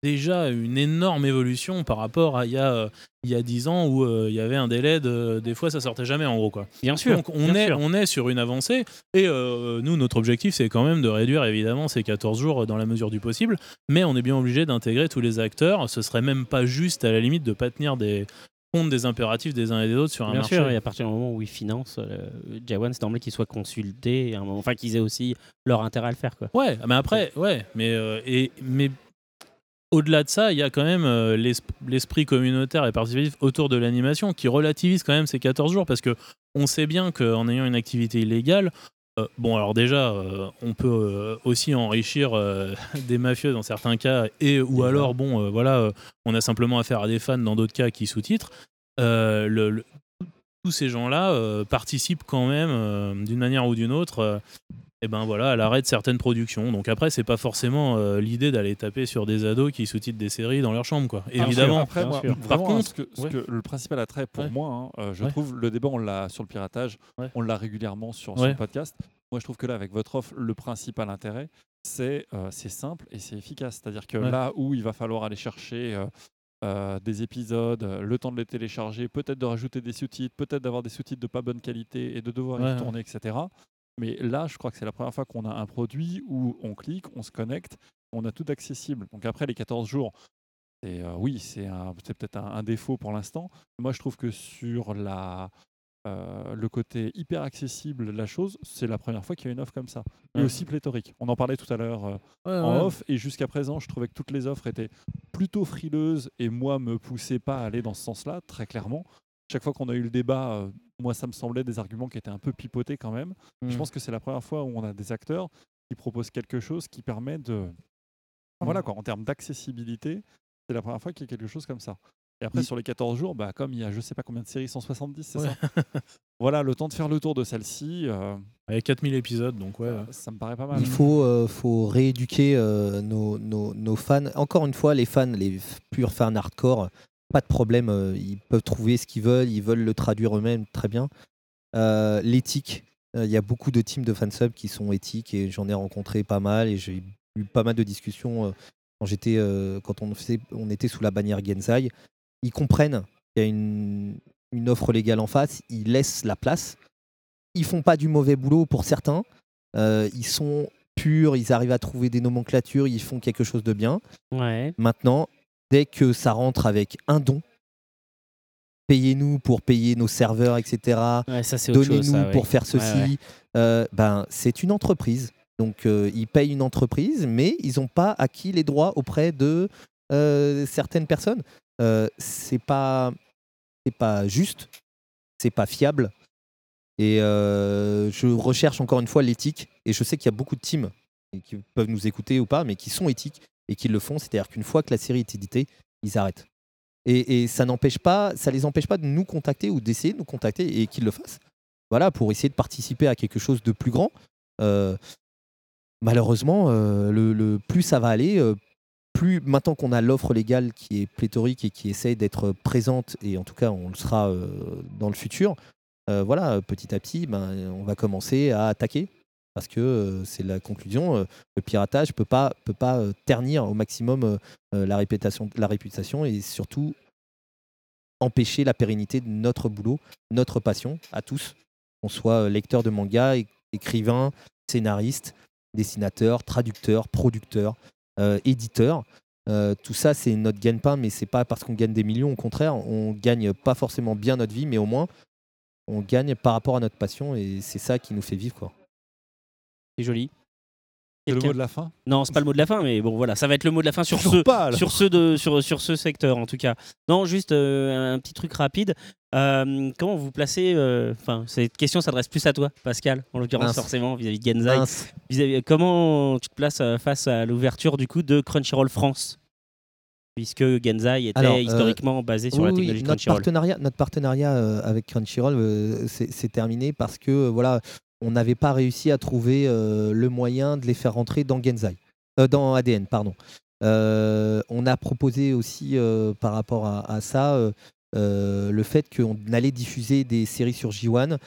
[SPEAKER 5] déjà une énorme évolution par rapport à il y a, euh, il y a 10 ans où il y avait un délai de. Des fois, ça sortait jamais en gros. Quoi.
[SPEAKER 1] Bien sûr,
[SPEAKER 5] Donc on, est,
[SPEAKER 1] sûr.
[SPEAKER 5] on est sur une avancée. Et nous, notre objectif, c'est quand même de réduire évidemment ces 14 jours dans la mesure du possible. Mais on est bien obligé d'intégrer tous les acteurs. Ce serait même pas juste à la limite de pas tenir des compte des impératifs des uns et des autres sur un
[SPEAKER 1] Bien
[SPEAKER 5] marché.
[SPEAKER 1] sûr, et à partir du moment où ils financent, euh, Jawan, c'est normal qu'ils soient consultés, moment- enfin qu'ils aient aussi leur intérêt à le faire. Quoi.
[SPEAKER 5] Ouais, mais après, ouais, mais, euh, et, mais au-delà de ça, il y a quand même euh, l'es- l'esprit communautaire et participatif autour de l'animation qui relativise quand même ces 14 jours parce que on sait bien qu'en ayant une activité illégale, euh, bon, alors déjà, euh, on peut euh, aussi enrichir des mafieux dans certains cas, et ou alors, bon, voilà, on a simplement affaire à des fans dans d'autres cas qui sous-titrent. Le- le- tous ces gens-là participent quand même, d'une manière ou d'une autre, euh, eh ben voilà, à l'arrêt de certaines productions. Donc après, c'est pas forcément euh, l'idée d'aller taper sur des ados qui sous-titrent des séries dans leur chambre, quoi. Évidemment.
[SPEAKER 2] Après, moi,
[SPEAKER 5] Par
[SPEAKER 2] vraiment,
[SPEAKER 5] contre,
[SPEAKER 2] ce que, ce
[SPEAKER 5] ouais.
[SPEAKER 2] que- le principal attrait pour
[SPEAKER 5] Ouais.
[SPEAKER 2] moi, hein, euh, je
[SPEAKER 5] Ouais.
[SPEAKER 2] trouve le débat, on l'a sur le piratage,
[SPEAKER 5] Ouais.
[SPEAKER 2] on l'a régulièrement sur, le podcast. Moi, je trouve que là, avec votre offre, le principal intérêt, c'est euh, c'est simple et c'est efficace. C'est-à-dire que
[SPEAKER 5] Ouais.
[SPEAKER 2] là où il va falloir aller chercher euh, euh, des épisodes, euh, le temps de les télécharger, peut-être de rajouter des sous-titres, peut-être d'avoir des sous-titres de pas bonne qualité et de devoir
[SPEAKER 5] Ouais,
[SPEAKER 2] y
[SPEAKER 5] ouais.
[SPEAKER 2] tourner, etc. Mais là, je crois que c'est la première fois qu'on a un produit où on clique, on se connecte, on a tout accessible. Donc après les 14 jours, c'est, euh, oui, c'est peut-être un, un défaut pour l'instant. Moi, je trouve que sur la, euh, le côté hyper accessible de la chose, c'est la première fois qu'il y a une offre comme ça. Et
[SPEAKER 5] Ouais.
[SPEAKER 2] aussi pléthorique. On en parlait tout à l'heure euh,
[SPEAKER 5] Ouais,
[SPEAKER 2] en
[SPEAKER 5] ouais.
[SPEAKER 2] off, et jusqu'à présent, je trouvais que toutes les offres étaient plutôt frileuses, et moi, me poussais pas à aller dans ce sens-là, très clairement. Chaque fois qu'on a eu le débat, euh, moi, ça me semblait des arguments qui étaient un peu pipotés quand même. Je
[SPEAKER 5] Mm.
[SPEAKER 2] pense que c'est la première fois où on a des acteurs qui proposent quelque chose qui permet de... Voilà quoi, en termes d'accessibilité, c'est la première fois qu'il y a quelque chose comme ça. Et après,
[SPEAKER 5] Il-
[SPEAKER 2] sur les 14 jours, bah, comme il y a je sais pas combien de séries, 170, c'est
[SPEAKER 5] Ouais.
[SPEAKER 2] ça? Voilà, le temps de faire le tour de celle-ci, euh,
[SPEAKER 5] Il y a 4000 épisodes, donc ouais.
[SPEAKER 2] ça me paraît pas mal.
[SPEAKER 7] Il faut, euh, faut rééduquer euh, nos, nos- nos fans. Encore une fois, les fans, les purs fans hardcore, pas de problème. euh, ils peuvent trouver ce qu'ils veulent, ils veulent le traduire eux-mêmes, très bien. Euh, L'éthique, euh, il y a beaucoup de teams de fansub qui sont éthiques et j'en ai rencontré pas mal et j'ai eu pas mal de discussions euh, quand j'étais, quand on, faisait, on était sous la bannière Genzai. Ils comprennent qu'il y a une, une offre légale en face, ils laissent la place. Ils font pas du mauvais boulot pour certains. Euh, ils sont purs, ils arrivent à trouver des nomenclatures, ils font quelque chose de bien.
[SPEAKER 1] Ouais.
[SPEAKER 7] Maintenant, dès que ça rentre avec un don, payez-nous pour payer nos serveurs, etc.
[SPEAKER 1] Ouais,
[SPEAKER 7] Donnez-nous
[SPEAKER 1] ouais.
[SPEAKER 7] pour faire ceci.
[SPEAKER 1] Ouais.
[SPEAKER 7] Euh, ben, c'est une entreprise. Donc, euh, ils payent une entreprise, mais ils n'ont pas acquis les droits auprès de euh, certaines personnes. C'est pas, c'est pas juste, c'est pas fiable. Et je recherche encore une fois l'éthique. Et je sais qu'il y a beaucoup de teams qui peuvent nous écouter ou pas, mais qui sont éthiques et qui le font. C'est-à-dire qu'une fois que la série est éditée, ils arrêtent. Et, ça n'empêche pas, ça les empêche pas de nous contacter ou d'essayer de nous contacter et qu'ils le fassent. Voilà, pour essayer de participer à quelque chose de plus grand. Euh, malheureusement, euh, le, plus ça va aller, euh, plus maintenant qu'on a l'offre légale qui est pléthorique et qui essaye d'être présente, et en tout cas on le sera dans le futur, voilà, petit à petit, ben, on va commencer à attaquer. Parce que euh, c'est la conclusion, euh, le piratage peut pas, peut pas euh, ternir au maximum la, réputation, la réputation et surtout empêcher la pérennité de notre boulot, notre passion à tous, qu'on soit lecteur de manga, écrivain, scénariste, dessinateur, traducteur, producteur, éditeur. Tout ça, c'est notre gagne-pain, mais c'est pas parce qu'on gagne des millions. Au contraire, on gagne pas forcément bien notre vie, mais au moins, on gagne par rapport à notre passion et c'est ça qui nous fait vivre. Quoi.
[SPEAKER 1] C'est joli.
[SPEAKER 2] C'est le mot de la fin
[SPEAKER 1] Non, c'est pas le mot de la fin, mais bon, voilà, ça va être le mot de la fin sur ce,
[SPEAKER 2] pas,
[SPEAKER 1] sur ce de, sur, sur ce secteur en tout cas. Non, juste euh, un petit truc rapide. Euh, comment vous placez euh, Enfin, cette question s'adresse plus à toi, Pascal, en l'occurrence
[SPEAKER 7] Mince.
[SPEAKER 1] forcément vis-à-vis de Genzai. Comment tu te places face à l'ouverture du coup de Crunchyroll France? Puisque Genzai était
[SPEAKER 7] Alors, euh,
[SPEAKER 1] historiquement basé sur la
[SPEAKER 7] oui,
[SPEAKER 1] technologie
[SPEAKER 7] notre
[SPEAKER 1] Crunchyroll.
[SPEAKER 7] partenariat, notre partenariat avec Crunchyroll, euh, c'est c'est terminé parce que voilà, on n'avait pas réussi à trouver euh, le moyen de les faire rentrer dans Genzai, Euh, dans ADN, pardon. Euh, on a proposé aussi par rapport à, à ça le fait qu'on allait diffuser des séries sur J1.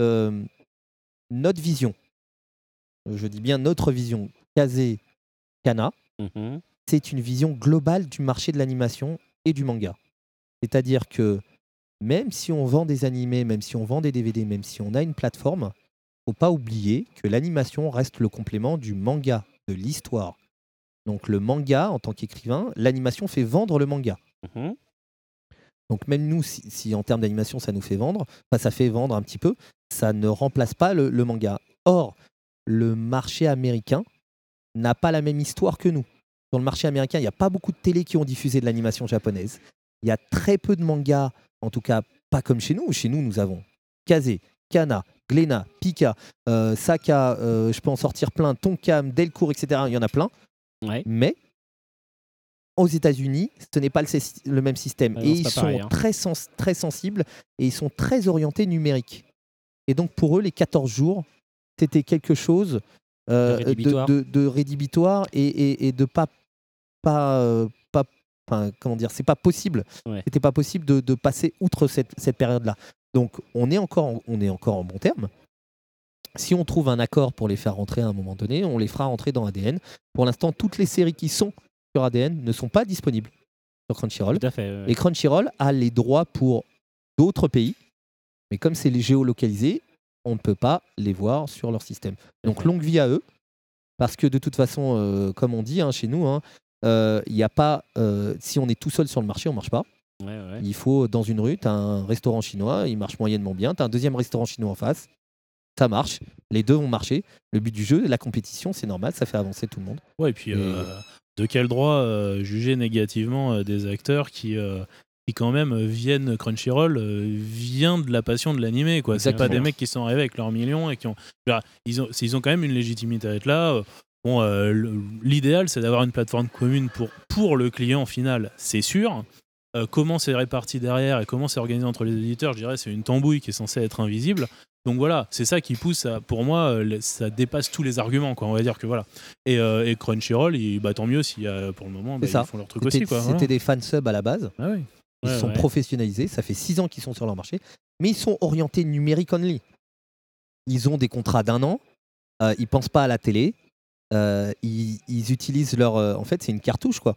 [SPEAKER 7] Euh, notre vision, je dis bien notre vision, Kazé Kana,
[SPEAKER 1] Mhm.
[SPEAKER 7] c'est une vision globale du marché de l'animation et du manga. C'est-à-dire que même si on vend des animés, même si on vend des DVD, même si on a une plateforme, faut pas oublier que l'animation reste le complément du manga, de l'histoire. Donc le manga, en tant qu'écrivain, l'animation fait vendre le manga.
[SPEAKER 1] Mhm.
[SPEAKER 7] Donc même nous, si, si en termes d'animation, ça nous fait vendre, enfin, ça fait vendre un petit peu, ça ne remplace pas le, le manga. Or, le marché américain n'a pas la même histoire que nous. Sur le marché américain, il n'y a pas beaucoup de télé qui ont diffusé de l'animation japonaise. Il y a très peu de mangas, en tout cas pas comme chez nous. Chez nous, nous avons Kaze, Kana, Glénat, Pika, euh, Saka, euh, je peux en sortir plein, Tonkam, Delcourt, etc. Il y en a plein.
[SPEAKER 1] Ouais.
[SPEAKER 7] Mais aux États-Unis, ce n'est pas le, même système.
[SPEAKER 1] Non,
[SPEAKER 7] et ils sont
[SPEAKER 1] pareil, hein.
[SPEAKER 7] très, sens- très sensibles et ils sont très orientés numériques. Et donc pour eux, les 14 jours, c'était quelque chose euh,
[SPEAKER 1] De rédhibitoire.
[SPEAKER 7] de, de rédhibitoire et, et- et de pas pas pas enfin, comment dire c'est pas possible
[SPEAKER 1] Ouais.
[SPEAKER 7] c'était pas possible de, de passer outre cette, cette période là donc on est encore en, on est encore en bon terme si on trouve un accord pour les faire rentrer à un moment donné on les fera rentrer dans ADN pour l'instant toutes les séries qui sont sur ADN ne sont pas disponibles sur Crunchyroll
[SPEAKER 1] Tout à fait. ouais.
[SPEAKER 7] et Crunchyroll a les droits pour d'autres pays, mais comme c'est les géolocalisés, on ne peut pas les voir sur leur système. Donc longue vie à eux, parce que de toute façon, euh, comme on dit hein, chez nous, hein, euh, il y a pas, euh, si on est tout seul sur le marché, on marche pas.
[SPEAKER 1] Ouais, ouais.
[SPEAKER 7] Il faut dans une rue, tu as un restaurant chinois, il marche moyennement bien, tu as un deuxième restaurant chinois en face, ça marche, les deux vont marcher. Le but du jeu, la compétition, c'est normal, ça fait avancer tout le monde.
[SPEAKER 5] Ouais, et puis euh, de quel droit euh, juger négativement euh, des acteurs qui, euh, qui quand même viennent Crunchyroll, euh, vient de la passion de l'animé quoi. C'est pas des mecs qui sont arrivés avec leurs millions et qui ont, dire, ils ont, ils ont quand même une légitimité à être là. euh, Bon, euh, l'idéal c'est d'avoir une plateforme commune pour pour le client final, c'est sûr. Euh, comment c'est réparti derrière et comment c'est organisé entre les éditeurs, je dirais c'est une tambouille qui est censée être invisible. Donc voilà, c'est ça qui pousse, à, pour moi, euh, ça dépasse tous les arguments, quoi. On va dire que voilà. Et, euh, et Crunchyroll, bah, tant mieux s'il y a pour le moment, bah, ils font leur truc aussi, quoi.
[SPEAKER 7] c'était
[SPEAKER 5] voilà.
[SPEAKER 7] des fan subs à la base.
[SPEAKER 5] Ah oui.
[SPEAKER 7] Ils
[SPEAKER 5] Ouais,
[SPEAKER 7] sont
[SPEAKER 5] ouais.
[SPEAKER 7] professionnalisés, ça fait six ans qu'ils sont sur leur marché, mais ils sont orientés numérique only. Ils ont des contrats d'un an, euh, ils pensent pas à la télé, euh, ils, ils utilisent leur. euh, en fait, c'est une cartouche quoi.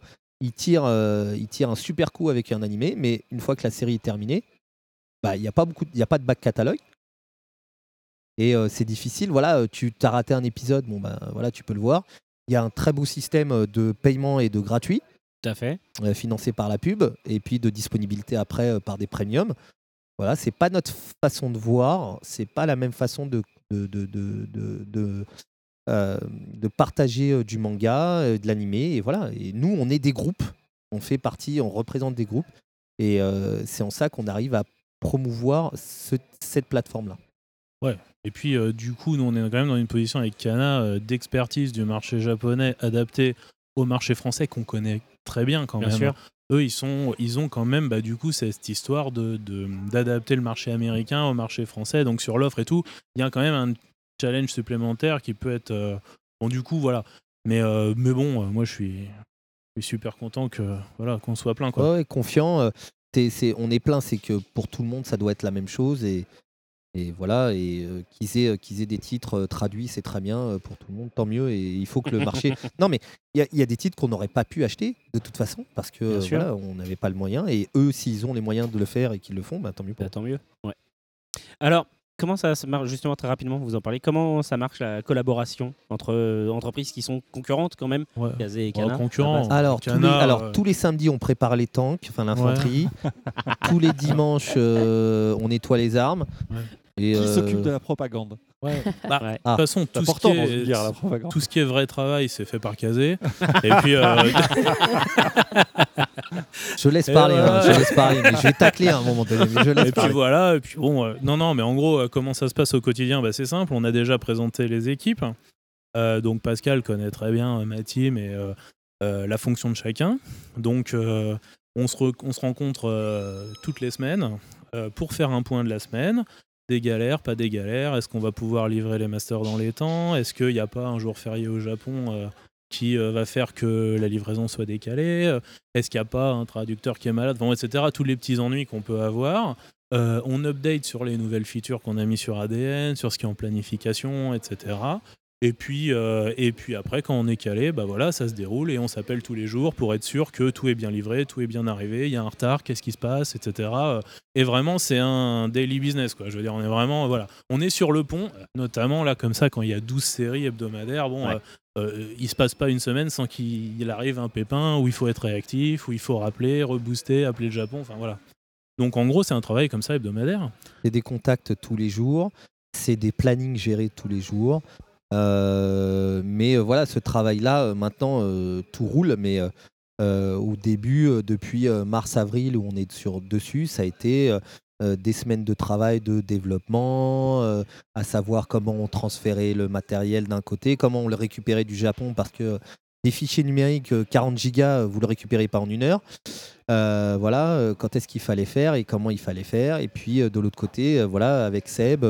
[SPEAKER 7] Euh, ils tirent un super coup avec un animé, mais une fois que la série est terminée, bah, il n'y a pas beaucoup, il y a pas de back catalogue. Et euh, c'est difficile. Voilà, euh, tu as raté un épisode, bon ben voilà, tu peux le voir. Il y a un très beau système de paiement et de gratuit
[SPEAKER 1] Tout à fait.
[SPEAKER 7] euh, financé par la pub et puis de disponibilité après par des premiums. Voilà, c'est pas notre façon de voir, c'est pas la même façon de de, de, de, de, de, euh, de partager euh, du manga, euh, de l'animé et voilà. Et nous, on est des groupes, on fait partie, on représente des groupes et euh, c'est en ça qu'on arrive à promouvoir ce- cette plateforme là.
[SPEAKER 5] Ouais. Et puis, euh, du coup, nous, on est quand même dans une position avec Kana euh, d'expertise du marché japonais adapté au marché français qu'on connaît très bien quand
[SPEAKER 1] Bien
[SPEAKER 5] même.
[SPEAKER 1] sûr.
[SPEAKER 5] Eux, ils, sont, ils ont quand même, bah, du coup, cette histoire de, de- d'adapter le marché américain au marché français. Donc, sur l'offre et tout, il y a quand même un challenge supplémentaire qui peut être. euh, bon, du coup, voilà. Mais, euh, mais bon, euh, moi, je suis, je suis super content que, voilà, qu'on soit plein. Quoi.
[SPEAKER 7] Ouais, confiant. on est plein, c'est que pour tout le monde, ça doit être la même chose. Et, et voilà, et euh, qu'ils aient, qu'ils aient des titres euh, traduits, c'est très bien euh, pour tout le monde, tant mieux. Et il faut que le marché. non, mais il y, a- il y a des titres qu'on n'aurait pas pu acheter de toute façon, parce que voilà, on n'avait pas le moyen. Et eux, s'ils ont les moyens de le faire et qu'ils le font, bah, tant mieux pour
[SPEAKER 1] Bah, tant mieux. Ouais. Alors, comment ça se marche, justement, très rapidement, vous en parlez, comment ça marche la collaboration entre euh, entreprises qui sont concurrentes quand même?
[SPEAKER 5] Ouais.
[SPEAKER 1] Kazé et
[SPEAKER 5] Ouais,
[SPEAKER 7] Alors, tous les,
[SPEAKER 5] Cana,
[SPEAKER 7] alors
[SPEAKER 5] euh,
[SPEAKER 7] tous les samedis, on prépare les tanks, enfin l'infanterie. tous les dimanches, euh, on nettoie les armes.
[SPEAKER 5] Ouais.
[SPEAKER 7] Et,
[SPEAKER 2] Qui
[SPEAKER 7] euh,
[SPEAKER 2] s'occupe de la propagande
[SPEAKER 5] Ouais. Bah,
[SPEAKER 1] Ouais.
[SPEAKER 5] De
[SPEAKER 2] Ah,
[SPEAKER 5] toute façon,
[SPEAKER 2] c'est
[SPEAKER 5] tout ce, qui est,
[SPEAKER 2] guerre, la propagande.
[SPEAKER 5] tout ce qui est vrai travail, c'est fait par Kazé. Et puis, euh,
[SPEAKER 7] Je laisse parler, hein, je laisse parler, mais je vais tacler à un moment donné. Mais je laisse
[SPEAKER 5] et puis
[SPEAKER 7] parler.
[SPEAKER 5] voilà. Et puis bon, euh, non, non, mais en gros, euh, comment ça se passe au quotidien? Bah, C'est simple. On a déjà présenté les équipes. Euh, donc Pascal connaît très bien euh, ma team et euh, euh, la fonction de chacun. Donc euh, on, se re- on se rencontre euh, toutes les semaines euh, pour faire un point de la semaine. Des galères, pas des galères? Est-ce qu'on va pouvoir livrer les masters dans les temps? Est-ce qu'il n'y a pas un jour férié au Japon euh, qui euh, va faire que la livraison soit décalée? Euh, Est-ce qu'il n'y a pas un traducteur qui est malade? Etc. Tous les petits ennuis qu'on peut avoir. On update sur les nouvelles features qu'on a mis sur ADN, sur ce qui est en planification, etc. Et puis, euh, et puis après, quand on est calé, bah voilà, ça se déroule et on s'appelle tous les jours pour être sûr que tout est bien livré, tout est bien arrivé, il y a un retard, qu'est-ce qui se passe, etc. Euh, Et vraiment, c'est un daily business, quoi. Je veux dire, on est vraiment, voilà, on est sur le pont, notamment là, comme ça, quand il y a 12 séries hebdomadaires, bon,
[SPEAKER 1] Ouais.
[SPEAKER 5] euh, euh, il se passe pas une semaine sans qu'il il arrive un pépin où il faut être réactif, où il faut rappeler, rebooster, appeler le Japon, enfin voilà. Donc en gros, c'est un travail comme ça hebdomadaire.
[SPEAKER 7] C'est des contacts tous les jours, c'est des plannings gérés tous les jours. Euh, mais euh, voilà, ce travail-là, euh, maintenant, tout roule. Mais au début, depuis mars-avril, où on est sur, dessus, ça a été des semaines de travail, de développement, à savoir comment on transférait le matériel d'un côté, comment on le récupérait du Japon, parce que des fichiers numériques, euh, 40 gigas, vous le récupérez pas en une heure. Voilà, quand est-ce qu'il fallait faire et comment il fallait faire. Et puis de l'autre côté, voilà, avec Seb,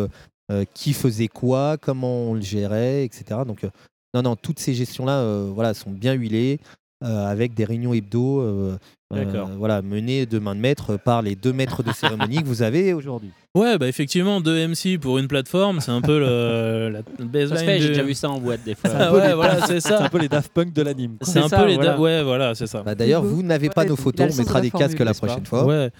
[SPEAKER 7] euh, qui faisait quoi, comment on le gérait, etc. Donc, euh, non, non, toutes ces gestions-là, euh, voilà, sont bien huilées. euh, avec des réunions hebdo, euh, euh, voilà, menées de main de maître par les deux maîtres de cérémonie que vous avez aujourd'hui.
[SPEAKER 5] Ouais, bah effectivement, deux MC pour une plateforme, c'est un peu le, la baseline.
[SPEAKER 1] J'ai déjà vu ça en boîte des fois.
[SPEAKER 5] Ah ouais, voilà, c'est ça.
[SPEAKER 2] C'est un peu les Daft Punk de l'anime.
[SPEAKER 5] C'est un
[SPEAKER 1] ça,
[SPEAKER 5] peu les
[SPEAKER 1] voilà.
[SPEAKER 5] da- Ouais, voilà, c'est ça.
[SPEAKER 7] Bah, D'ailleurs, vous n'avez pas
[SPEAKER 10] Ouais,
[SPEAKER 7] nos photos, on mettra
[SPEAKER 10] la
[SPEAKER 7] des
[SPEAKER 10] formule,
[SPEAKER 7] casques la prochaine fois.
[SPEAKER 5] Ouais.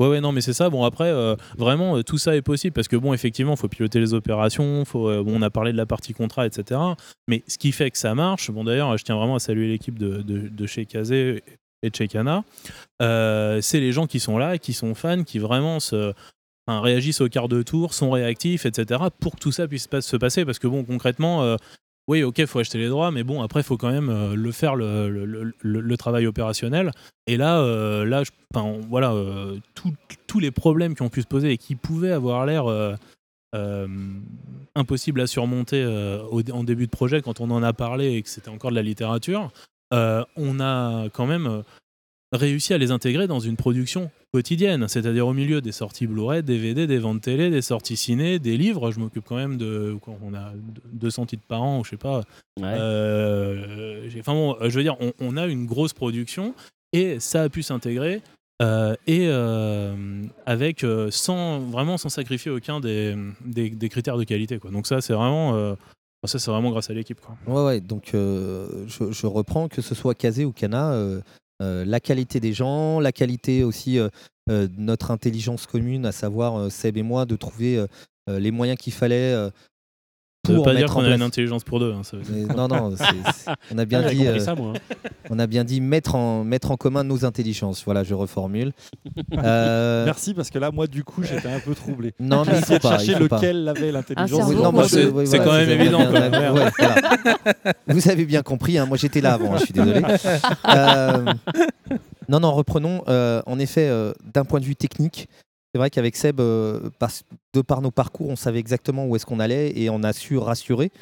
[SPEAKER 5] Ouais, ouais, non, mais c'est ça. Bon, après, euh, vraiment, euh, tout ça est possible parce que, bon, effectivement, il faut piloter les opérations. Faut, euh, bon, on a parlé de la partie contrat, etc. Mais ce qui fait que ça marche, bon, d'ailleurs, je tiens vraiment à saluer l'équipe de, de, de chez Kazé et de chez Kana. C'est les gens qui sont là, qui sont fans, qui vraiment se, réagissent au quart de tour, sont réactifs, etc. pour que tout ça puisse se passer. Parce que, bon, concrètement, oui, ok, faut acheter les droits, mais bon, après, faut quand même euh, le faire, le, travail opérationnel. Et là, euh, là enfin, voilà, euh, tous les problèmes qui ont pu se poser et qui pouvaient avoir l'air euh, impossibles à surmonter en début de projet, quand on en a parlé et que c'était encore de la littérature, on a quand même réussi à les intégrer dans une production quotidienne, c'est-à-dire au milieu des sorties Blu-ray, DVD, des ventes télé, des sorties ciné, des livres. Je m'occupe quand même de. on a 200 titres par an, ou je sais pas.
[SPEAKER 1] Ouais.
[SPEAKER 5] Euh, enfin bon, je veux dire, on, on a une grosse production et ça a pu s'intégrer. euh, et euh, avec euh, sans vraiment sans sacrifier aucun des, des, des critères de qualité quoi. Donc ça c'est vraiment euh, ça c'est vraiment grâce à l'équipe quoi.
[SPEAKER 7] Ouais, ouais, donc euh, je, je reprends, que ce soit Kazé ou Kana, la qualité des gens, la qualité aussi euh, euh, de notre intelligence commune, à savoir euh, Seb et moi, de trouver euh, euh, les moyens qu'il fallait euh,
[SPEAKER 5] Ça veut
[SPEAKER 7] pour
[SPEAKER 5] pas dire
[SPEAKER 7] mettre en
[SPEAKER 5] qu'on a
[SPEAKER 7] place.
[SPEAKER 5] une intelligence pour deux. hein, ça veut dire.
[SPEAKER 7] Non, non, c'est- c'est- on a bien
[SPEAKER 1] Ah,
[SPEAKER 7] dit, euh,
[SPEAKER 1] ça, moi. hein.
[SPEAKER 7] on a bien dit mettre en, mettre en commun nos intelligences. Voilà, je reformule. Euh,
[SPEAKER 2] Merci parce que là, moi, du coup, j'étais un peu troublé.
[SPEAKER 7] Non, mais il faut
[SPEAKER 2] de
[SPEAKER 7] pas,
[SPEAKER 2] chercher lequel avait l'intelligence.
[SPEAKER 10] cerveau
[SPEAKER 7] Oui, non, moi, oui,
[SPEAKER 5] c'est
[SPEAKER 7] voilà,
[SPEAKER 5] quand même évident,
[SPEAKER 7] bien-
[SPEAKER 5] quoi.
[SPEAKER 7] ouais, voilà. Vous avez bien compris, hein, moi j'étais là avant, je suis désolé. Euh, non, non, reprenons. Euh, en effet, euh, d'un point de vue technique, c'est vrai qu'avec Seb, euh, de par nos parcours, on savait exactement où est-ce qu'on allait et on a su rassurer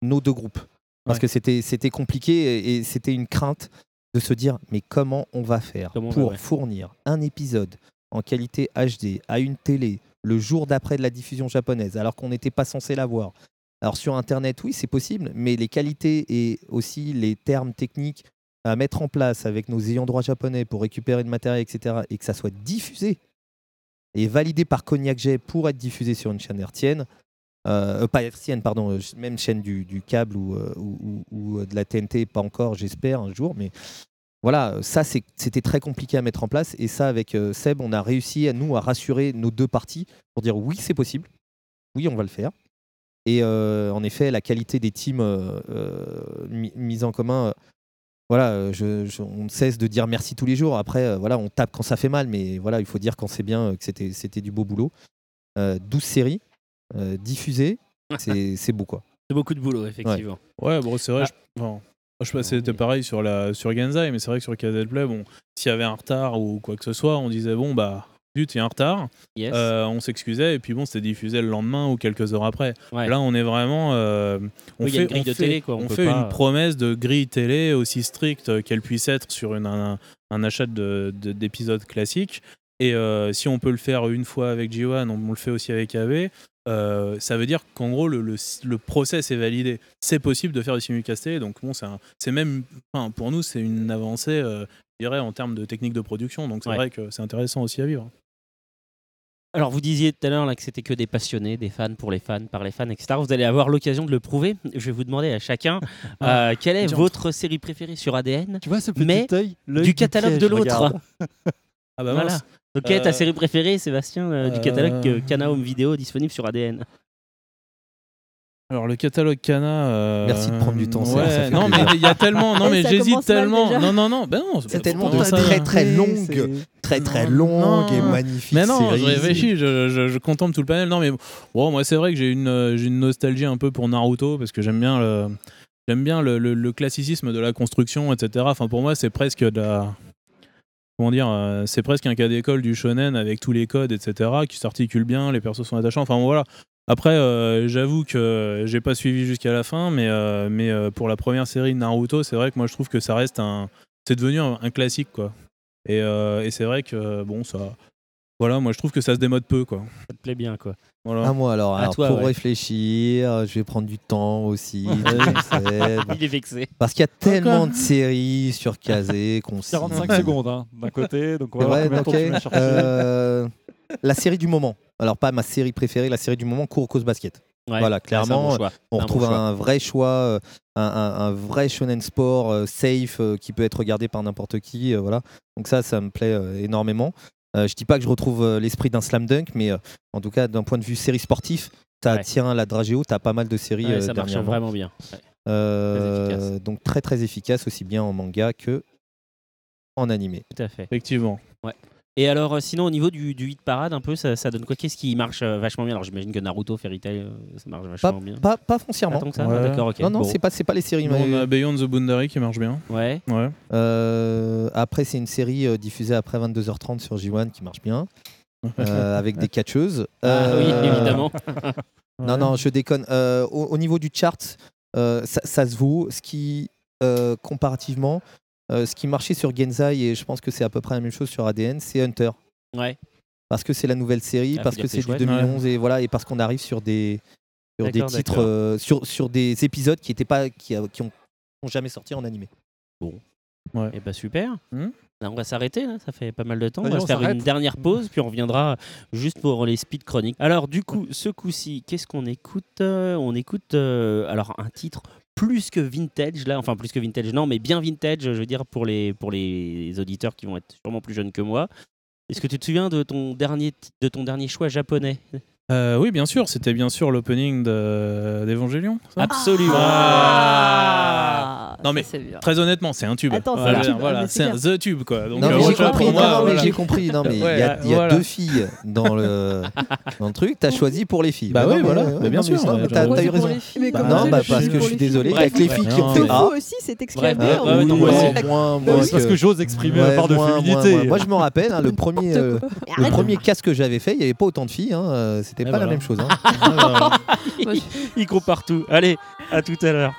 [SPEAKER 7] nos deux groupes. Parce
[SPEAKER 5] Ouais.
[SPEAKER 7] que c'était c'était compliqué et, et c'était une crainte de se dire mais comment on va faire
[SPEAKER 1] Comment on va,
[SPEAKER 7] pour
[SPEAKER 1] ouais.
[SPEAKER 7] fournir un épisode en qualité HD à une télé le jour d'après de la diffusion japonaise alors qu'on n'était pas censé l'avoir? Alors sur Internet, oui, c'est possible, mais les qualités et aussi les termes techniques à mettre en place avec nos ayants droit japonais pour récupérer le matériel, etc., et que ça soit diffusé et validé par Cognac pour être diffusé sur une chaîne hertzienne, euh, euh, pas hertzienne, pardon, euh, même chaîne du, câble ou, ou- de la TNT, pas encore, j'espère, un jour, mais voilà, ça c'était très compliqué à mettre en place, et ça avec Seb, on a réussi à nous à rassurer nos deux parties pour dire oui, c'est possible, oui, on va le faire. Et en effet, la qualité des teams mis, mises en commun, voilà, euh, je, je- on ne cesse de dire merci tous les jours. Après, euh, voilà, on tape quand ça fait mal, mais voilà, il faut dire quand c'est bien euh, que c'était c'était du beau boulot. Euh, 12 séries euh, diffusées c'est c'est beau quoi.
[SPEAKER 1] C'est beaucoup de boulot, effectivement.
[SPEAKER 5] Ouais, bon, c'est vrai.
[SPEAKER 1] Ah.
[SPEAKER 5] je- enfin, je sais pas, c'était pareil sur, la, sur Genzai, mais c'est vrai que sur KZ Play, bon, s'il y avait un retard ou quoi que ce soit, on disait bon, bah, zut, il y a un retard.
[SPEAKER 1] Yes.
[SPEAKER 5] Euh, on s'excusait, et puis bon, c'était diffusé le lendemain ou quelques heures après.
[SPEAKER 1] Ouais.
[SPEAKER 5] Là, on est vraiment. euh, on
[SPEAKER 1] Oui,
[SPEAKER 5] fait,
[SPEAKER 1] une
[SPEAKER 5] on
[SPEAKER 1] de
[SPEAKER 5] fait-
[SPEAKER 1] télé, quoi, on
[SPEAKER 5] fait
[SPEAKER 1] pas-
[SPEAKER 5] une promesse de grille télé aussi stricte qu'elle puisse être sur une- un, un achat de- de- d'épisodes classiques. Et euh, si on peut le faire une fois avec G1, on, on le fait aussi avec AV. euh, ça veut dire qu'en gros, le, le, le process est validé. C'est possible de faire du simulcast télé. Donc, bon, c'est même. Enfin, pour nous, c'est une avancée, euh, je dirais, en termes de technique de production. Donc, c'est
[SPEAKER 1] Ouais.
[SPEAKER 5] vrai que c'est intéressant aussi à vivre.
[SPEAKER 1] Alors, vous disiez tout à l'heure là, que c'était que des passionnés, des fans pour les fans, par les fans, etc. Vous allez avoir l'occasion de le prouver. Je vais vous demander à chacun euh, quelle est votre série préférée sur ADN,
[SPEAKER 2] Tu vois ce petit
[SPEAKER 1] mais
[SPEAKER 2] œil l'œil
[SPEAKER 1] du catalogue
[SPEAKER 2] piège,
[SPEAKER 1] de l'autre.
[SPEAKER 5] Ah bah
[SPEAKER 1] voilà. Donc, quelle est ta
[SPEAKER 5] Euh,
[SPEAKER 1] série préférée, Sébastien, euh, du catalogue Cana Home Video disponible sur ADN
[SPEAKER 5] Alors le catalogue Cana. euh,
[SPEAKER 7] Merci de prendre du temps, ça-
[SPEAKER 5] Ouais, non mais il y a tellement, non mais j'hésite tellement. Non non non, ben non.
[SPEAKER 7] C'est tellement de
[SPEAKER 5] ça.
[SPEAKER 7] très très
[SPEAKER 2] c'est-
[SPEAKER 7] longue, très très longue et magnifique.
[SPEAKER 5] Mais non,
[SPEAKER 7] série.
[SPEAKER 5] je réfléchis, je, je, je contemple tout le panel. Non mais bon, moi c'est vrai que j'ai une, euh, j'ai une nostalgie un peu pour Naruto parce que j'aime bien le, j'aime bien le, le- le classicisme de la construction, etc. Enfin pour moi c'est presque de la, comment dire, euh, c'est presque un cas d'école du shonen avec tous les codes, etc. qui s'articule bien, les persos sont attachants. Enfin voilà. Après, euh, j'avoue que j'ai pas suivi jusqu'à la fin, mais, euh, mais pour la première série Naruto, c'est vrai que moi je trouve que ça reste un, c'est devenu un, un classique quoi. Et, et c'est vrai que bon ça, voilà, moi je trouve que ça se démode peu quoi.
[SPEAKER 1] Ça te plaît bien, quoi.
[SPEAKER 5] Voilà.
[SPEAKER 7] À moi alors,
[SPEAKER 1] À
[SPEAKER 7] alors,
[SPEAKER 1] toi,
[SPEAKER 7] pour
[SPEAKER 1] ouais.
[SPEAKER 7] réfléchir, je vais prendre du temps aussi.
[SPEAKER 1] Il est vexé.
[SPEAKER 7] Parce qu'il y a tellement de séries sur Kazé qu'on s'y-
[SPEAKER 2] 45 secondes hein, d'un côté, donc on va voir tu.
[SPEAKER 7] Euh, la série du moment. Alors pas ma série préférée, la série du moment, Kurokos Basket.
[SPEAKER 1] Ouais.
[SPEAKER 7] Voilà, clairement,
[SPEAKER 1] bon
[SPEAKER 7] on
[SPEAKER 1] Un bon
[SPEAKER 7] retrouve un vrai choix, euh, un, un- un vrai shonen sport euh, safe qui peut être regardé par n'importe qui. voilà. Donc ça, ça me plaît énormément. Euh, je dis pas que je retrouve euh, l'esprit d'un slam dunk, mais euh, en tout cas, d'un point de vue série sportif, ça
[SPEAKER 1] Ouais.
[SPEAKER 7] tient la Drageo, tu as pas mal de séries
[SPEAKER 1] Ouais,
[SPEAKER 7] euh,
[SPEAKER 1] ça marche vraiment bien. Ouais.
[SPEAKER 7] Euh,
[SPEAKER 1] Très efficace.
[SPEAKER 7] donc très très efficace, aussi bien en manga que en animé.
[SPEAKER 1] Tout à fait.
[SPEAKER 5] Effectivement.
[SPEAKER 1] Ouais. Et alors, euh, sinon, au niveau du, du hit parade, un peu, ça, ça donne quoi? Qu'est-ce qui marche euh, vachement bien? Alors, j'imagine que Naruto, Fairy Tail, euh, ça marche vachement bien.
[SPEAKER 7] Pas, pas foncièrement.
[SPEAKER 1] Pas tant que ça?
[SPEAKER 5] Ouais.
[SPEAKER 1] Ah, D'accord, ok.
[SPEAKER 7] Non, non,
[SPEAKER 1] Bon.
[SPEAKER 7] c'est pas, c'est pas les séries.
[SPEAKER 5] Nous, on
[SPEAKER 7] mais-
[SPEAKER 5] a Beyond the Boundary qui marche bien.
[SPEAKER 1] Ouais.
[SPEAKER 5] Ouais.
[SPEAKER 7] Euh, après, c'est une série euh, diffusée après 22h30 sur J1 qui marche bien, euh, avec des catcheuses.
[SPEAKER 1] Ah oui,
[SPEAKER 7] Euh,
[SPEAKER 1] évidemment.
[SPEAKER 7] Non, non, je déconne. Euh, au, au niveau du chart, euh, ça, ça se vaut. Ce qui, euh, comparativement, euh, ce qui marchait sur Genzai, et je pense que c'est à peu près la même chose sur ADN, c'est Hunter.
[SPEAKER 1] Ouais.
[SPEAKER 7] Parce que c'est la nouvelle série,
[SPEAKER 1] Ah, faut
[SPEAKER 7] parce
[SPEAKER 1] dire
[SPEAKER 7] que
[SPEAKER 1] c'est
[SPEAKER 7] c'est du
[SPEAKER 1] chouette.
[SPEAKER 7] 2011, et voilà, et parce qu'on arrive sur des, sur des
[SPEAKER 1] D'accord,
[SPEAKER 7] titres,
[SPEAKER 1] d'accord.
[SPEAKER 7] euh, sur, sur des épisodes qui étaient pas, qui, a- qui ont, qui ont jamais sorti en animé.
[SPEAKER 1] Bon.
[SPEAKER 5] Ouais.
[SPEAKER 1] Et bah super.
[SPEAKER 5] Hmm.
[SPEAKER 1] Là, on va s'arrêter, là. ça fait pas mal de temps.
[SPEAKER 2] Allez,
[SPEAKER 1] on va
[SPEAKER 2] on
[SPEAKER 1] se faire une
[SPEAKER 2] s'arrête.
[SPEAKER 1] dernière pause, puis on reviendra juste pour les speed chroniques. Alors, du coup, ce coup-ci, qu'est-ce qu'on écoute? Euh, On écoute euh, alors un titre plus que vintage, là, enfin plus que vintage, non, mais bien vintage, je veux dire, pour les, pour les auditeurs qui vont être sûrement plus jeunes que moi. Est-ce que tu te souviens de ton dernier, de ton dernier choix japonais?
[SPEAKER 5] Euh, oui, bien sûr, c'était bien sûr l'opening de- d'Evangelion. ça?
[SPEAKER 1] Absolument.
[SPEAKER 4] Ah,
[SPEAKER 5] non mais
[SPEAKER 4] ça,
[SPEAKER 5] très honnêtement, c'est un tube.
[SPEAKER 4] Attends, c'est
[SPEAKER 5] Voilà,
[SPEAKER 4] un tube,
[SPEAKER 5] voilà,
[SPEAKER 4] mais c'est
[SPEAKER 5] c'est un the tube quoi. Donc,
[SPEAKER 7] non,
[SPEAKER 5] euh,
[SPEAKER 7] mais j'ai compris,
[SPEAKER 5] pour
[SPEAKER 7] non,
[SPEAKER 5] moi,
[SPEAKER 7] non, mais
[SPEAKER 5] voilà.
[SPEAKER 7] j'ai compris. Non, mais il y a, y
[SPEAKER 5] voilà.
[SPEAKER 7] deux filles dans le, dans le truc. T'as choisi pour les filles.
[SPEAKER 5] Bah oui,
[SPEAKER 7] mais,
[SPEAKER 5] voilà.
[SPEAKER 7] euh,
[SPEAKER 5] Bah, bien
[SPEAKER 7] mais
[SPEAKER 5] sûr, ouais,
[SPEAKER 7] T'as eu
[SPEAKER 4] Pour
[SPEAKER 7] raison.
[SPEAKER 4] les filles, mais
[SPEAKER 7] Bah, non, bah, parce que je suis désolé. Il y a que les filles qui ont fait. Ah.
[SPEAKER 4] Aussi, c'est
[SPEAKER 2] oui, c'est parce
[SPEAKER 7] que-
[SPEAKER 2] j'ose exprimer ma part de féminité.
[SPEAKER 7] Moi, je me rappelle, hein, le premier, euh,
[SPEAKER 4] Mais
[SPEAKER 7] le
[SPEAKER 4] arrête.
[SPEAKER 7] premier casque que j'avais fait, il n'y avait pas autant de filles. hein, euh, C'était
[SPEAKER 5] Et
[SPEAKER 7] pas la
[SPEAKER 5] voilà.
[SPEAKER 7] même chose. hein.
[SPEAKER 5] Voilà.
[SPEAKER 1] Il compare tout. Allez, à tout à l'heure.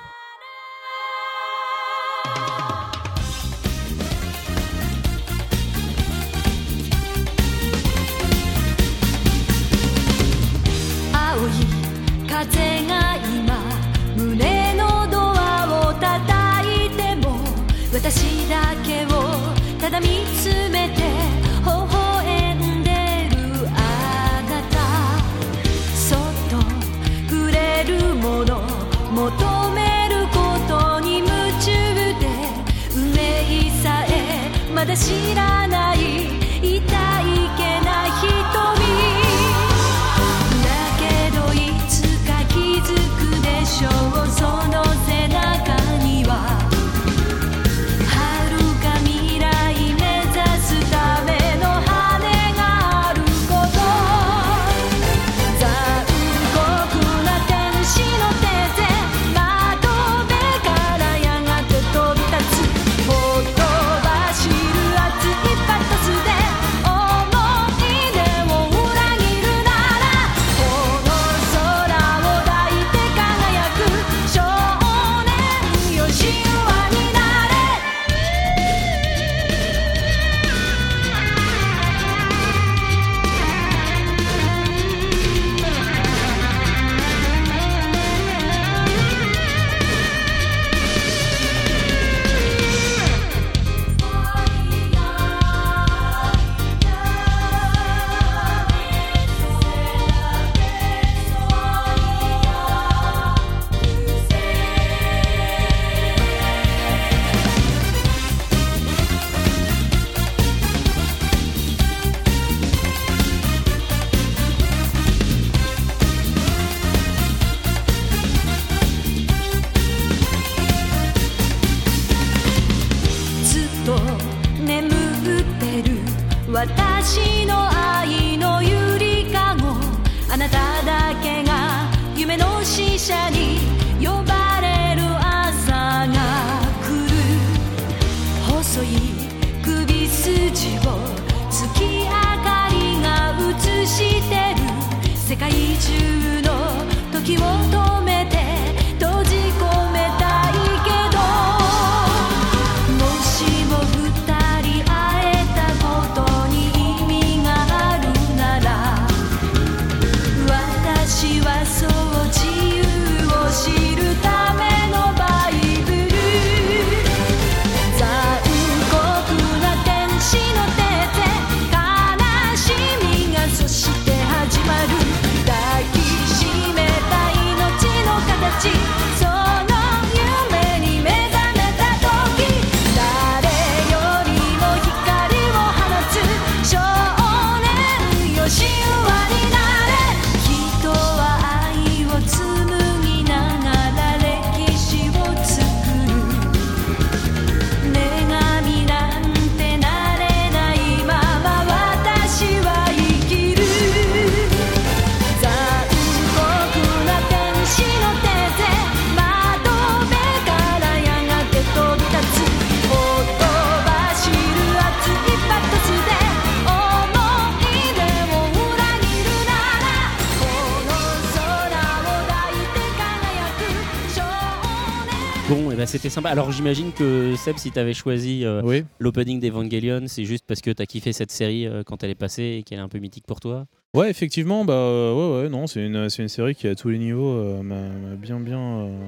[SPEAKER 1] Sympa. Alors j'imagine que Seb, si t'avais choisi euh,
[SPEAKER 5] Oui.
[SPEAKER 1] l'opening d'Evangelion, c'est juste parce que t'as kiffé cette série euh, quand elle est passée et qu'elle est un peu mythique pour toi?
[SPEAKER 5] Ouais, effectivement, bah euh, ouais, ouais, non, c'est une, c'est une série qui à tous les niveaux euh, m'a bien, bien euh,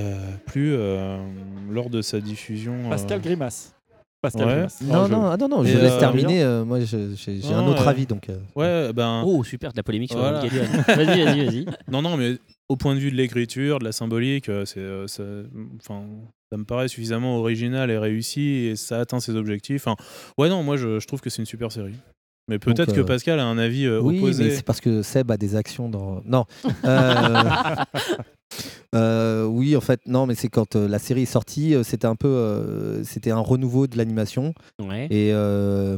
[SPEAKER 5] euh, plu euh, lors de sa diffusion. euh.
[SPEAKER 2] Pascal Grimace. Pascal
[SPEAKER 5] Ouais.
[SPEAKER 7] Non, non, ah non, non, je
[SPEAKER 5] Et,
[SPEAKER 7] laisse
[SPEAKER 5] euh,
[SPEAKER 7] terminer. euh, moi, je- j'ai j'ai un
[SPEAKER 5] Non,
[SPEAKER 7] autre
[SPEAKER 5] ouais.
[SPEAKER 7] avis. Donc, euh.
[SPEAKER 5] Ouais, ben.
[SPEAKER 1] Oh, super, de la polémique sur
[SPEAKER 5] Voilà.
[SPEAKER 1] Evangelion. vas-y, vas-y, vas-y.
[SPEAKER 5] Non, non, mais au point de vue de l'écriture, de la symbolique, euh, c'est, euh, ça, enfin, ça me paraît suffisamment original et réussi et ça atteint ses objectifs. Enfin, ouais, non, moi je, je trouve que c'est une super série. Mais
[SPEAKER 7] Donc,
[SPEAKER 5] peut-être que
[SPEAKER 7] euh,
[SPEAKER 5] Pascal a un avis euh,
[SPEAKER 7] oui,
[SPEAKER 5] opposé.
[SPEAKER 7] mais c'est parce que Seb a des actions dans. Non. Euh, euh, oui, en fait, non, mais c'est quand euh, la série est sortie, euh, c'était un peu, c'était un renouveau de l'animation.
[SPEAKER 1] Ouais.
[SPEAKER 7] Et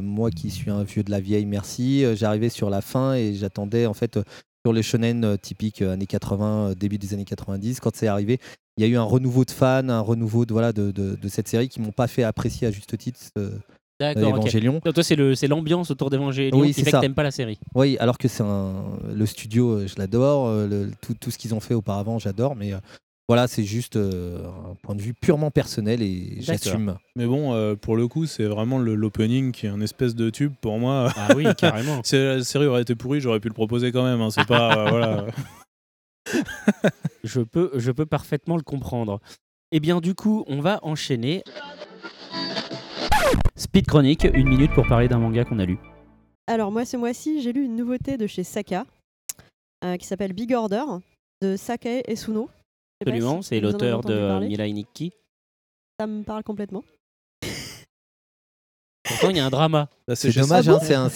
[SPEAKER 7] moi, qui suis un vieux de la vieille, merci. J'arrivais sur la fin et j'attendais en fait sur les shonen typiques années 80, euh, début des années 90. Quand c'est arrivé, il y a eu un renouveau de fans, un renouveau de voilà de, de, de cette série qui m'ont pas fait apprécier à juste titre.
[SPEAKER 1] D'accord.
[SPEAKER 7] Evangelion.
[SPEAKER 1] Donc, Toi, c'est le- c'est l'ambiance autour d'Evangelion
[SPEAKER 7] Oui,
[SPEAKER 1] qui
[SPEAKER 7] c'est
[SPEAKER 1] fait
[SPEAKER 7] ça.
[SPEAKER 1] que t'aimes pas la série.
[SPEAKER 7] Oui, alors que c'est un le studio, euh, je l'adore, euh, le- tout, tout ce qu'ils ont fait auparavant, j'adore, mais euh, voilà, c'est juste euh, un point de vue purement personnel et j'assume.
[SPEAKER 5] Mais bon, euh, pour le coup, c'est vraiment le- l'opening qui est un espèce de tube pour moi.
[SPEAKER 1] Ah oui, carrément.
[SPEAKER 5] si la série aurait été pourrie, j'aurais pu le proposer quand même. hein, C'est pas. euh, voilà.
[SPEAKER 1] je, peux, je peux parfaitement le comprendre. Et bien, du coup, on va enchaîner. Speed Chronique, une minute pour parler d'un manga qu'on a lu.
[SPEAKER 4] Alors moi ce mois-ci j'ai lu une nouveauté de chez Saka euh, qui s'appelle Big Order de Sakae Esuno.
[SPEAKER 1] Absolument,
[SPEAKER 4] si
[SPEAKER 1] c'est l'auteur de
[SPEAKER 4] parler.
[SPEAKER 1] Mirai Nikki.
[SPEAKER 4] Ça me parle complètement.
[SPEAKER 1] Pourtant, il y a un drama.
[SPEAKER 7] C'est dommage, hein, c'est un-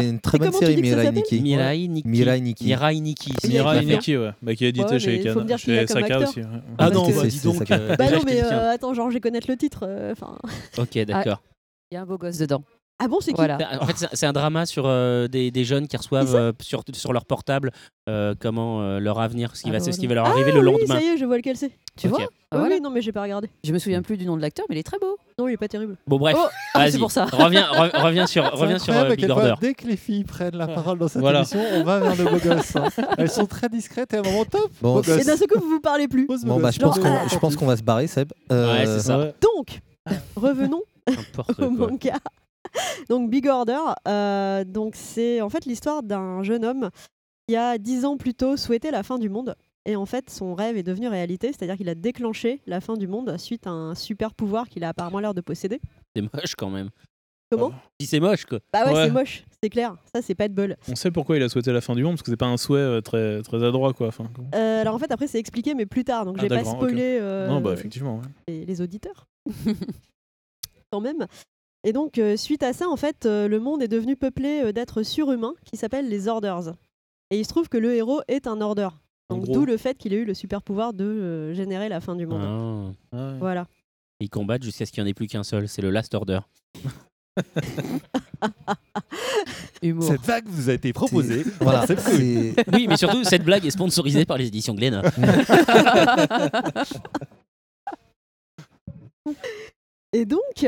[SPEAKER 7] une très bonne série, Mirai Nikki.
[SPEAKER 1] Mirai Nikki.
[SPEAKER 7] Mirai Nikki.
[SPEAKER 1] Mirai Nikki.
[SPEAKER 5] Mirai ouais, bah, qui est édité
[SPEAKER 4] Ouais,
[SPEAKER 5] chez,
[SPEAKER 4] me dire il
[SPEAKER 5] chez Saka aussi. ouais.
[SPEAKER 1] Ah non,
[SPEAKER 7] C'est-
[SPEAKER 1] bah, dis donc. Euh,
[SPEAKER 4] Bah non mais euh, attends genre je vais connaître le titre. euh.
[SPEAKER 1] Ok, d'accord.
[SPEAKER 10] Il y a un beau gosse dedans.
[SPEAKER 4] Ah bon c'est qui
[SPEAKER 10] Voilà.
[SPEAKER 1] En fait, c'est- un drama sur euh, des, des jeunes qui reçoivent euh, sur, sur leur portable euh, comment euh, leur avenir, ce qui, va,
[SPEAKER 10] Ah,
[SPEAKER 1] ce qui va leur
[SPEAKER 4] Ah
[SPEAKER 1] arriver le
[SPEAKER 4] oui,
[SPEAKER 1] lendemain.
[SPEAKER 4] ça y est je vois lequel c'est.
[SPEAKER 10] Tu vois
[SPEAKER 4] Oui,
[SPEAKER 10] Ah, voilà.
[SPEAKER 4] oui, non mais j'ai pas regardé.
[SPEAKER 10] Je me souviens plus du nom de l'acteur, mais il est très beau.
[SPEAKER 4] Non il est pas terrible.
[SPEAKER 1] Bon bref,
[SPEAKER 10] Oh, ah,
[SPEAKER 1] vas-y.
[SPEAKER 10] c'est pour ça.
[SPEAKER 1] Reviens, re- reviens sur, reviens sur euh, Big Order.
[SPEAKER 2] Dès que les filles prennent la parole dans cette
[SPEAKER 5] Voilà.
[SPEAKER 2] émission, on va vers le beau gosse. hein. Elles sont très discrètes et à un moment top.
[SPEAKER 7] Bon.
[SPEAKER 4] Et d'un seul coup vous vous parlez plus.
[SPEAKER 7] Bon, bah, je pense qu'on
[SPEAKER 4] ah,
[SPEAKER 7] je pense qu'on va se barrer, Seb.
[SPEAKER 1] Ouais, c'est ça.
[SPEAKER 4] Donc revenons au manga. donc Big Order, euh, donc c'est en fait l'histoire d'un jeune homme qui a dix ans plus tôt souhaité la fin du monde. Et en fait, son rêve est devenu réalité, c'est-à-dire qu'il a déclenché la fin du monde suite à un super pouvoir qu'il a apparemment l'air de posséder.
[SPEAKER 1] C'est moche quand même.
[SPEAKER 4] Comment
[SPEAKER 1] Si c'est moche quoi.
[SPEAKER 4] Bah ouais,
[SPEAKER 5] Ouais.
[SPEAKER 4] c'est moche, c'est clair. Ça, c'est pas de bol.
[SPEAKER 5] On sait pourquoi il a souhaité la fin du monde, parce que c'est pas un souhait euh, très, très adroit. Quoi. Enfin,
[SPEAKER 4] Euh, alors en fait, après, c'est expliqué, mais plus tard. Donc,
[SPEAKER 5] Ah,
[SPEAKER 4] j'ai pas spoilé euh,
[SPEAKER 5] Non, bah effectivement. ouais.
[SPEAKER 4] les, les auditeurs. Quand même. Et donc, euh, suite à ça, en fait, euh, le monde est devenu peuplé euh, d'êtres surhumains qui s'appellent les Orders. Et il se trouve que le héros est un Order. Donc, d'où le fait qu'il ait eu le super pouvoir de euh, générer la fin du monde.
[SPEAKER 1] Ah.
[SPEAKER 5] Ouais.
[SPEAKER 4] Voilà.
[SPEAKER 1] Ils combattent jusqu'à ce qu'il n'y en ait plus qu'un seul. C'est le Last Order.
[SPEAKER 10] Humour.
[SPEAKER 2] Cette vague vous a été proposée.
[SPEAKER 7] Voilà,
[SPEAKER 2] C'est cool.
[SPEAKER 1] Oui, mais surtout, cette blague est sponsorisée par les éditions Glénat.
[SPEAKER 4] Et donc,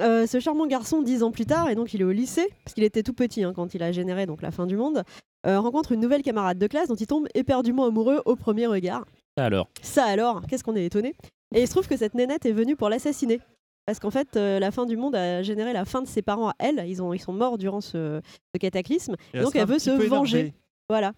[SPEAKER 4] euh, ce charmant garçon, dix ans plus tard, et donc il est au lycée, parce qu'il était tout petit hein, quand il a généré donc la fin du monde, euh, rencontre une nouvelle camarade de classe dont il tombe éperdument amoureux au premier regard.
[SPEAKER 1] Ça alors?
[SPEAKER 4] Ça alors, qu'est-ce qu'on est étonné Et il se trouve que cette nénette est venue pour l'assassiner. Parce qu'en fait, euh, la fin du monde a généré la fin de ses parents à elle. Ils, ont, ils sont morts durant ce, ce cataclysme.
[SPEAKER 2] Et
[SPEAKER 4] Et donc elle veut se venger.
[SPEAKER 2] énervée.
[SPEAKER 4] Voilà.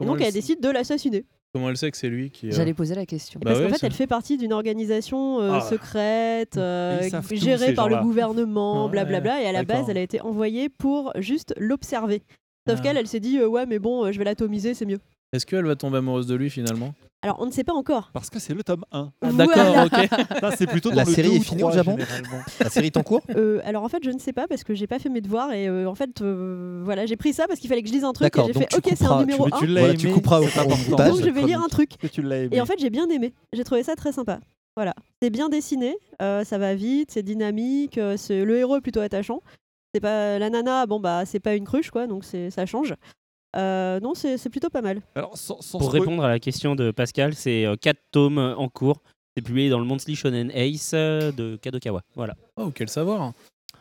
[SPEAKER 4] Donc
[SPEAKER 5] elle,
[SPEAKER 4] elle décide de l'assassiner.
[SPEAKER 5] Comment elle sait que c'est lui qui. euh,
[SPEAKER 10] J'allais poser la question.
[SPEAKER 5] Bah
[SPEAKER 4] Parce
[SPEAKER 5] ouais,
[SPEAKER 4] qu'en fait, elle fait partie d'une organisation euh,
[SPEAKER 5] Ah.
[SPEAKER 4] secrète, euh, gérée par le gouvernement,
[SPEAKER 5] Ouais,
[SPEAKER 4] blablabla. Et à la base, elle a été envoyée pour juste l'observer. Sauf
[SPEAKER 5] Ah.
[SPEAKER 4] qu'elle, elle s'est dit, euh, ouais, mais bon, euh, je vais l'atomiser, c'est mieux.
[SPEAKER 5] Est-ce qu'elle va tomber amoureuse de lui finalement?
[SPEAKER 4] Alors, on ne sait pas encore.
[SPEAKER 2] Parce que c'est le tome 1.
[SPEAKER 5] Ah,
[SPEAKER 4] Voilà.
[SPEAKER 5] D'accord, ok.
[SPEAKER 2] Ça, c'est plutôt dans
[SPEAKER 7] La
[SPEAKER 2] le
[SPEAKER 7] série
[SPEAKER 2] 2
[SPEAKER 7] est finie au
[SPEAKER 2] 3,
[SPEAKER 7] Japon la série est en cours?
[SPEAKER 4] Euh, alors en fait, je ne sais pas parce que j'ai pas fait mes devoirs et euh, en fait, euh, voilà, j'ai pris ça parce qu'il fallait que je lise un truc et
[SPEAKER 7] D'accord,
[SPEAKER 4] j'ai
[SPEAKER 7] donc
[SPEAKER 4] fait
[SPEAKER 7] tu
[SPEAKER 4] ok, c'est un numéro
[SPEAKER 2] Mais
[SPEAKER 4] 1.
[SPEAKER 2] tu
[SPEAKER 7] Voilà,
[SPEAKER 2] aimé,
[SPEAKER 7] tu couperas au- au.
[SPEAKER 4] Donc je vais lire un truc.
[SPEAKER 2] Que tu.
[SPEAKER 4] Et en fait, j'ai bien aimé. J'ai trouvé ça très sympa. Voilà, c'est bien dessiné, euh, ça va vite, c'est dynamique, euh, c'est- le héros est plutôt attachant. C'est pas la nana, bon bah c'est pas une cruche quoi, donc c'est ça change. Euh, non, c'est plutôt pas mal.
[SPEAKER 2] Alors, sans, sans
[SPEAKER 1] Pour répondre à la question de Pascal, c'est 4 tomes euh, en cours. C'est publié dans le Monthly Shonen Ace euh, de Kadokawa. Voilà.
[SPEAKER 5] Oh, quel savoir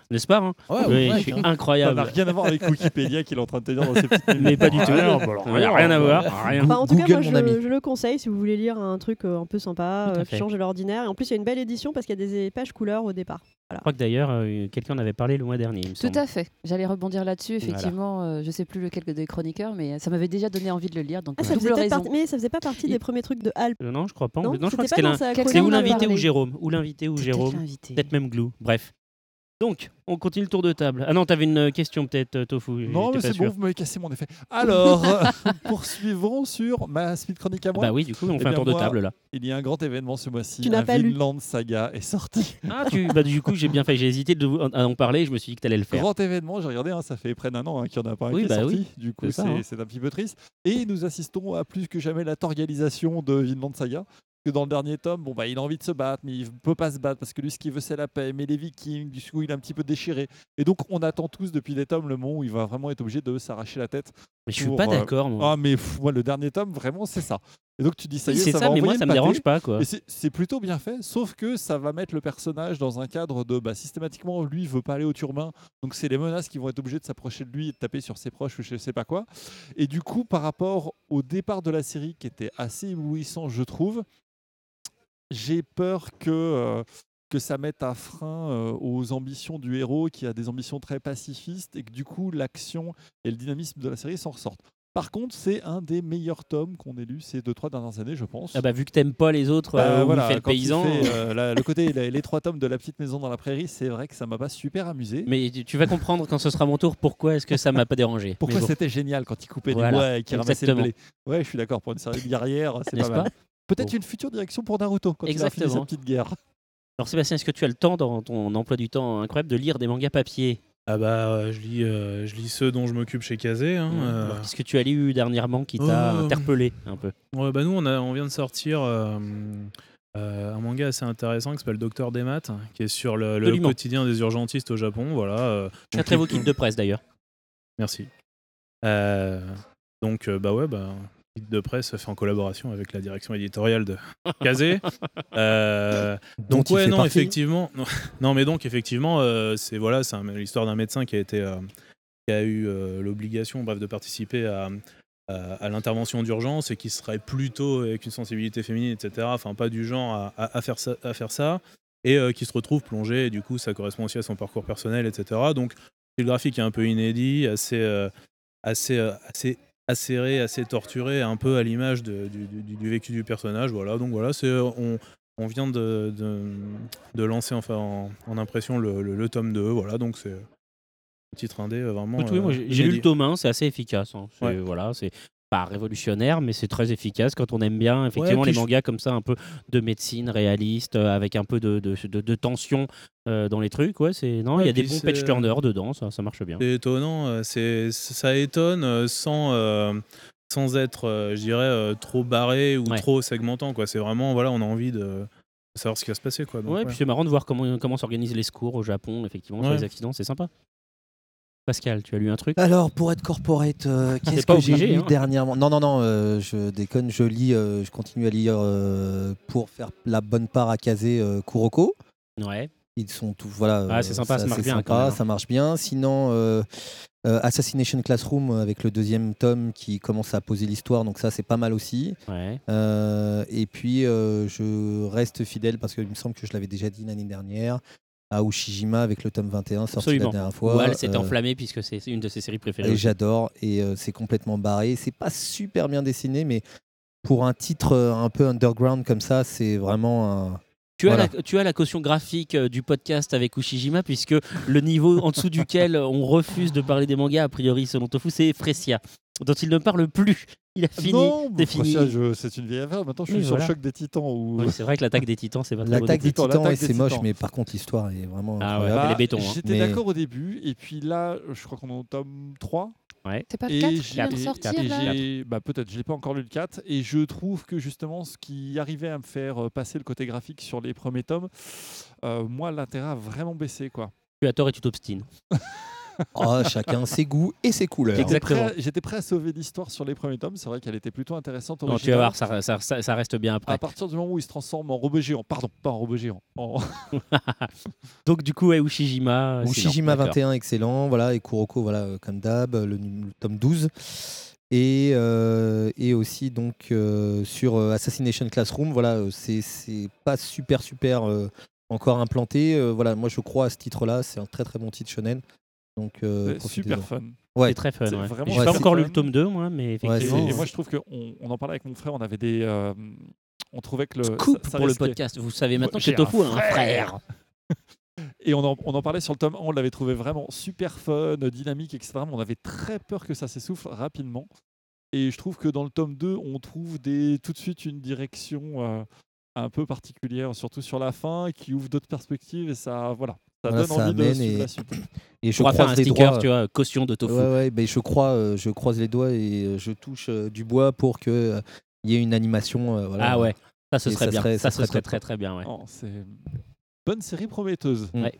[SPEAKER 1] N'est-ce pas hein
[SPEAKER 7] Ouais,
[SPEAKER 1] Oui,
[SPEAKER 7] ouais,
[SPEAKER 1] je suis
[SPEAKER 7] carrément.
[SPEAKER 1] incroyable.
[SPEAKER 2] Ça n'a rien à voir avec Wikipédia qu'il est en train de te dire dans ses petites.
[SPEAKER 1] Mais pas du tout.
[SPEAKER 2] Rien,
[SPEAKER 1] Il
[SPEAKER 2] bah alors,
[SPEAKER 1] n'y a rien à voir. Rien.
[SPEAKER 4] Enfin, en tout cas, moi, je, je le conseille si vous voulez lire un truc euh, un peu sympa, euh, qui change de l'ordinaire. Et en plus, il y a une belle édition parce qu'il y a des pages couleurs au départ.
[SPEAKER 1] Je crois que d'ailleurs, euh, quelqu'un en avait parlé le mois dernier, il me
[SPEAKER 10] Tout
[SPEAKER 1] semble.
[SPEAKER 10] à fait. J'allais rebondir là-dessus,
[SPEAKER 1] Voilà.
[SPEAKER 10] effectivement. euh, je sais plus lequel des chroniqueurs, mais ça m'avait déjà donné envie de le lire. Donc,
[SPEAKER 4] Ah, ça faisait
[SPEAKER 10] double raison.
[SPEAKER 4] mais ça faisait pas partie des premiers trucs de Alp.
[SPEAKER 1] Euh, non, je crois pas.
[SPEAKER 4] Non,
[SPEAKER 1] je crois que
[SPEAKER 4] pas
[SPEAKER 1] c'était ou l'invité ou. Jérôme. Ou l'invité ou Jérôme. Peut-être même Glou. Bref. Donc, on continue le tour de table. Ah non, t'avais une euh, question peut-être, euh, Tofu.
[SPEAKER 2] Non, mais c'est bon, vous m'avez cassé mon effet. Alors, euh, poursuivons sur ma speed chronique à moi.
[SPEAKER 1] Bah oui, du coup, on
[SPEAKER 2] Eh
[SPEAKER 1] fait un tour de table là.
[SPEAKER 2] Il y a un grand événement ce mois-ci.
[SPEAKER 4] Tu n'as
[SPEAKER 2] un
[SPEAKER 4] pas lu.
[SPEAKER 2] Vinland Saga est sorti.
[SPEAKER 1] Ah, tu... bah, du coup, j'ai bien fait. J'ai hésité de... à en parler. Je me suis dit que t'allais le faire.
[SPEAKER 2] Grand événement, j'ai regardé, hein, ça fait près d'un an hein, qu'il n'y en a pas un
[SPEAKER 1] Oui,
[SPEAKER 2] qui est
[SPEAKER 1] bah
[SPEAKER 2] sorti.
[SPEAKER 1] oui,
[SPEAKER 2] Du coup,
[SPEAKER 1] c'est hein.
[SPEAKER 2] c'est un petit peu triste. Et nous assistons à plus que jamais la torgalisation de Vinland Saga. Que dans le dernier tome, bon, bah, il a envie de se battre, mais il peut pas se battre parce que lui, ce qu'il veut, c'est la paix. Mais les Vikings, du coup, il est un petit peu déchiré. Et donc, on attend tous depuis des tomes le moment où il va vraiment être obligé de s'arracher la tête.
[SPEAKER 1] Mais je suis
[SPEAKER 2] pour,
[SPEAKER 1] pas
[SPEAKER 2] euh,
[SPEAKER 1] d'accord, moi.
[SPEAKER 2] Ah, mais pff, moi, le dernier tome, vraiment, c'est ça. Et donc, tu dis, ça y est,
[SPEAKER 1] C'est
[SPEAKER 2] ça,
[SPEAKER 1] ça,
[SPEAKER 2] va
[SPEAKER 1] mais moi, ça me dérange pas, quoi.
[SPEAKER 2] C'est- plutôt bien fait, sauf que ça va mettre le personnage dans un cadre de bah, systématiquement, lui, il veut pas aller au turbain, donc c'est les menaces qui vont être obligées de s'approcher de lui et de taper sur ses proches ou je sais pas quoi. Et du coup, par rapport au départ de la série qui était assez éblouissant, je trouve, j'ai peur que. euh, que ça mette un frein euh, aux ambitions du héros qui a des ambitions très pacifistes et que du coup l'action et le dynamisme de la série s'en ressortent. Par contre, c'est un des meilleurs tomes qu'on ait lu ces deux trois dernières années, je pense.
[SPEAKER 1] Ah bah, vu que t'aimes pas les autres,
[SPEAKER 2] Bah,
[SPEAKER 1] euh,
[SPEAKER 2] voilà,
[SPEAKER 1] il fait le
[SPEAKER 2] quand il
[SPEAKER 1] paysan.
[SPEAKER 2] fait,
[SPEAKER 1] euh,
[SPEAKER 2] euh, la- le côté les, les trois tomes de la petite maison dans la prairie, c'est vrai que ça m'a pas super amusé.
[SPEAKER 1] Mais tu vas comprendre quand ce sera mon tour pourquoi est-ce que ça m'a pas dérangé.
[SPEAKER 2] Pourquoi
[SPEAKER 1] bon.
[SPEAKER 2] c'était génial quand il coupait
[SPEAKER 1] Voilà,
[SPEAKER 2] du bois et qu'il ramassait le blé. Ouais, je suis d'accord pour une série de guerrières, c'est pas
[SPEAKER 1] N'est-ce
[SPEAKER 2] mal. Peut-être
[SPEAKER 1] Bon.
[SPEAKER 2] une future direction pour Naruto quand il a fini sa
[SPEAKER 1] Exactement.
[SPEAKER 2] petite guerre.
[SPEAKER 1] Alors Sébastien, est-ce que tu as le temps dans ton emploi du temps incroyable de lire des mangas papier?
[SPEAKER 5] Ah bah, euh, je lis, euh, je lis ceux dont je m'occupe chez Kazé. hein, euh.
[SPEAKER 1] Alors, Qu'est-ce que tu as lu dernièrement qui t'a
[SPEAKER 5] Oh.
[SPEAKER 1] interpellé un peu?
[SPEAKER 5] Ouais, bah nous, on, a, on vient de sortir euh, euh, un manga assez intéressant qui s'appelle Docteur des maths, qui est sur le, quotidien des urgentistes au Japon. Voilà. euh,
[SPEAKER 1] Très beau kit de presse d'ailleurs.
[SPEAKER 5] Merci. Euh, donc, euh, bah ouais, bah, de presse fait en collaboration avec la direction éditoriale de Kazé. Euh, donc ouais, non,
[SPEAKER 7] partie.
[SPEAKER 5] effectivement, non, non, mais donc effectivement, euh, c'est voilà, c'est l'histoire d'un médecin qui a été, euh, qui a eu euh, l'obligation, bref, de participer à, à, à l'intervention d'urgence et qui serait plutôt avec une sensibilité féminine, etc. Enfin, pas du genre à, à- à faire ça, à faire ça, et euh, qui se retrouve plongé. Et du coup, ça correspond aussi à son parcours personnel, etc. Donc, le graphique est un peu inédit, assez, euh, assez, assez acéré, assez torturé, un peu à l'image du, du- du vécu du personnage. Voilà, donc voilà, c'est on, on vient de, de, de lancer enfin en, en impression le, le- le tome 2. Voilà, donc c'est un titre indé euh, vraiment.
[SPEAKER 1] Oui,
[SPEAKER 5] euh,
[SPEAKER 1] j'ai lu le tome 1, c'est assez efficace. hein.
[SPEAKER 5] Ouais.
[SPEAKER 1] Voilà, c'est pas révolutionnaire, mais c'est très efficace quand on aime bien effectivement les mangas comme ça, un peu de médecine réaliste, euh, avec un peu de, de, de- de tension euh, dans les trucs. Ouais, c'est non, il
[SPEAKER 5] Ouais,
[SPEAKER 1] y a des bons
[SPEAKER 5] c'est-
[SPEAKER 1] page turners dedans, ça, ça marche bien.
[SPEAKER 5] C'est étonnant, euh, c'est ça étonne euh, sans euh, sans être, euh, je dirais, euh, trop barré ou
[SPEAKER 1] Ouais.
[SPEAKER 5] trop segmentant. Quoi. C'est vraiment, voilà, on a envie de savoir ce qui va se passer. Quoi. Donc,
[SPEAKER 1] ouais,
[SPEAKER 5] ouais.
[SPEAKER 1] puis c'est marrant de voir comment, comment s'organisent les secours au Japon, effectivement, sur les accidents, c'est sympa. Pascal, tu as lu un truc?
[SPEAKER 7] Alors, pour être corporate, euh,
[SPEAKER 1] T'es
[SPEAKER 7] qu'est-ce que j'ai lu
[SPEAKER 1] hein.
[SPEAKER 7] dernièrement? Non, non, non, euh, je déconne, je lis, euh, je continue à lire pour faire la bonne part à caser Kuroko.
[SPEAKER 1] Ouais.
[SPEAKER 7] Ils sont tous, voilà.
[SPEAKER 1] Ah, c'est sympa, ça marche bien,
[SPEAKER 7] sympa,
[SPEAKER 1] hein.
[SPEAKER 7] ça marche bien. Sinon, Assassination Classroom avec le deuxième tome qui commence à poser l'histoire, donc ça c'est pas mal aussi.
[SPEAKER 1] Ouais.
[SPEAKER 7] Et puis je reste fidèle parce qu'il me semble que je l'avais déjà dit l'année dernière à Ushijima avec le tome 21 sorti
[SPEAKER 1] Absolument.
[SPEAKER 7] la dernière fois.
[SPEAKER 1] Ou elle s'est
[SPEAKER 7] Euh,
[SPEAKER 1] enflammée puisque c'est une de ses séries préférées.
[SPEAKER 7] et j'adore et euh, c'est complètement barré. C'est pas super bien dessiné, mais pour un titre euh, un peu underground comme ça, c'est vraiment un.
[SPEAKER 1] Tu as, la, tu as la caution graphique du podcast avec Ushijima, puisque le niveau en dessous duquel on refuse de parler des mangas, a priori, selon Tofu, c'est Fresia, dont il ne parle plus. Il a fini.
[SPEAKER 2] non,
[SPEAKER 1] c'est
[SPEAKER 2] une vieille affaire. Maintenant, je suis
[SPEAKER 1] Oui,
[SPEAKER 2] sur
[SPEAKER 1] voilà.
[SPEAKER 2] le choc des titans. Où...
[SPEAKER 1] Oui, c'est vrai que l'attaque des titans, c'est pas
[SPEAKER 7] L'attaque des
[SPEAKER 1] plus.
[SPEAKER 2] Titans, des
[SPEAKER 7] c'est moche,
[SPEAKER 2] Titans.
[SPEAKER 7] mais par contre l'histoire est vraiment
[SPEAKER 1] Ah ouais,
[SPEAKER 7] incroyable.
[SPEAKER 1] elle est béton, hein.
[SPEAKER 2] J'étais
[SPEAKER 7] Mais-
[SPEAKER 2] d'accord au début, et puis là, je crois qu'on est au tome 3.
[SPEAKER 1] Ouais.
[SPEAKER 10] C'est pas le
[SPEAKER 2] Et
[SPEAKER 10] 4
[SPEAKER 2] j'ai-
[SPEAKER 10] qui vient de sortir là?
[SPEAKER 2] bah, Peut-être, je l'ai pas encore lu le 4. Et je trouve que justement, ce qui arrivait à me faire euh, passer le côté graphique sur les premiers tomes, euh, moi, l'intérêt a vraiment baissé. quoi.
[SPEAKER 1] Tu as tort et tu t'obstines.
[SPEAKER 7] Oh, chacun ses goûts et ses couleurs.
[SPEAKER 2] J'étais prêt, à sauver l'histoire sur les premiers tomes. C'est vrai qu'elle était plutôt intéressante.
[SPEAKER 1] Non, tu vas voir, ça, ça- ça- ça reste bien après.
[SPEAKER 2] À partir du moment où il se transforme en robot géant, pardon, pas en robot géant, en-
[SPEAKER 1] Donc du coup, ouais, Ushijima.
[SPEAKER 7] Ushijima
[SPEAKER 1] non, d'accord.
[SPEAKER 7] 21, excellent. Voilà, et Kuroko, voilà, euh, comme d'hab, le, tome 12. Et, euh, et aussi donc euh, sur Assassination Classroom, voilà, c'est pas super super euh, encore implanté. Euh, voilà, moi je crois à ce titre-là, c'est un très très bon titre shonen. Donc euh,
[SPEAKER 2] super fun.
[SPEAKER 7] Ouais.
[SPEAKER 1] C'est très fun. Ouais.
[SPEAKER 2] vraiment
[SPEAKER 1] J'ai pas encore lu le tome 2, moi, mais effectivement.
[SPEAKER 2] Et moi, je trouve qu'on on en parlait avec mon frère, on avait des. euh, on trouvait que le. Ça
[SPEAKER 1] pour le podcast. Vous savez maintenant que
[SPEAKER 2] J'ai
[SPEAKER 1] Tofu a un frère.
[SPEAKER 2] Et on en, on en parlait sur le tome 1, on l'avait trouvé vraiment super fun, dynamique, etc. Mais on avait très peur que ça s'essouffle rapidement. Et je trouve que dans le tome 2, on trouve des, tout de suite une direction euh, un peu particulière, surtout sur la fin, qui ouvre d'autres perspectives. Et ça, voilà, ça
[SPEAKER 7] Voilà,
[SPEAKER 2] donne
[SPEAKER 7] ça
[SPEAKER 2] envie de
[SPEAKER 7] amène
[SPEAKER 2] suivre
[SPEAKER 7] et,
[SPEAKER 2] la suite.
[SPEAKER 7] et je
[SPEAKER 1] pourra faire
[SPEAKER 7] croise
[SPEAKER 1] un
[SPEAKER 7] les
[SPEAKER 1] sticker,
[SPEAKER 7] doigts.
[SPEAKER 1] tu vois, caution de tofu.
[SPEAKER 7] Ouais, ouais, ben, je crois, euh, je croise les doigts et euh, je touche euh, du bois pour que euh, il y ait une animation. euh, voilà.
[SPEAKER 1] Ah ouais, ça ce serait bien. Ça, ce serait très très bien. Ouais.
[SPEAKER 2] Oh, c'est bonne série prometteuse.
[SPEAKER 1] Ouais.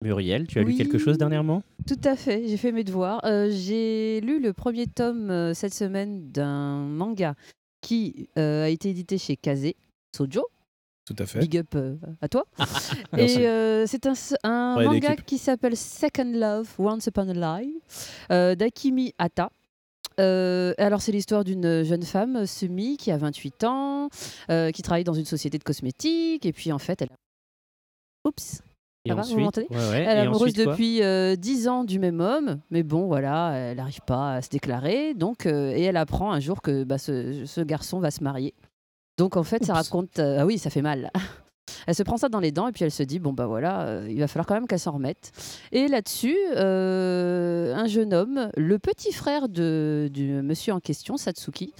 [SPEAKER 1] Muriel, tu as lu quelque chose dernièrement?
[SPEAKER 10] Tout à fait, j'ai fait mes devoirs. Euh, j'ai lu le premier tome euh, cette semaine d'un manga qui euh, a été édité chez Kazé, Sojo.
[SPEAKER 7] Tout à fait.
[SPEAKER 10] Big up euh, à toi. Et euh, c'est un, un
[SPEAKER 7] Ouais,
[SPEAKER 10] manga qui s'appelle Second Love, Once Upon a Life, euh, d'Akimi Hata. Euh, alors c'est l'histoire d'une jeune femme, Sumi, qui a 28 ans, qui travaille dans une société de cosmétiques, et puis en fait elle... Oups
[SPEAKER 1] Et
[SPEAKER 10] va,
[SPEAKER 1] ensuite
[SPEAKER 10] vous
[SPEAKER 1] Ouais, ouais.
[SPEAKER 10] Elle est amoureuse
[SPEAKER 1] ensuite,
[SPEAKER 10] depuis euh, 10 ans du même homme, mais bon, voilà, elle n'arrive pas à se déclarer. Donc, euh, et elle apprend un jour que bah, ce, ce garçon va se marier. Donc, en fait, ça raconte. euh, ah oui, ça fait mal. Elle se prend ça dans les dents et puis elle se dit bon bah voilà euh, il va falloir quand même qu'elle s'en remette et là-dessus euh, un jeune homme le petit frère de, du monsieur en question Satsuki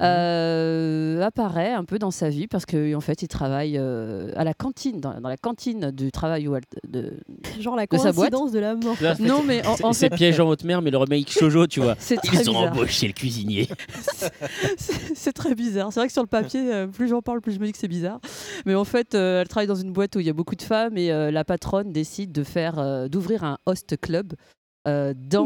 [SPEAKER 10] euh, apparaît un peu dans sa vie parce que en fait il travaille euh, à la cantine dans, dans la cantine du travail où elle- de
[SPEAKER 4] Genre la
[SPEAKER 10] de
[SPEAKER 4] coïncidence de la mort.
[SPEAKER 1] Là,
[SPEAKER 10] non mais en,
[SPEAKER 1] c'est-
[SPEAKER 10] en
[SPEAKER 1] c'est
[SPEAKER 10] fait
[SPEAKER 1] piège en haute mer, mais le remake Shoujo, tu vois.
[SPEAKER 10] C'est très
[SPEAKER 1] Ils ont
[SPEAKER 10] bizarre.
[SPEAKER 1] embauché le cuisinier.
[SPEAKER 10] c'est c'est très bizarre. C'est vrai que sur le papier, plus j'en parle, plus je me dis que c'est bizarre. Mais en fait, euh, elle travaille dans une boîte où il y a beaucoup de femmes et euh, la patronne décide de faire, euh, d'ouvrir un host club euh, dans,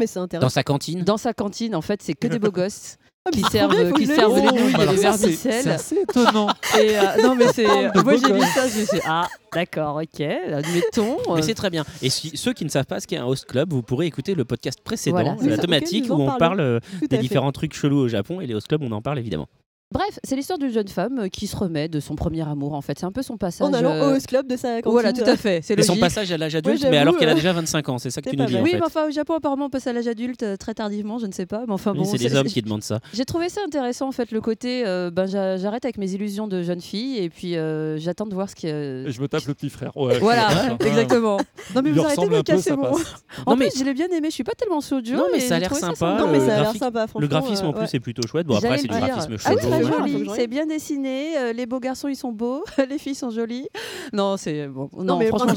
[SPEAKER 1] sa cantine
[SPEAKER 10] dans sa cantine. En fait, c'est que des beaux gosses.
[SPEAKER 4] Ah,
[SPEAKER 10] Qui servent,
[SPEAKER 4] bien,
[SPEAKER 10] qui servent les nouilles et les vermicelles.
[SPEAKER 2] C'est assez étonnant.
[SPEAKER 10] Et euh, non, mais c'est.
[SPEAKER 2] Bande de
[SPEAKER 10] Moi, j'ai lu ça, je me suis dit, ah, d'accord, ok, admettons.
[SPEAKER 1] Mais
[SPEAKER 10] euh,
[SPEAKER 1] c'est très bien. Et si- ceux qui ne savent pas ce qu'est un host club, vous pourrez écouter le podcast précédent,
[SPEAKER 10] Voilà,
[SPEAKER 1] la
[SPEAKER 10] ça.
[SPEAKER 1] thématique où on parle euh, des différents trucs chelous au Japon et les host clubs, on en parle évidemment.
[SPEAKER 10] Bref, c'est l'histoire d'une jeune femme euh, qui se remet de son premier amour. En fait, c'est un peu son passage.
[SPEAKER 4] En allant
[SPEAKER 10] euh,
[SPEAKER 4] au club de sa cantine.
[SPEAKER 10] Voilà, tout à fait. C'est
[SPEAKER 1] son passage à l'âge adulte,
[SPEAKER 4] Ouais,
[SPEAKER 1] mais alors qu'elle a
[SPEAKER 4] euh,
[SPEAKER 1] déjà 25 ans, c'est ça que tu nous dis en
[SPEAKER 10] Oui,
[SPEAKER 1] fait.
[SPEAKER 10] mais enfin, au Japon, apparemment, on passe à l'âge adulte euh, très tardivement, je ne sais pas. Mais enfin,
[SPEAKER 1] Oui,
[SPEAKER 10] bon,
[SPEAKER 1] c'est les hommes qui demandent ça.
[SPEAKER 10] J'ai trouvé ça intéressant, en fait, le côté euh, ben, j'a- j'arrête avec mes illusions de jeune fille et puis euh, j'attends de voir ce qui. euh,
[SPEAKER 2] Et je me tape le petit frère. Ouais,
[SPEAKER 10] Voilà, exactement. Non, mais vous arrêtez de me casser mon. En plus, je l'ai bien aimé, je suis pas tellement sojo.
[SPEAKER 1] Non, mais ça a l'air sympa.
[SPEAKER 4] Non,
[SPEAKER 1] le
[SPEAKER 4] mais ça a l'air
[SPEAKER 1] graphique-
[SPEAKER 4] sympa,
[SPEAKER 1] Le
[SPEAKER 4] franchement,
[SPEAKER 1] graphisme en plus est plutôt chouette. Bon, après, c'est du graphisme
[SPEAKER 10] Ah
[SPEAKER 1] Shoujo.
[SPEAKER 10] Très joli, c'est bien dessiné, euh, les beaux garçons ils sont beaux, les filles sont jolies. Non, c'est bon. Non,
[SPEAKER 4] Non, mais le
[SPEAKER 10] franchement,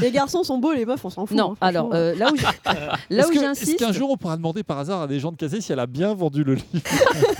[SPEAKER 4] les garçons sont beaux, les meufs, on s'en fout.
[SPEAKER 10] Non,
[SPEAKER 4] hein,
[SPEAKER 10] alors euh, là où là
[SPEAKER 2] Est-ce
[SPEAKER 10] où
[SPEAKER 2] que- Est-ce
[SPEAKER 10] j'insiste.
[SPEAKER 2] qu'un jour on pourra demander par hasard à des gens de Kazé si elle a bien vendu le livre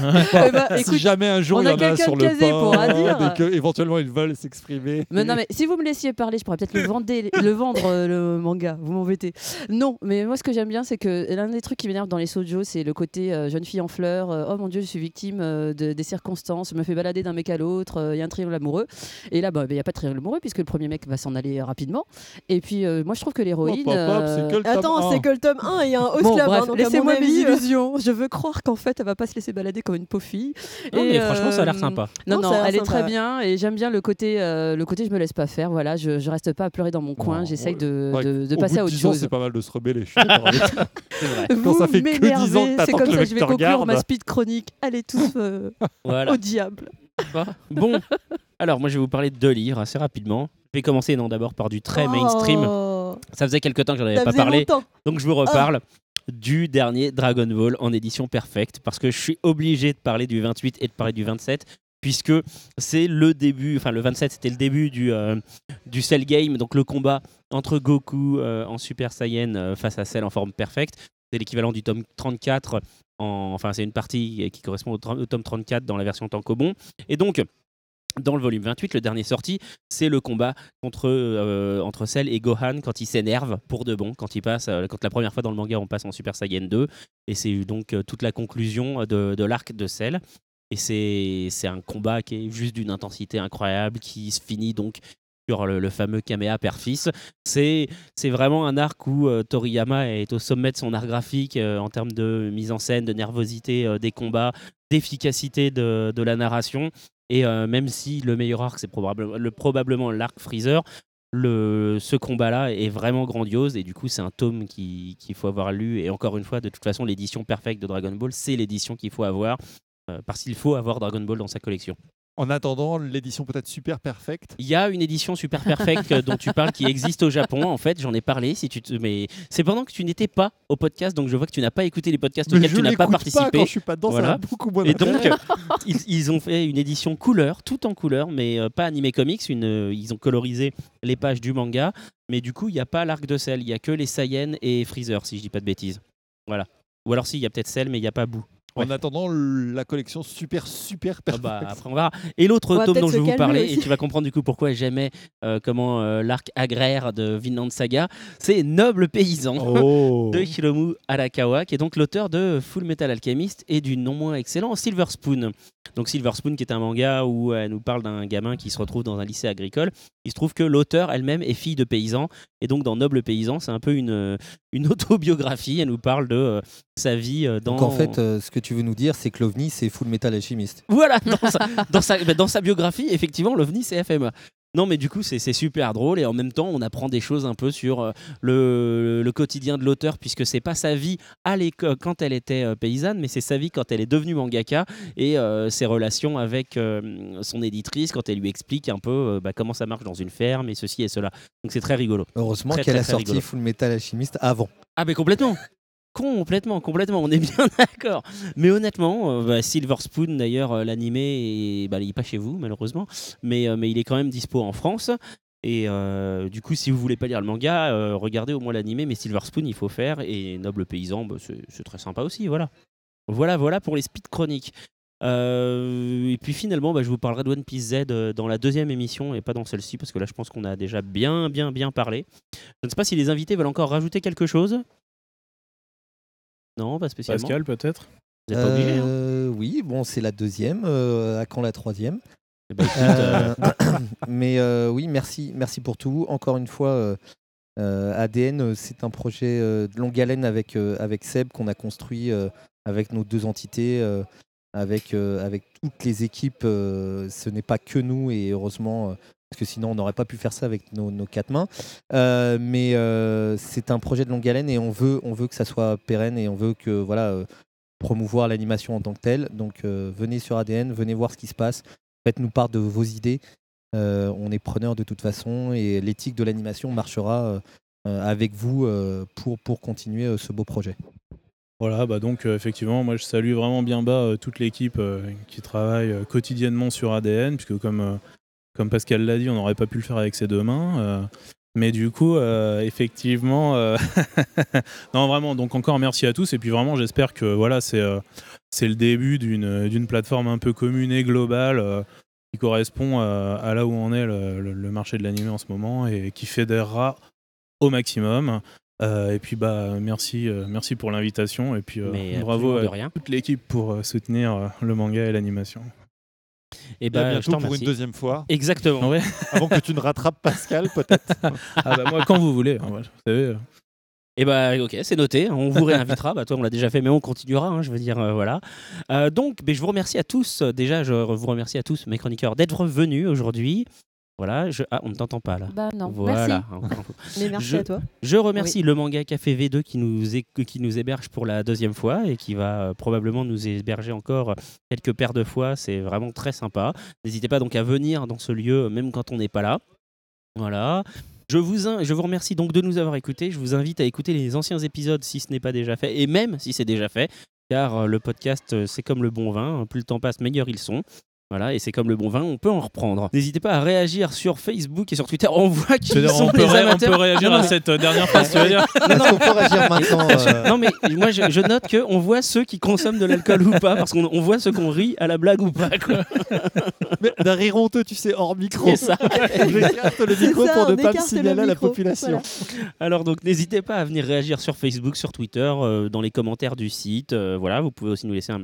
[SPEAKER 10] Eh ben,
[SPEAKER 2] Si
[SPEAKER 10] écoute,
[SPEAKER 2] jamais un jour
[SPEAKER 10] on
[SPEAKER 2] il y
[SPEAKER 10] a
[SPEAKER 2] en a sur le
[SPEAKER 10] dire.
[SPEAKER 2] et que éventuellement ils veulent s'exprimer.
[SPEAKER 10] Mais non, mais si vous me laissiez parler, je pourrais peut-être le, vendre, le vendre, euh, le manga. Vous m'embêtez. Non, mais moi, ce que j'aime bien, c'est que l'un des trucs qui m'énerve dans les sojo, c'est le côté euh, jeune fille en fleurs. euh, oh mon Dieu, je suis victime euh, de- des circonstances. Je me fais balader d'un mec à l'autre. Il y a un triangle amoureux. Et là, bah, il n'y a pas de triangle amoureux puisque le premier mec va s'en aller rapidement. Et puis, euh, moi, je trouve que l'héroïne.
[SPEAKER 2] Hop,
[SPEAKER 10] euh,
[SPEAKER 2] c'est que le tome
[SPEAKER 4] Attends,
[SPEAKER 2] un.
[SPEAKER 4] c'est que le tome 1 et il y a un host
[SPEAKER 10] Bon,
[SPEAKER 4] hein,
[SPEAKER 10] laissez-moi mes
[SPEAKER 4] euh,
[SPEAKER 10] illusions. Je veux croire qu'en fait, elle va pas se laisser balader comme une pauvre fille.
[SPEAKER 1] Non,
[SPEAKER 10] Et,
[SPEAKER 1] mais franchement, ça a l'air
[SPEAKER 10] euh,
[SPEAKER 1] sympa.
[SPEAKER 10] Non,
[SPEAKER 4] Non,
[SPEAKER 10] elle est très bien et j'aime bien le côté, euh, le côté je me laisse pas faire. Voilà, je, je reste pas à pleurer dans mon coin. J'essaye
[SPEAKER 2] ouais.
[SPEAKER 10] de,
[SPEAKER 2] Ouais,
[SPEAKER 10] de, de
[SPEAKER 2] au
[SPEAKER 10] passer à autre
[SPEAKER 2] 10 ans,
[SPEAKER 10] chose.
[SPEAKER 2] C'est pas mal de se rebeller.
[SPEAKER 1] C'est vrai.
[SPEAKER 2] Quand ça
[SPEAKER 10] Vous
[SPEAKER 2] fait que 10 ans que
[SPEAKER 10] m'énervez,
[SPEAKER 2] t'attends
[SPEAKER 10] C'est comme ça que je vais conclure ma speed chronique. Allez tous euh,
[SPEAKER 1] Voilà.
[SPEAKER 10] au diable.
[SPEAKER 1] Bon, alors moi je vais vous parler de deux livres assez rapidement. Je vais commencer non d'abord par du très mainstream.
[SPEAKER 4] Oh,
[SPEAKER 1] Ça faisait quelque temps que j'en avais
[SPEAKER 4] ça
[SPEAKER 1] pas parlé,
[SPEAKER 4] longtemps.
[SPEAKER 1] donc je vous reparle du dernier Dragon Ball en édition perfecte parce que je suis obligé de parler du 28 et de parler du 27 puisque c'est le début, enfin le 27 c'était le début du, euh, du Cell Game, donc le combat entre Goku euh, en Super Saiyan euh, face à Cell en forme perfecte. C'est l'équivalent du tome 34, en, enfin c'est une partie qui correspond au, au tome 34 dans la version Tankobon. Et donc Dans le volume 28, le dernier sorti, c'est le combat euh, entre Cell et Gohan quand il s'énerve pour de bon, quand il passe, euh, quand la première fois dans le manga on passe en Super Saiyan 2, et c'est donc euh, toute la conclusion de, de l'arc de Cell. Et c'est un combat qui est juste d'une intensité incroyable, qui se finit donc sur le, fameux Kamea père-fils. C'est vraiment un arc où euh, Toriyama est au sommet de son art graphique euh, en termes de mise en scène, de nervosité euh, des combats, d'efficacité de, de la narration. Et même si le meilleur arc, c'est probable, le, probablement l'arc Freezer, ce combat-là est vraiment grandiose. Et du coup, c'est un tome qui- qu'il faut avoir lu. Et encore une fois, de toute façon, l'édition perfecte de Dragon Ball, c'est l'édition qu'il faut avoir. parce qu'il faut avoir Dragon Ball dans sa collection.
[SPEAKER 2] En attendant, l'édition peut-être super perfecte.
[SPEAKER 1] Il y a une édition super perfecte euh, dont tu parles qui existe au Japon. En fait, j'en ai parlé. Si tu te... Mais c'est pendant que tu n'étais pas au podcast, donc je vois que tu n'as pas écouté les podcasts
[SPEAKER 2] Mais
[SPEAKER 1] auxquels tu n'as pas
[SPEAKER 2] l'écoute pas
[SPEAKER 1] participé.
[SPEAKER 2] quand je suis pas dedans, ça a beaucoup moins
[SPEAKER 1] Et donc, euh, ils, ils ont fait une édition couleur, tout en couleur, mais euh, pas animé comics. Une, ils ont colorisé les pages du manga, mais du coup, il n'y a pas l'arc de Cell. Il y a que les Saiyan et Freezer, si je dis pas de bêtises. Voilà. Ou alors, si, il y a peut-être Cell, mais il n'y a pas Boo.
[SPEAKER 2] En attendant, la collection super super perfecte.
[SPEAKER 1] bah, après on verra. Et l'autre
[SPEAKER 2] va
[SPEAKER 1] tome dont je vais vous parler,
[SPEAKER 2] aussi.
[SPEAKER 1] et tu vas comprendre du coup pourquoi j'aimais euh, comment euh, l'arc agraire de Vinland Saga, c'est Noble Paysan
[SPEAKER 2] Oh.
[SPEAKER 1] de Hiromu Arakawa, qui est donc l'auteur de Full Metal Alchemist et du non moins excellent Silver Spoon. Donc Silver Spoon qui est un manga où elle nous parle d'un gamin qui se retrouve dans un lycée agricole. Il se trouve que l'auteur elle-même est fille de paysan et donc dans Noble Paysan c'est un peu une, euh, une autobiographie. Elle nous parle de euh, sa vie euh, dans...
[SPEAKER 7] Donc en fait, euh, ce que tu veux nous dire, c'est que l'OVNI, c'est Full Metal Alchemist.
[SPEAKER 1] Voilà, dans sa, dans sa, bah, dans sa biographie, effectivement, l'OVNI, c'est FMA. Non, mais du coup, c'est super drôle et en même temps, on apprend des choses un peu sur euh, le, le quotidien de l'auteur, puisque c'est pas sa vie à l'éco- quand elle était euh, paysanne, mais c'est sa vie quand elle est devenue mangaka et euh, ses relations avec euh, son éditrice quand elle lui explique un peu euh, bah, comment ça marche dans une ferme et ceci et cela. Donc c'est très rigolo.
[SPEAKER 7] Heureusement qu'elle a sorti
[SPEAKER 1] rigolo.
[SPEAKER 7] Full Metal Alchemist avant.
[SPEAKER 1] Ah, mais complètement! Complètement, complètement, on est bien d'accord. Mais honnêtement, euh, bah, Silver Spoon, d'ailleurs, euh, l'animé, bah, il n'est pas chez vous, malheureusement, mais, euh, mais il est quand même dispo en France. Et euh, du coup, si vous voulez pas lire le manga, regardez au moins l'animé, mais Silver Spoon, il faut faire. Et Noble Paysan, bah, c'est très sympa aussi, voilà. Voilà, voilà pour les speed chroniques. Et puis finalement, je vous parlerai de One Piece Z dans la deuxième émission et pas dans celle-ci, parce que là, je pense qu'on a déjà bien, bien, bien parlé. Je ne sais pas si les invités veulent encore rajouter quelque chose. Non, pas spécialement.
[SPEAKER 5] Pascal, peut-être?
[SPEAKER 1] Vous êtes pas obligé. hein.
[SPEAKER 7] Euh, Oui, bon, c'est la deuxième. euh, à quand la troisième?
[SPEAKER 1] Eh ben, écoute,
[SPEAKER 7] Euh, Mais euh, oui, merci, merci pour tout. Encore une fois, euh, euh, ADN, euh, c'est un projet euh, de longue haleine avec, euh, avec Seb qu'on a construit euh, avec nos deux entités, euh, avec, euh, avec toutes les équipes. euh, ce n'est pas que nous et heureusement. euh, parce que sinon, on n'aurait pas pu faire ça avec nos, quatre mains. Euh, mais euh, c'est un projet de longue haleine et on veut, on veut que ça soit pérenne et on veut que voilà, euh, promouvoir l'animation en tant que telle. Donc venez sur ADN, venez voir ce qui se passe. Faites-nous part de vos idées. On est preneur de toute façon et l'éthique de l'animation marchera avec vous pour, pour continuer ce beau projet.
[SPEAKER 5] Voilà, bah donc effectivement, moi je salue vraiment bien bas toute l'équipe qui travaille quotidiennement sur ADN, puisque comme, comme Pascal l'a dit, on n'aurait pas pu le faire avec ses deux mains. euh, mais du coup, euh, effectivement, euh, non vraiment, donc encore merci à tous, et puis vraiment j'espère que voilà, c'est euh, c'est le début d'une d'une plateforme un peu commune et globale. qui correspond à là où en est le, marché de l'animé en ce moment et qui fédérera au maximum. Et puis bah merci, merci pour l'invitation et puis bravo à
[SPEAKER 1] rien.
[SPEAKER 5] toute l'équipe pour soutenir le manga et l'animation.
[SPEAKER 1] Et
[SPEAKER 2] à
[SPEAKER 1] bah,
[SPEAKER 2] bientôt
[SPEAKER 1] je
[SPEAKER 2] pour une deuxième fois.
[SPEAKER 1] Exactement.
[SPEAKER 5] Ouais.
[SPEAKER 2] Avant que tu ne rattrapes Pascal, peut-être.
[SPEAKER 5] Ah bah, moi quand vous voulez, hein, vous savez. euh.
[SPEAKER 1] Et bah ok, c'est noté. On vous réinvitera. bah toi, on l'a déjà fait, mais on continuera. hein, je veux dire, euh, voilà. Euh, donc, mais je vous remercie à tous. Déjà, je vous remercie à tous mes chroniqueurs d'être venus aujourd'hui. Voilà. Je... Ah, on ne t'entend pas là.
[SPEAKER 10] Bah non,
[SPEAKER 1] Voilà.
[SPEAKER 10] merci.
[SPEAKER 4] Mais merci
[SPEAKER 1] Je-
[SPEAKER 4] à toi.
[SPEAKER 1] Je remercie le manga Café V2 qui nous, é- qui nous héberge pour la deuxième fois et qui va euh, probablement nous héberger encore quelques paires de fois. C'est vraiment très sympa. N'hésitez pas donc à venir dans ce lieu, euh, même quand on n'est pas là. Voilà. Je vous, in- je vous remercie donc de nous avoir écoutés. Je vous invite à écouter les anciens épisodes si ce n'est pas déjà fait, et même si c'est déjà fait, car euh, le podcast, euh, c'est comme le bon vin. Plus le temps passe, meilleurs ils sont. Voilà, et c'est comme le bon vin, on peut en reprendre. N'hésitez pas à réagir sur Facebook et sur Twitter. On voit qu'ils
[SPEAKER 5] C'est-à-dire,
[SPEAKER 1] sont
[SPEAKER 5] on peut
[SPEAKER 1] les
[SPEAKER 5] ré- on peut réagir
[SPEAKER 1] Non,
[SPEAKER 5] à cette, euh, dernière phrase, tu veux dire
[SPEAKER 1] Non, non.
[SPEAKER 7] Qu'on peut réagir maintenant, euh
[SPEAKER 1] Non, mais moi, je, je note qu'on voit ceux qui consomment de l'alcool ou pas, parce qu'on on voit ceux qu'on rit à la blague ou pas. Quoi.
[SPEAKER 2] Mais d'un rire honteux, tu sais, hors micro.
[SPEAKER 1] C'est ça.
[SPEAKER 2] J'écarte le micro
[SPEAKER 4] ça,
[SPEAKER 2] pour
[SPEAKER 4] on
[SPEAKER 2] ne pas me signaler à la population.
[SPEAKER 1] Alors donc n'hésitez pas à venir réagir sur Facebook, sur Twitter, euh, dans les commentaires du site. euh, voilà, vous pouvez aussi nous laisser un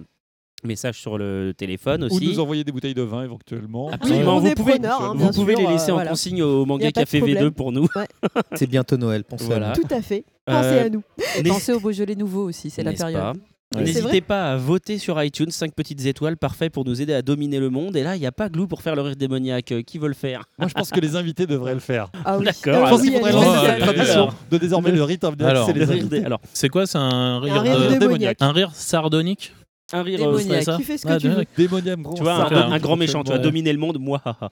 [SPEAKER 1] message sur le téléphone
[SPEAKER 2] Ou
[SPEAKER 1] aussi.
[SPEAKER 2] nous envoyer des bouteilles de vin éventuellement.
[SPEAKER 1] Absolument,
[SPEAKER 4] on
[SPEAKER 1] vous
[SPEAKER 4] est
[SPEAKER 1] pouvez,
[SPEAKER 4] preneurs, hein,
[SPEAKER 1] vous pouvez
[SPEAKER 4] sûr,
[SPEAKER 1] les laisser
[SPEAKER 4] euh,
[SPEAKER 1] en
[SPEAKER 4] voilà.
[SPEAKER 1] consigne au Manga Café V2
[SPEAKER 4] problème.
[SPEAKER 1] pour nous.
[SPEAKER 7] C'est bientôt Noël, pensez
[SPEAKER 1] Voilà.
[SPEAKER 7] à nous.
[SPEAKER 4] Tout à fait.
[SPEAKER 1] Euh,
[SPEAKER 4] Pensez à nous.
[SPEAKER 10] Pensez au Beaujolais nouveau aussi, c'est la période.
[SPEAKER 1] pas N'hésitez pas à voter sur iTunes, 5 petites étoiles, parfait pour nous aider à dominer le monde. Et là, il n'y a pas Glou pour faire le rire démoniaque. Euh, Qui veut le faire
[SPEAKER 2] Moi, je pense que les invités devraient le faire.
[SPEAKER 4] Ah oui.
[SPEAKER 1] D'accord.
[SPEAKER 2] Je pense
[SPEAKER 4] oui,
[SPEAKER 2] qu'il faudrait lancer cette tradition de désormais le rite of
[SPEAKER 1] Le
[SPEAKER 2] les
[SPEAKER 1] rire
[SPEAKER 2] invités.
[SPEAKER 1] dé- Alors,
[SPEAKER 5] C'est quoi C'est un rire,
[SPEAKER 4] Un rire
[SPEAKER 5] euh,
[SPEAKER 4] démoniaque.
[SPEAKER 5] Un rire sardonique
[SPEAKER 1] un rire. euh,
[SPEAKER 10] Démoniaque.
[SPEAKER 1] ça.
[SPEAKER 4] Tu fais ce que tu veux.
[SPEAKER 2] Démoniaque gros.
[SPEAKER 1] Tu vois, un, grand méchant, tu vas
[SPEAKER 2] ouais.
[SPEAKER 1] dominer le monde, moi. haha.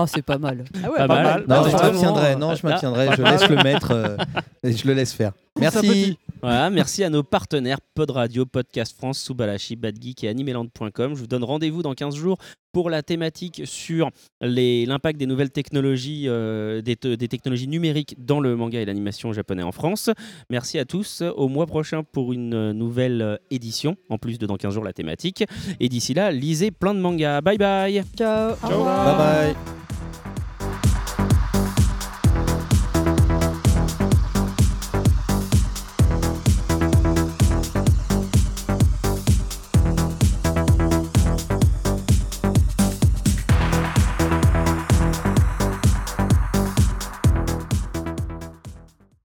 [SPEAKER 10] Oh, c'est pas mal.
[SPEAKER 4] Ah ouais,
[SPEAKER 1] Pas
[SPEAKER 4] pas
[SPEAKER 1] mal.
[SPEAKER 4] mal.
[SPEAKER 7] Non, je
[SPEAKER 1] vraiment,
[SPEAKER 7] maintiendrai, non, je maintiendrai, je laisse le mettre euh, et je le laisse faire. Merci.
[SPEAKER 1] Voilà, merci à nos partenaires Pod Radio, Podcast France, Subalashi, Bad Geek et Animeland.com. Je vous donne rendez-vous dans 15 jours pour la thématique sur l'impact des nouvelles technologies, euh, des, te- des technologies numériques dans le manga et l'animation japonais en France. Merci à tous. Au mois prochain pour une nouvelle édition, en plus de dans 15 jours la thématique. Et d'ici là, lisez plein de mangas. Bye bye
[SPEAKER 4] Ciao. Au revoir.
[SPEAKER 7] Bye bye.